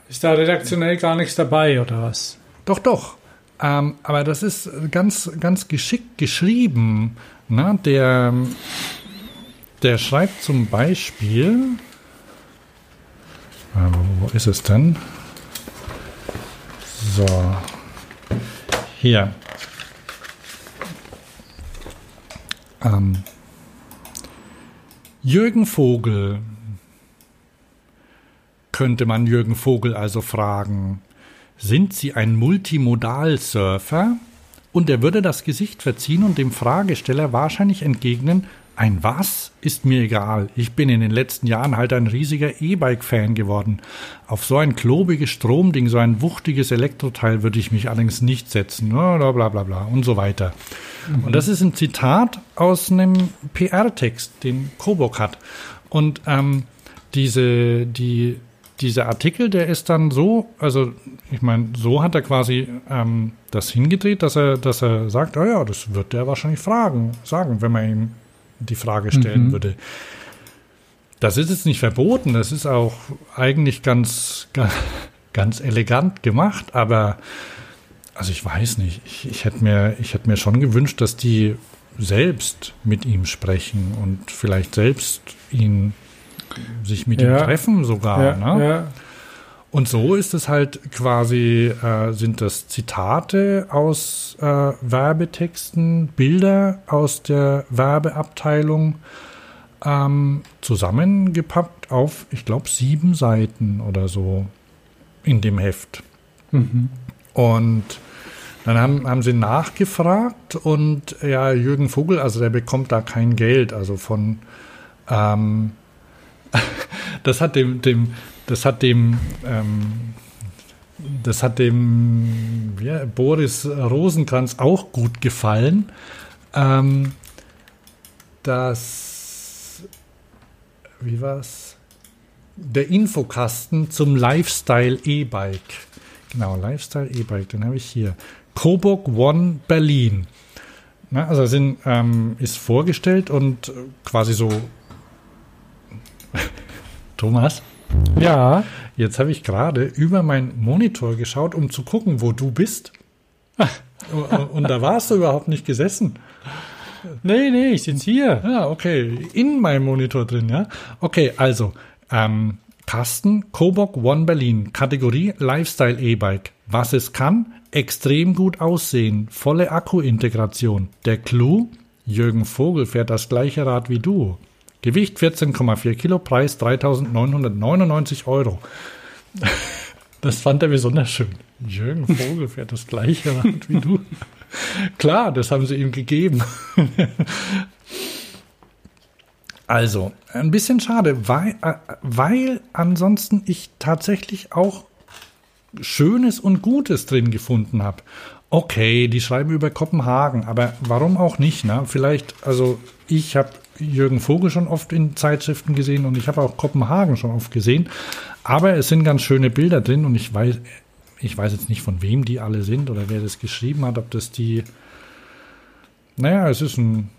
Ist da redaktionell gar nichts dabei, oder was? Doch, doch. Ähm, aber das ist ganz, ganz geschickt geschrieben. Ne? Der, der schreibt zum Beispiel. Äh, wo, wo ist es denn? So. Hier. Ähm, Jürgen Vogel. Könnte man Jürgen Vogel also fragen. Sind Sie ein Multimodal-Surfer? Und er würde das Gesicht verziehen und dem Fragesteller wahrscheinlich entgegnen, ein was? Ist mir egal. Ich bin in den letzten Jahren halt ein riesiger E-Bike-Fan geworden. Auf so ein klobiges Stromding, so ein wuchtiges Elektroteil würde ich mich allerdings nicht setzen. Bla bla bla bla und so weiter. Mhm. Und das ist ein Zitat aus einem PR-Text, den Coburg hat. Und ähm, diese, die, dieser Artikel, der ist dann so, also ich meine, so hat er quasi ähm, das hingedreht, dass er, dass er sagt, oh ja, das wird er wahrscheinlich fragen, sagen, wenn man ihm die Frage stellen Mhm. würde. Das ist jetzt nicht verboten, das ist auch eigentlich ganz, ganz, ganz elegant gemacht, aber also ich weiß nicht, ich, ich hätte mir, ich hätte mir schon gewünscht, dass die selbst mit ihm sprechen und vielleicht selbst ihn sich mit Ja. ihm treffen sogar. Ja, ne? ja. Und so ist es halt quasi, äh, sind das Zitate aus äh, Werbetexten, Bilder aus der Werbeabteilung ähm, zusammengepackt auf, ich glaube, sieben Seiten oder so in dem Heft. Mhm. Und dann haben, haben sie nachgefragt und ja, Jürgen Vogel, also der bekommt da kein Geld, also von ähm, das hat dem, dem, das hat dem, ähm, das hat dem ja, Boris Rosenkranz auch gut gefallen, ähm, dass, wie war's? Der Infokasten zum Lifestyle E-Bike. Genau, Lifestyle E-Bike, den habe ich hier. Coburg One Berlin. Na, also sind, ähm, ist vorgestellt und quasi so. Thomas? Ja. Jetzt habe ich gerade über meinen Monitor geschaut, um zu gucken, wo du bist. und, und da warst du überhaupt nicht gesessen. Nee, nee, ich sitze hier. Ja, okay. In meinem Monitor drin, ja. Okay, also, ähm, Kasten, Coburg One Berlin, Kategorie Lifestyle E-Bike. Was es kann? Extrem gut aussehen, volle Akku-Integration. Der Clou? Jürgen Vogel fährt das gleiche Rad wie du. Gewicht 14,4 Kilo, Preis 3.999 Euro. Das fand er besonders schön. Jürgen Vogel fährt das gleiche Rad wie du. Klar, das haben sie ihm gegeben. Also, ein bisschen schade, weil, äh, weil ansonsten ich tatsächlich auch Schönes und Gutes drin gefunden habe. Okay, die schreiben über Kopenhagen, aber warum auch nicht? Ne? Vielleicht, also ich habe Jürgen Vogel schon oft in Zeitschriften gesehen und ich habe auch Kopenhagen schon oft gesehen. Aber es sind ganz schöne Bilder drin und ich weiß, ich weiß jetzt nicht, von wem die alle sind oder wer das geschrieben hat, ob das die. Naja, es ist ein.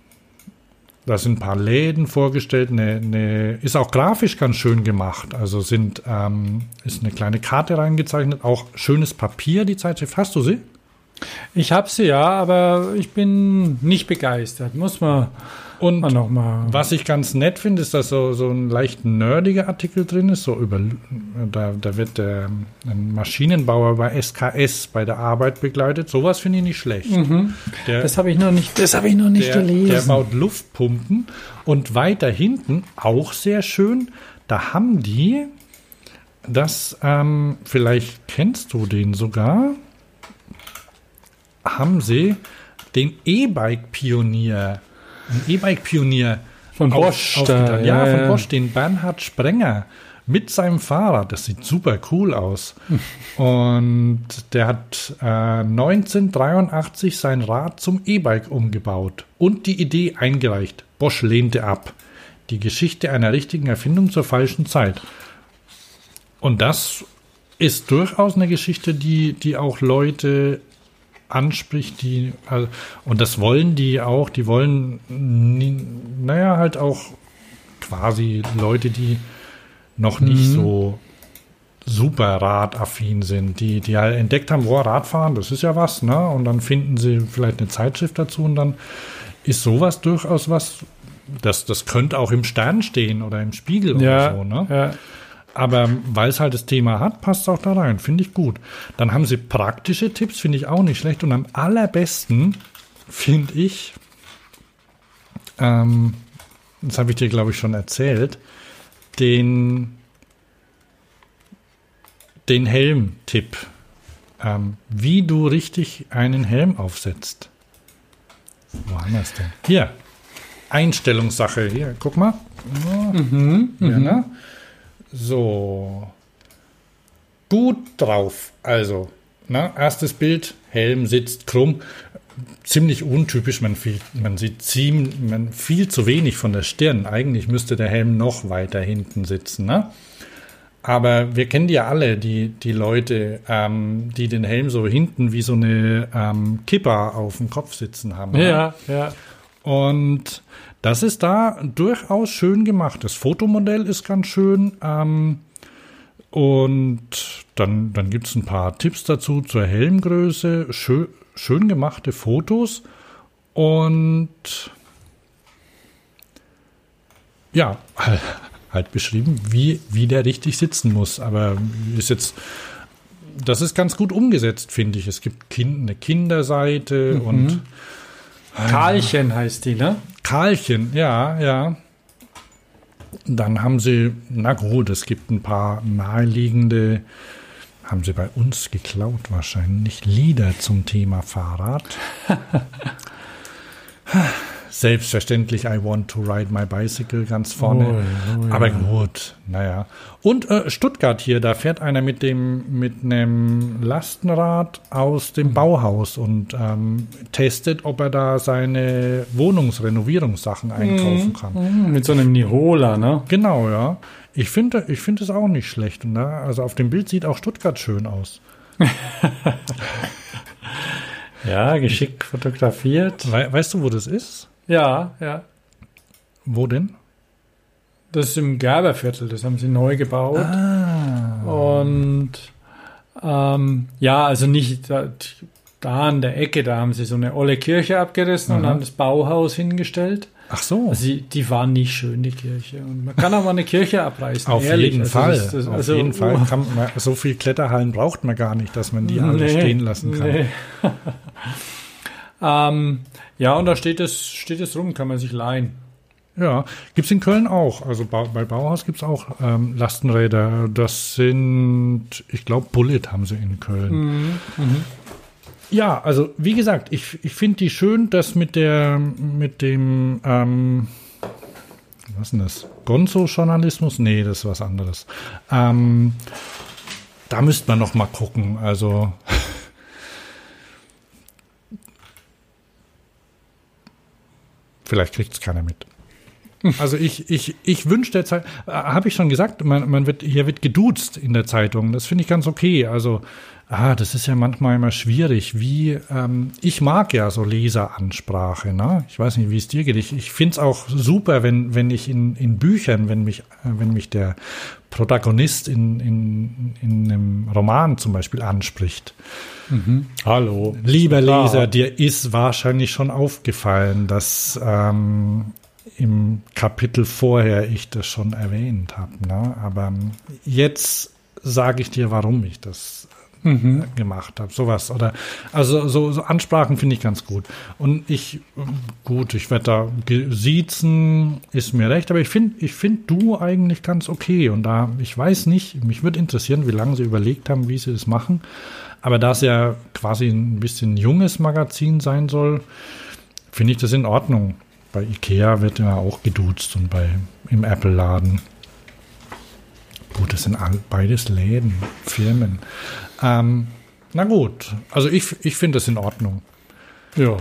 Da sind ein paar Läden vorgestellt, eine, eine, ist auch grafisch ganz schön gemacht. Also sind, ähm, ist eine kleine Karte reingezeichnet, auch schönes Papier, die Zeitschrift. Hast du sie? Ich habe sie ja, aber ich bin nicht begeistert. Muss man und. Was ich ganz nett finde, ist, dass so, so ein leicht nerdiger Artikel drin ist. So über, da, da wird der ein Maschinenbauer bei SKS bei der Arbeit begleitet. Sowas finde ich nicht schlecht. Mhm. Der, das habe ich noch nicht, das ich noch nicht der, gelesen. Der baut Luftpumpen und weiter hinten auch sehr schön. Da haben die das, ähm, vielleicht kennst du den sogar, haben sie den E-Bike-Pionier ein E-Bike-Pionier von Bosch. Auf, da, ja, ja, von Bosch, den Bernhard Sprenger mit seinem Fahrrad. Das sieht super cool aus. Und der hat äh, 1983 sein Rad zum E-Bike umgebaut und die Idee eingereicht. Bosch lehnte ab. Die Geschichte einer richtigen Erfindung zur falschen Zeit. Und das ist durchaus eine Geschichte, die, die auch Leute anspricht, die, also, und das wollen die auch, die wollen, naja, halt auch quasi Leute, die noch nicht mhm. so super radaffin sind, die, die halt entdeckt haben, boah, Radfahren, das ist ja was, ne? Und dann finden sie vielleicht eine Zeitschrift dazu und dann ist sowas durchaus was, das, das könnte auch im Stern stehen oder im Spiegel ja, oder so, ne? Ja. Aber weil es halt das Thema hat, passt es auch da rein. Finde ich gut. Dann haben sie praktische Tipps, finde ich auch nicht schlecht. Und am allerbesten finde ich, ähm, das habe ich dir, glaube ich, schon erzählt, den, den Helm-Tipp. Ähm, wie du richtig einen Helm aufsetzt. Wo haben wir es denn? Hier. Einstellungssache. Hier, guck mal. Mhm, ja, mhm. ne? So. Gut drauf. Also, na, erstes Bild, Helm sitzt krumm. Ziemlich untypisch, man, viel, man sieht ziemlich, man viel zu wenig von der Stirn. Eigentlich müsste der Helm noch weiter hinten sitzen. Ne? Aber wir kennen die ja alle, die, die Leute, ähm, die den Helm so hinten wie so eine ähm, Kipper auf dem Kopf sitzen haben. Ja, ne? ja. Und das ist da durchaus schön gemacht. Das Fotomodell ist ganz schön. Ähm, und dann, dann gibt es ein paar Tipps dazu zur Helmgröße. Schön, schön gemachte Fotos. Und ja, halt beschrieben, wie, wie der richtig sitzen muss. Aber ist jetzt, das ist ganz gut umgesetzt, finde ich. Es gibt kind, eine Kinderseite Mhm. und Karlchen heißt die, ne? Karlchen, ja, ja. Dann haben sie, na gut, es gibt ein paar naheliegende, haben sie bei uns geklaut wahrscheinlich, Lieder zum Thema Fahrrad. Selbstverständlich I want to ride my bicycle ganz vorne. Oh, oh, Aber gut, naja. Und äh, Stuttgart hier, da fährt einer mit dem mit einem Lastenrad aus dem Bauhaus und ähm, testet, ob er da seine Wohnungsrenovierungssachen einkaufen kann. Mhm, Mit so einem Nihola, ne? Genau, ja. Ich finde ich finde es auch nicht schlecht. Da, also auf dem Bild sieht auch Stuttgart schön aus. Ja, geschickt fotografiert. We weißt du, wo das ist? Ja, ja. Wo denn? Das ist im Gerberviertel, das haben sie neu gebaut. Ah. Und ähm, ja, also nicht da, da an der Ecke, da haben sie so eine olle Kirche abgerissen und Aha. haben das Bauhaus hingestellt. Ach so. Also die, die war nicht schön, die Kirche. Und man kann auch mal eine Kirche abreißen. Auf ehrlich. jeden Also Fall. das- das- Auf also, jeden Fall. oh. Kann man, so viel Kletterhallen braucht man gar nicht, dass man die alle Nee, stehen lassen kann. nee. ähm, ja, und da steht es, steht es rum, kann man sich leihen. Ja, gibt's in Köln auch. Also bei Bauhaus gibt's auch ähm, Lastenräder. Das sind, ich glaube, Bullet haben sie in Köln. Mhm. Mhm. Ja, also wie gesagt, ich, ich finde die schön, dass mit der mit dem ähm, was ist denn das? Gonzo-Journalismus? Nee, das ist was anderes. Ähm, da müsste man noch mal gucken. Also vielleicht kriegt es keiner mit. Also ich, ich, ich wünsche der Zeit, äh, habe ich schon gesagt, man, man wird, hier wird geduzt in der Zeitung. Das finde ich ganz okay. Also Ah, das ist ja manchmal immer schwierig. Wie ähm, ich mag ja so Leseransprache. Ne? Ich weiß nicht, wie es dir geht. Ich, ich finde es auch super, wenn wenn ich in, in Büchern, wenn mich äh, wenn mich der Protagonist in, in, in einem Roman zum Beispiel anspricht. Mhm. Hallo. Lieber. Leser, dir ist wahrscheinlich schon aufgefallen, dass ähm, im Kapitel vorher ich das schon erwähnt habe. Ne? Aber jetzt sage ich dir, warum ich das Mhm. gemacht habe. Sowas. Oder also so, so Ansprachen finde ich ganz gut. Und ich, gut, ich werde da siezen, ist mir recht, aber ich finde, ich finde du eigentlich ganz okay. Und da, ich weiß nicht, mich würde interessieren, wie lange sie überlegt haben, wie sie das machen. Aber da es ja quasi ein bisschen junges Magazin sein soll, finde ich das in Ordnung. Bei Ikea wird ja auch geduzt und bei im Apple-Laden. Gut, das sind all, beides Läden, Firmen. Ähm, na gut, also ich, ich finde das in Ordnung. Ja.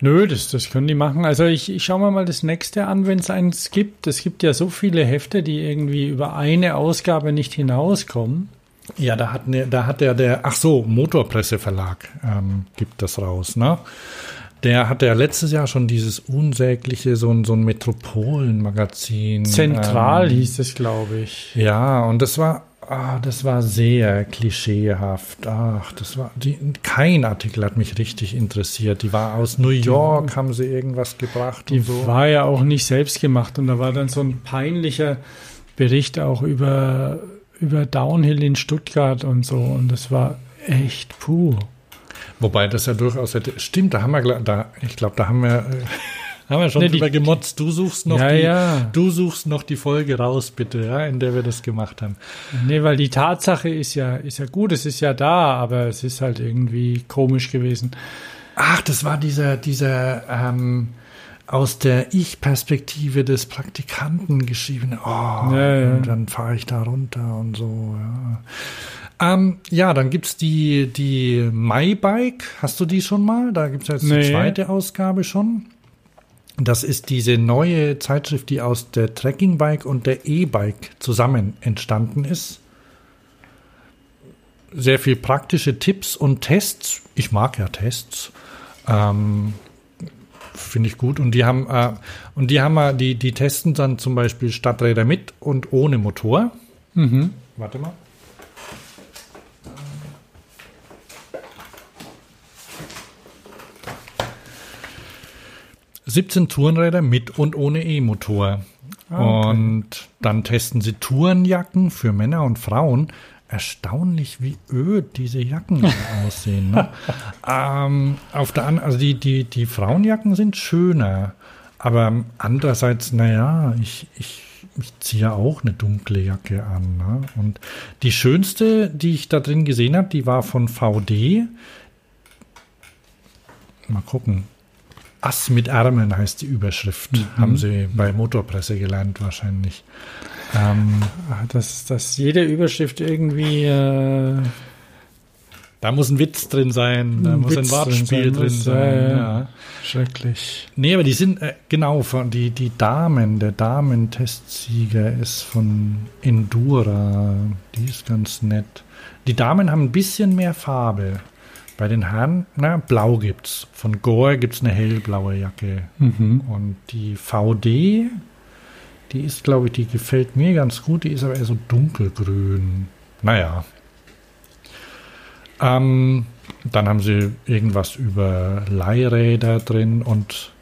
Nö, das, das können die machen. Also ich, ich schaue mir mal das nächste an, wenn es eins gibt. Es gibt ja so viele Hefte, die irgendwie über eine Ausgabe nicht hinauskommen. Ja, da hat, ne, da hat der, der, ach so, Motorpresseverlag ähm, gibt das raus, ne? Der hatte ja letztes Jahr schon dieses unsägliche, so ein, so ein Metropolenmagazin. Zentral ähm, hieß es, glaube ich. Ja, und das war, ah, das war sehr klischeehaft. Ach, das war, die, kein Artikel hat mich richtig interessiert. Die war aus New York, haben sie irgendwas gebracht. Die und so. war ja auch nicht selbst gemacht und da war dann so ein peinlicher Bericht auch über, über Downhill in Stuttgart und so und das war echt puh. Wobei das ja durchaus hätte. Stimmt, da haben wir, da, ich glaube, da haben wir, äh, haben wir schon Ne, die- drüber gemotzt. Du suchst noch Ja, die, ja. du suchst noch die Folge raus, bitte, ja, in der wir das gemacht haben. Nee, weil die Tatsache ist ja, ist ja gut, es ist ja da, aber es ist halt irgendwie komisch gewesen. Ach, das war dieser, dieser ähm, aus der Ich-Perspektive des Praktikanten geschriebene. Oh, Ja, ja. dann fahre ich da runter und so. Ja, ähm, ja dann gibt's die, die MyBike. Hast du die schon mal? Da gibt's jetzt die Nee. zweite Ausgabe schon. Das ist diese neue Zeitschrift, die aus der Trekkingbike und der E-Bike zusammen entstanden ist. Sehr viel praktische Tipps und Tests. Ich mag ja Tests. Ähm, Finde ich gut. Und die haben, äh, und die haben äh, die, die testen dann zum Beispiel Stadträder mit und ohne Motor. Mhm. Warte mal. 17 Tourenräder mit und ohne E-Motor. Ah, okay. Und dann testen sie Tourenjacken für Männer und Frauen. Erstaunlich, wie öd diese Jacken aussehen. Ne? ähm, auf der also die, die, die Frauenjacken sind schöner. Aber andererseits, naja, ich, ich, ich ziehe auch eine dunkle Jacke an. Ne? Und die schönste, die ich da drin gesehen habe, die war von VD. Mal gucken. Ass mit Ärmeln heißt die Überschrift. Mhm. Haben sie bei Motorpresse gelernt wahrscheinlich. Ähm, dass, dass jede Überschrift irgendwie. Äh, da muss ein Witz drin sein, da Ein muss Witz ein Wortspiel drin drin sein, sein. ja, ja. ja. Schrecklich. Nee, aber die sind, äh, genau, von, die, die Damen, der Damentestsieger ist von Endura. Die ist ganz nett. Die Damen haben ein bisschen mehr Farbe. Bei den Herren, na, blau gibt's. Von Gore gibt's eine hellblaue Jacke. Mhm. Und die VD, die ist, glaube ich, die gefällt mir ganz gut. Die ist aber eher so dunkelgrün. Naja. Ähm, dann haben sie irgendwas über Leihräder drin und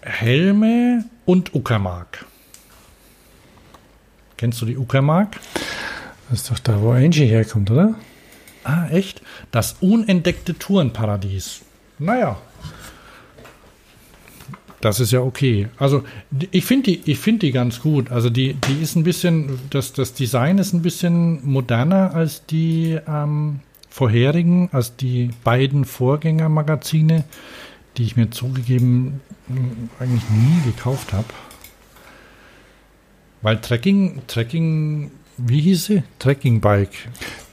Helme und Uckermark. Kennst du die Uckermark? Das ist doch da, wo Angie herkommt, oder? Ah, echt? Das unentdeckte Tourenparadies. Naja. Das ist ja okay. Also ich finde die, ich finde die ganz gut. Also die, die ist ein bisschen, das, das Design ist ein bisschen moderner als die ähm, vorherigen, als die beiden Vorgängermagazine, die ich mir zugegeben mh, eigentlich nie gekauft habe. Weil Trekking, Trekking, wie hieß sie? Trekking Bike.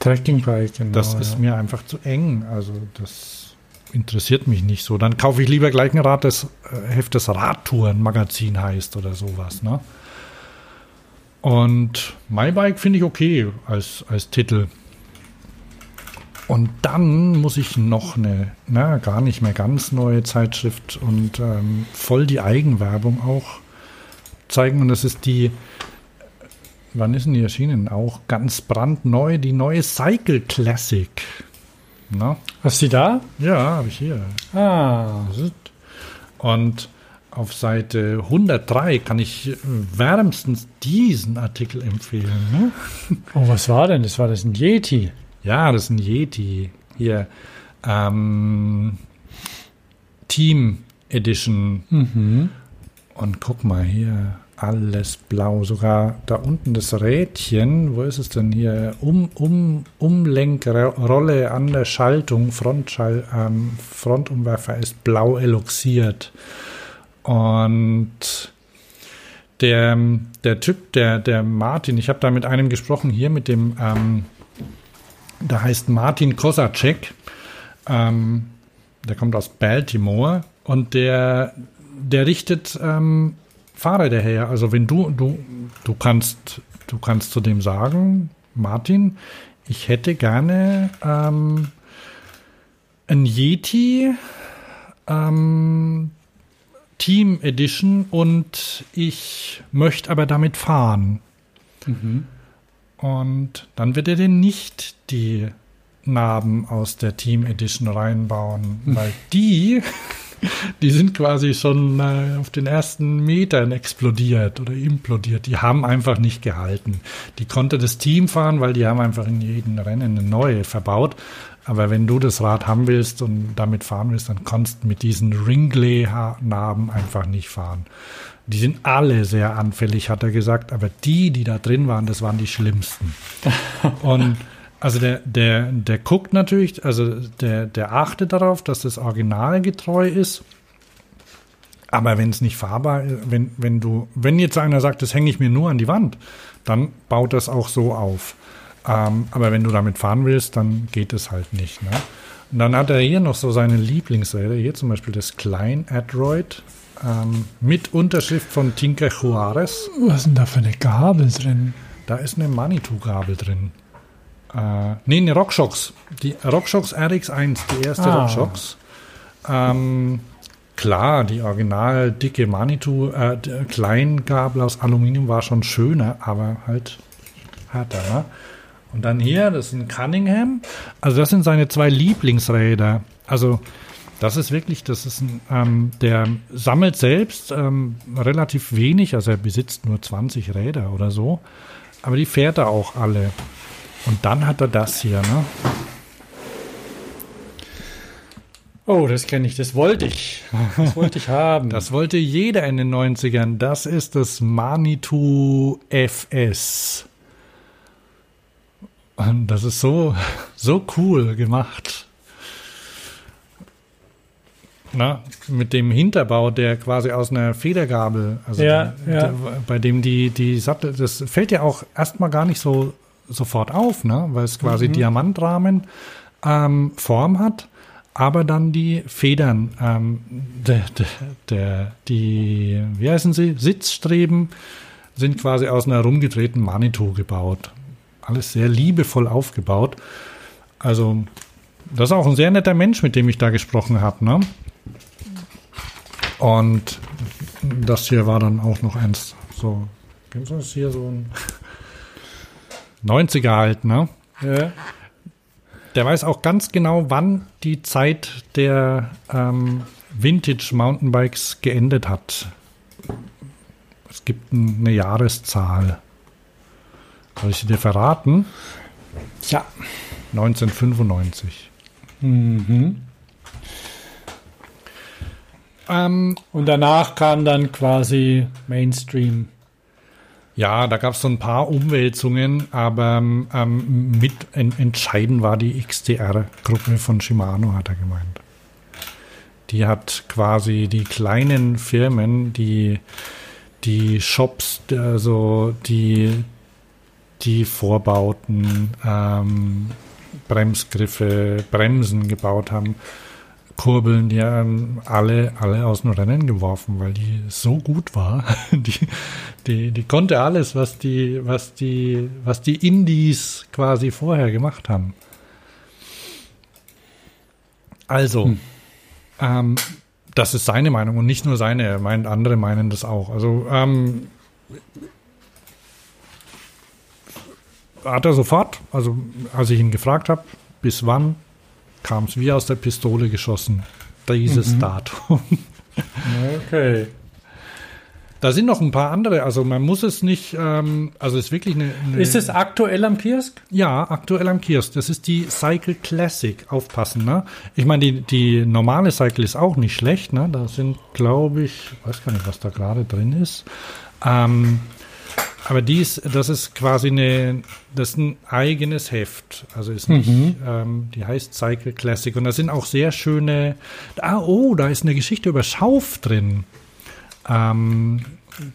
Trekking Bike, genau. Das ist ja. mir einfach zu eng. Also das interessiert mich nicht so. Dann kaufe ich lieber gleich ein Rad, das äh, Heft das Radtouren-Magazin heißt oder sowas. Ne? Und My Bike finde ich okay als, als Titel. Und dann muss ich noch eine, na, gar nicht mehr ganz neue Zeitschrift und ähm, voll die Eigenwerbung auch zeigen. Und das ist die, wann ist denn die erschienen? Auch ganz brandneu, die neue Cycle Classic. Na? Hast du die da? Ja, habe ich hier. Ah. Und auf Seite 103 kann ich wärmstens diesen Artikel empfehlen. Ne? Oh, was war denn? Das war das ein Yeti. Ja, das ist ein Yeti. Hier. Ähm, Team Edition. Mhm. Und guck mal hier. Alles blau. Sogar da unten das Rädchen. Wo ist es denn hier? Um, um, Umlenkrolle an der Schaltung. Frontschall, ähm, Frontumwerfer ist blau eloxiert. Und der, der Typ, der, der Martin, ich habe da mit einem gesprochen hier, mit dem, ähm, der heißt Martin Kosacek, ähm, der kommt aus Baltimore und der, der richtet ähm, Fahrräder her. Also wenn du, du, du kannst, du kannst zu dem sagen, Martin, ich hätte gerne ähm, ein Yeti, ähm, Team Edition und ich möchte aber damit fahren. Mhm. Und dann wird er denn nicht die Narben aus der Team Edition reinbauen, weil die, die sind quasi schon äh, auf den ersten Metern explodiert oder implodiert. Die haben einfach nicht gehalten. Die konnte das Team fahren, weil die haben einfach in jedem Rennen eine neue verbaut. Aber wenn du das Rad haben willst und damit fahren willst, dann kannst du mit diesen Ringley-Narben einfach nicht fahren. Die sind alle sehr anfällig, hat er gesagt, aber die, die da drin waren, das waren die schlimmsten. und also der, der, der guckt natürlich, also der, der achtet darauf, dass das Original getreu ist. Aber wenn es nicht fahrbar ist, wenn, wenn du, wenn jetzt einer sagt, das hänge ich mir nur an die Wand, dann baut das auch so auf. Ähm, aber wenn du damit fahren willst, dann geht es halt nicht. Ne? Und dann hat er hier noch so seine Lieblingsräder. Hier zum Beispiel das Klein Adroid ähm, mit Unterschrift von Tinker Juarez. Was ist denn da für eine Gabel drin? Da ist eine Manitou-Gabel drin. Äh, nee, eine RockShox. Die RockShox RX1, die erste Ah. RockShox. Ähm, klar, die original dicke Manitou, äh, Kleingabel aus Aluminium war schon schöner, aber halt härter. Ne? Und dann hier, das ist ein Cunningham. Also das sind seine zwei Lieblingsräder. Also das ist wirklich, das ist ein, ähm, der sammelt selbst ähm, relativ wenig, also er besitzt nur 20 Räder oder so, aber die fährt er auch alle. Und dann hat er das hier, ne? Oh, das kenne ich, das wollte ich. Das wollte ich haben. Das wollte jeder in den 90ern. Das ist das Manitou FS. Und das ist so, so cool gemacht. Na, mit dem Hinterbau, der quasi aus einer Federgabel, also Ja, der, ja. Der, bei dem die, die Sattel, das fällt ja auch erstmal gar nicht so sofort auf, ne? weil es quasi Mhm. Diamantrahmen ähm, Form hat, aber dann die Federn, ähm, der, der, der, die, wie heißen sie, Sitzstreben sind quasi aus einer rumgedrehten Manitou gebaut. Alles sehr liebevoll aufgebaut. Also, das ist auch ein sehr netter Mensch, mit dem ich da gesprochen habe, ne? Und das hier war dann auch noch eins, so, kennst du das hier, so ein 90er halt, ne? Ja. Der weiß auch ganz genau, wann die Zeit der ähm, Vintage Mountainbikes geendet hat. Es gibt ein- eine Jahreszahl. Soll ich sie dir verraten? Ja. 1995. Mhm. Ähm, Und danach kam dann quasi Mainstream. Ja, da gab es so ein paar Umwälzungen, aber ähm, mit en entscheidend war die XTR-Gruppe von Shimano, hat er gemeint. Die hat quasi die kleinen Firmen, die, die Shops, also die, die Vorbauten, ähm, Bremsgriffe, Bremsen gebaut haben, Kurbeln, die haben alle, alle aus dem Rennen geworfen, weil die so gut war. Die, die, die konnte alles, was die, was die, was die Indies quasi vorher gemacht haben. Also, ähm, das ist seine Meinung und nicht nur seine, er meint, andere meinen das auch. Also, ähm, hat er sofort, also als ich ihn gefragt habe, bis wann, kam es wie aus der Pistole geschossen. Dieses Mhm. Datum. Okay. Da sind noch ein paar andere, also man muss es nicht, ähm, also es ist wirklich eine, eine Ist es aktuell am Kiosk? Ja, aktuell am Kiosk. Das ist die Cycle Classic. Aufpassen, ne? Ich meine, die, die normale Cycle ist auch nicht schlecht, ne? Da sind, glaube ich, weiß gar nicht, was da gerade drin ist. Ähm, aber die ist, das ist quasi eine, das ist ein eigenes Heft. Also ist nicht, Mhm. ähm, die heißt Cycle Classic. Und da sind auch sehr schöne, ah, oh, da ist eine Geschichte über Schauf drin. Ähm,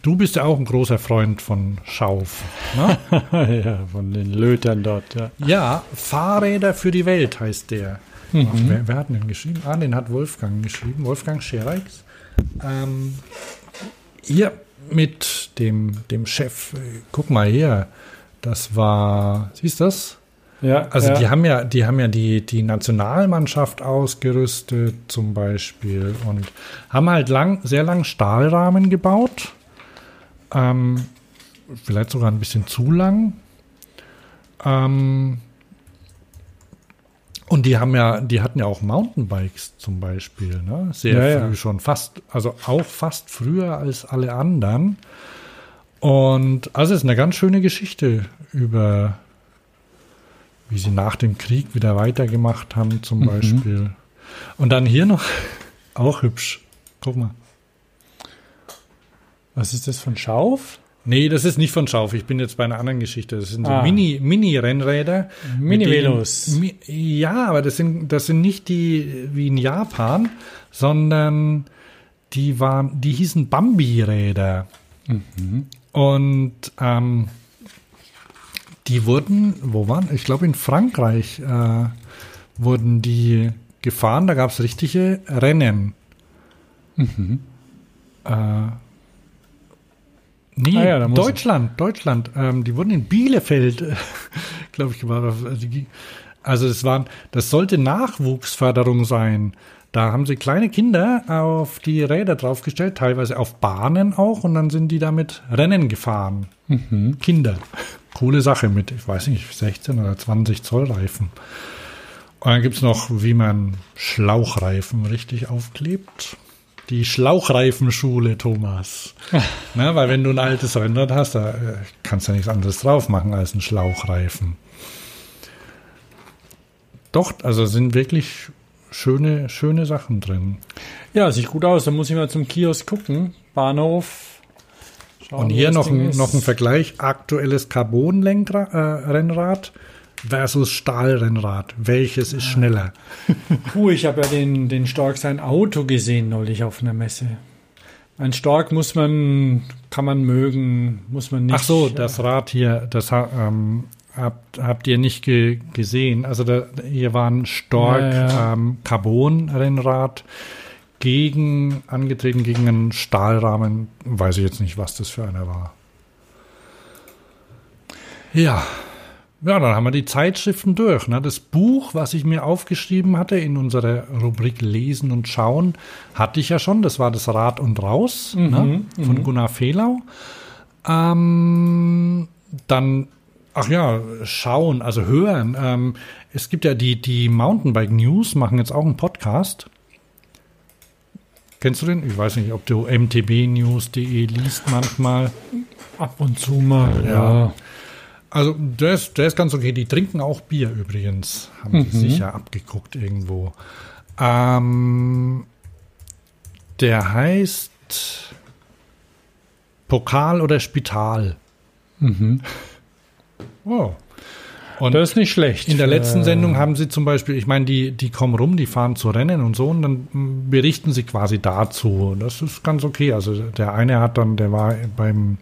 du bist ja auch ein großer Freund von Schauf. Ne? ja, von den Lötern dort, ja. Ja, Fahrräder für die Welt heißt der. Mhm. Ach, wer, wer hat den geschrieben? Ah, den hat Wolfgang geschrieben. Wolfgang Schereix. Ähm, hier mit dem, dem Chef. Guck mal hier. Das war, siehst du das? Ja, Also ja. die haben ja, die haben ja die, die Nationalmannschaft ausgerüstet zum Beispiel und haben halt lang, sehr lang Stahlrahmen gebaut. Ähm, vielleicht sogar ein bisschen zu lang. Ähm, und die haben ja, die hatten ja auch Mountainbikes zum Beispiel, ne? Sehr Ja, früh ja. schon, fast, also auch fast früher als alle anderen. Und also es ist eine ganz schöne Geschichte über, wie sie nach dem Krieg wieder weitergemacht haben, zum Mhm. Beispiel. Und dann hier noch, auch hübsch. Guck mal. Was ist das von Schauf? Nee, das ist nicht von Schauf. Ich bin jetzt bei einer anderen Geschichte. Das sind so Ah. Mini, Mini-Rennräder. Mini-Velos. Mi, ja, aber das sind, das sind nicht die wie in Japan, sondern die waren, die hießen Bambi-Räder. Mhm. Und ähm, die wurden, wo waren? Ich glaube in Frankreich äh, wurden die gefahren. Da gab es richtige Rennen. Mhm. Äh, nee, Ah ja, Deutschland, Deutschland. Ähm, die wurden in Bielefeld, glaube ich, war das. Also es waren, das sollte Nachwuchsförderung sein. Da haben sie kleine Kinder auf die Räder draufgestellt, teilweise auf Bahnen auch, und dann sind die damit Rennen gefahren. Mhm. Kinder. Coole Sache mit, ich weiß nicht, 16 oder 20 Zoll Reifen. Und dann gibt's noch, wie man Schlauchreifen richtig aufklebt. Die Schlauchreifenschule, Thomas. Na, weil wenn du ein altes Rennrad hast, da äh, kannst du ja nichts anderes drauf machen als einen Schlauchreifen. Doch, also sind wirklich schöne, schöne Sachen drin. Ja, sieht gut aus. Da muss ich mal zum Kiosk gucken. Bahnhof. Schauen, Und hier noch ein, noch ein Vergleich. Aktuelles Carbon-Rennrad versus Stahlrennrad. Welches ist schneller? Puh, ich habe ja den, den Stork sein Auto gesehen neulich auf einer Messe. Ein Stork muss man, kann man mögen, muss man nicht. Ach so, das Rad hier, das ähm, habt, habt ihr nicht ge gesehen. Also da, hier war ein Stork Ja, ja. Ähm, Carbon-Rennrad gegen, angetreten gegen einen Stahlrahmen. Weiß ich jetzt nicht, was das für einer war. Ja. Ja, dann haben wir die Zeitschriften durch. Ne? Das Buch, was ich mir aufgeschrieben hatte in unserer Rubrik Lesen und Schauen, hatte ich ja schon. Das war das Rad und Raus Mhm, ne? von mhm. Gunnar Fehlau. Ähm, dann, ach ja, schauen, also hören. Ähm, es gibt ja die, die Mountainbike News, machen jetzt auch einen Podcast. Kennst du den? Ich weiß nicht, ob du mtbnews.de liest manchmal. Ab und zu mal, Ja. ja. Also der ist, der ist ganz okay. Die trinken auch Bier übrigens. Haben Mhm. die sicher abgeguckt irgendwo. Ähm, der heißt Pokal oder Spital. Mhm. Oh. Und das ist nicht schlecht. In der letzten Sendung haben sie zum Beispiel, ich meine, die, die kommen rum, die fahren zu Rennen und so, und dann berichten sie quasi dazu. Das ist ganz okay. Also der eine hat dann, der war beim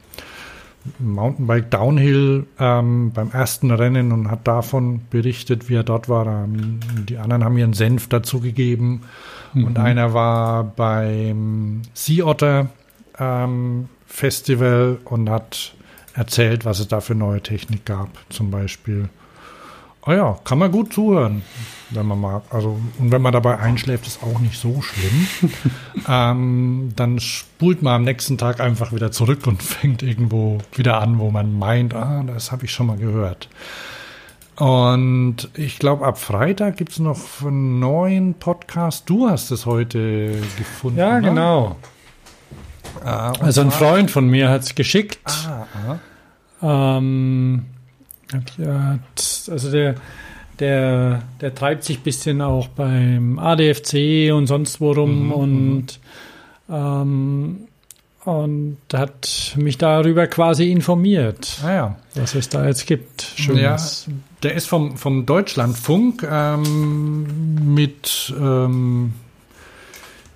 Mountainbike Downhill ähm, beim ersten Rennen und hat davon berichtet, wie er dort war. Die anderen haben ihren Senf dazugegeben. Und Mhm. einer war beim Sea Otter ähm, Festival und hat erzählt, was es da für neue Technik gab, zum Beispiel. Ah ja, kann man gut zuhören, wenn man mag. Also, und wenn man dabei einschläft, ist auch nicht so schlimm. ähm, dann spult man am nächsten Tag einfach wieder zurück und fängt irgendwo wieder an, wo man meint, ah, das habe ich schon mal gehört. Und ich glaube, ab Freitag gibt es noch einen neuen Podcast. Du hast es heute gefunden. Ja, ne? genau. Ah, Also ein Freund von mir hat es geschickt. Ah, aha. Ähm, hat, also der, der, der treibt sich ein bisschen auch beim ADFC und sonst wo rum Mhm, und, ähm, und hat mich darüber quasi informiert, ah, ja. was es da jetzt gibt. Ja, der ist vom, vom Deutschlandfunk ähm, mit ähm,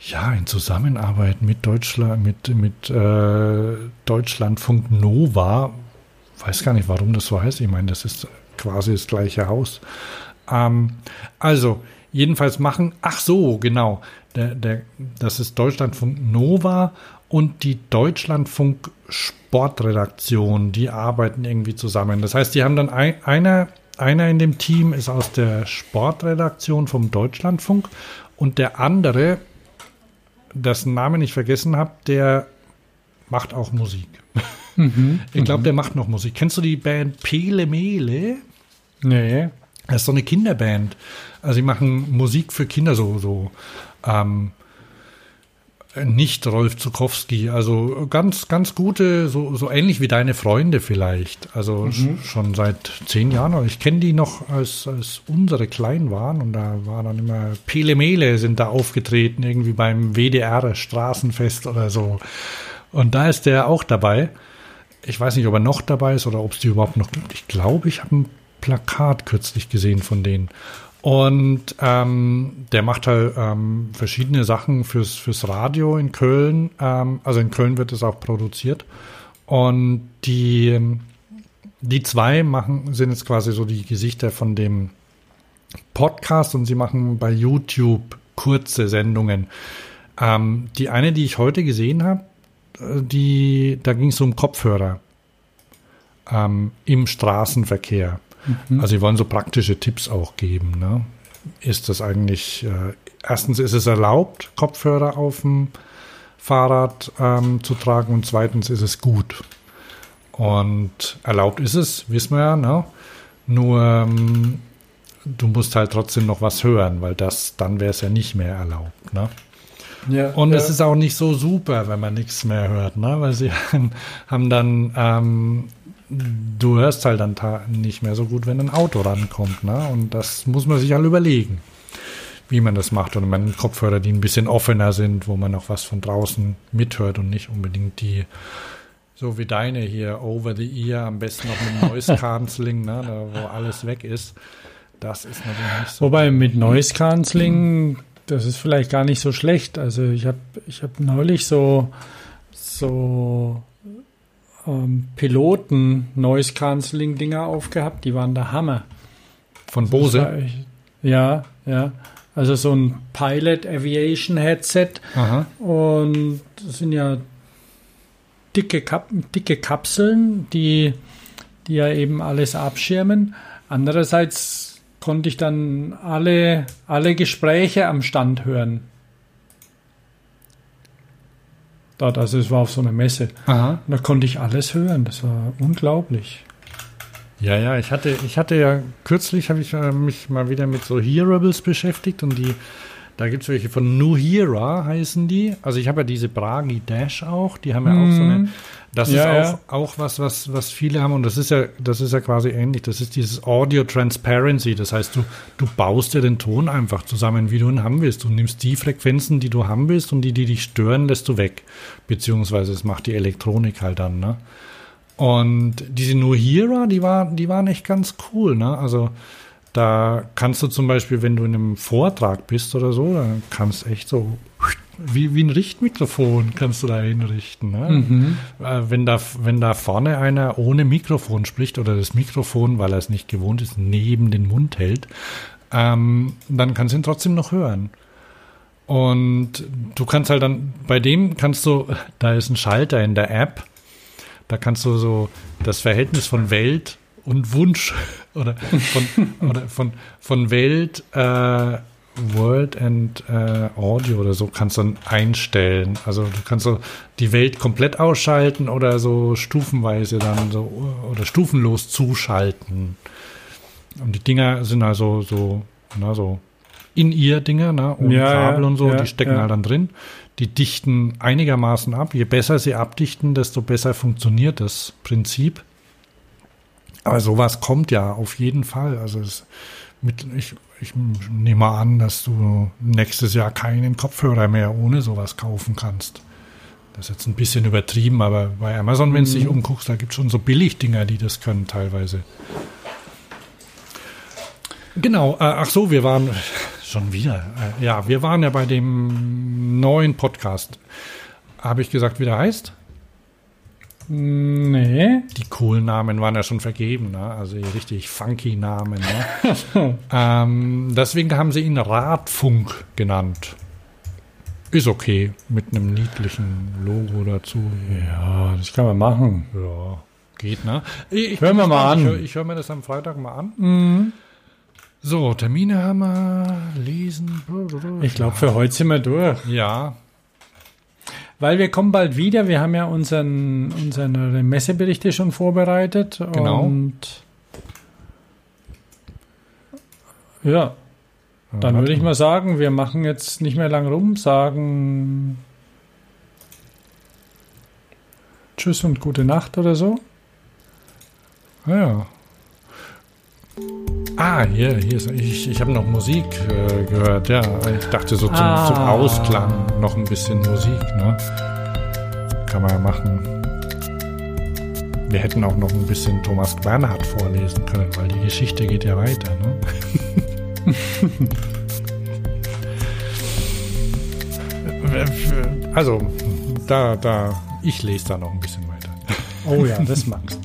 ja in Zusammenarbeit mit Deutschland mit mit äh, Deutschlandfunk Nova. Weiß gar nicht, warum das so heißt. Ich meine, das ist quasi das gleiche Haus. Ähm, also jedenfalls machen. Ach so, genau. Der, der, das ist Deutschlandfunk Nova und die Deutschlandfunk Sportredaktion, die arbeiten irgendwie zusammen. Das heißt, die haben dann ein, einer, einer in dem Team ist aus der Sportredaktion vom Deutschlandfunk und der andere, dessen Namen ich vergessen habe, der macht auch Musik. Mhm. Ich glaube, der macht noch Musik. Kennst du die Band Pele Mele? Nee. Das ist so eine Kinderband. Also sie machen Musik für Kinder, so, so ähm, nicht Rolf Zukowski, also ganz, ganz gute, so, so ähnlich wie deine Freunde vielleicht. Also Mhm. sch- schon seit zehn Jahren. Ich kenne die noch, als, als unsere klein waren und da war dann immer Pele Mele sind da aufgetreten, irgendwie beim WDR Straßenfest oder so. Und da ist der auch dabei. Ich weiß nicht, ob er noch dabei ist oder ob es die überhaupt noch gibt. Ich glaube, ich habe ein Plakat kürzlich gesehen von denen. Und ähm, der macht halt ähm, verschiedene Sachen fürs, fürs Radio in Köln. Ähm, also in Köln wird es auch produziert. Und die, ähm, die zwei machen, sind jetzt quasi so die Gesichter von dem Podcast und sie machen bei YouTube kurze Sendungen. Ähm, die eine, die ich heute gesehen habe, die, da ging es um Kopfhörer ähm, im Straßenverkehr. Mhm. Also sie wollen so praktische Tipps auch geben. Ne? Ist das eigentlich, äh, erstens ist es erlaubt, Kopfhörer auf dem Fahrrad ähm, zu tragen und zweitens ist es gut. Und erlaubt ist es, wissen wir ja, ne? Nur ähm, du musst halt trotzdem noch was hören, weil das, dann wäre es ja nicht mehr erlaubt. Ne? Ja, Und ja. es ist auch nicht so super, wenn man nichts mehr hört, ne? weil sie haben dann, ähm, du hörst halt dann nicht mehr so gut, wenn ein Auto rankommt. Ne? Und das muss man sich halt überlegen, wie man das macht. Und man Kopfhörer, die ein bisschen offener sind, wo man auch was von draußen mithört und nicht unbedingt die, so wie deine hier, over the ear, am besten noch mit Noise Cancelling, ne? da, wo alles weg ist. Das ist natürlich nicht so. Wobei mit Noise Cancelling, das ist vielleicht gar nicht so schlecht. Also ich habe ich hab neulich so, so ähm, Piloten Noise Cancelling Dinger aufgehabt, die waren der Hammer. Von Bose? war echt- Ja, ja. Also so ein Pilot Aviation Headset. Aha. Und das sind ja dicke, Kap dicke Kapseln, die, die ja eben alles abschirmen. Andererseits konnte ich dann alle, alle Gespräche am Stand hören. Dort, also es war auf so einer Messe. Aha. Und da konnte ich alles hören. Das war unglaublich. Ja, ja, ich hatte, ich hatte ja kürzlich habe ich äh, mich mal wieder mit so Hearables beschäftigt und die, da gibt es welche von Nuhera heißen die. Also ich habe ja diese Bragi Dash auch, die haben ja auch so eine. Das Ja, ist auch, auch was, was, was viele haben und das ist ja, das ist ja quasi ähnlich. Das ist dieses Audio Transparency. Das heißt, du, du baust dir den Ton einfach zusammen, wie du ihn haben willst. Du nimmst die Frequenzen, die du haben willst und die, die dich stören, lässt du weg. Beziehungsweise es macht die Elektronik halt dann, ne? Und diese Nuhira, die, war, die waren echt ganz cool. Ne? Also da kannst du zum Beispiel, wenn du in einem Vortrag bist oder so, dann kannst echt so wie, wie ein Richtmikrofon kannst du da hinrichten. Ne? Mhm. Äh, Wenn, da, wenn da vorne einer ohne Mikrofon spricht oder das Mikrofon, weil er es nicht gewohnt ist, neben den Mund hält, ähm, dann kannst du ihn trotzdem noch hören. Und du kannst halt dann, bei dem kannst du, da ist ein Schalter in der App, da kannst du so das Verhältnis von Welt und Wunsch oder von, oder von, von Welt, äh, World and äh, Audio oder so kannst du dann einstellen. Also du kannst so die Welt komplett ausschalten oder so stufenweise dann so oder stufenlos zuschalten. Und die Dinger sind also so, na, so in ihr Dinger, ne, ohne Ja, Kabel und so, ja, die stecken ja. halt dann drin. Die dichten einigermaßen ab. Je besser sie abdichten, desto besser funktioniert das Prinzip. Aber sowas kommt ja auf jeden Fall. Also es mit, ich, ich nehme mal an, dass du nächstes Jahr keinen Kopfhörer mehr ohne sowas kaufen kannst. Das ist jetzt ein bisschen übertrieben, aber bei Amazon, wenn du dich Mhm. umguckst, da gibt es schon so Billigdinger, die das können teilweise. Genau, äh, ach so, wir waren schon wieder. Äh, ja, wir waren ja bei dem neuen Podcast. Habe ich gesagt, wie der heißt? Nee. Die coolen Namen waren ja schon vergeben, ne? also die richtig funky Namen. Ne? ähm, deswegen haben sie ihn Radfunk genannt. Ist okay, mit einem niedlichen Logo dazu. Ja, das kann man machen. Ja, geht, ne? Ich, Hören wir mal an. Ich, höre- ich höre mir das am Freitag mal an. Mhm. So, Termine haben wir, lesen. Ich glaube, für heute sind wir durch. Ja. Weil wir kommen bald wieder. Wir haben ja unseren, unsere Messeberichte schon vorbereitet. Genau. Und ja, dann würde ich mal sagen, wir machen jetzt nicht mehr lang rum, sagen Tschüss und gute Nacht oder so. Ja. Ah, hier, hier ist, ich, ich habe noch Musik äh, gehört, ja. Ich dachte so zum, Ah. zum Ausklang noch ein bisschen Musik, ne? Kann man ja machen. Wir hätten auch noch ein bisschen Thomas Bernhard vorlesen können, weil die Geschichte geht ja weiter, ne? also, da, da, ich lese da noch ein bisschen weiter. Oh ja, das magst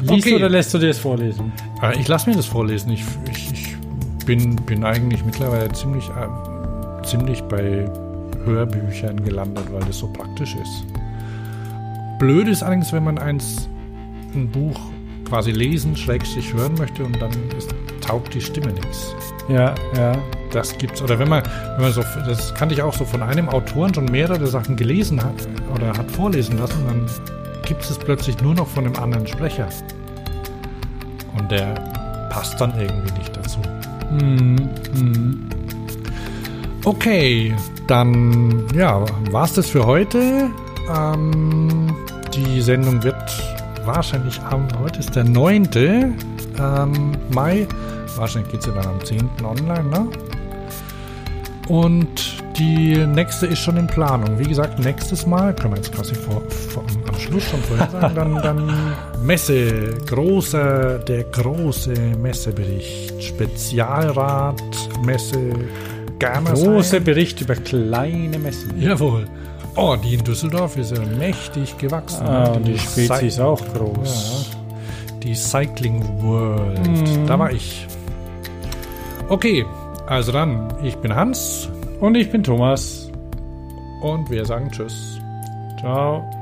Liest Okay. oder lässt du dir das vorlesen? Äh, Ich lasse mir das vorlesen. Ich, ich, ich bin, bin eigentlich mittlerweile ziemlich, äh, ziemlich bei Hörbüchern gelandet, weil das so praktisch ist. Blöd ist allerdings, wenn man eins, ein Buch quasi lesen, schrägstrich hören möchte und dann ist, taugt die Stimme nichts. Ja, ja. Das gibt's. Oder wenn man, wenn man so, das kannte ich auch so von einem Autoren schon mehrere Sachen gelesen hat oder hat vorlesen lassen, dann gibt es plötzlich nur noch von einem anderen Sprecher. Und der passt dann irgendwie nicht dazu. Mhm. Mhm. Okay, dann ja, war's das für heute. Ähm, die Sendung wird wahrscheinlich am, heute ist der 9. Ähm, Mai. Wahrscheinlich geht's ja dann am 10. online, ne? Und die nächste ist schon in Planung. Wie gesagt, nächstes Mal, können wir jetzt quasi vor, vor, am Schluss schon vorher sagen, dann, dann Messe, großer, der große Messebericht, Spezialrat, Messe, Germersheim. Großer Bericht über kleine Messen. Jawohl. Oh, die in Düsseldorf ist ja mächtig gewachsen. Ah, ne? und die Spezi ist auch groß. Ja, die Cycling World. Mhm. Da war ich. Okay, also dann, ich bin Hans. Und ich bin Thomas. Und wir sagen Tschüss. Ciao.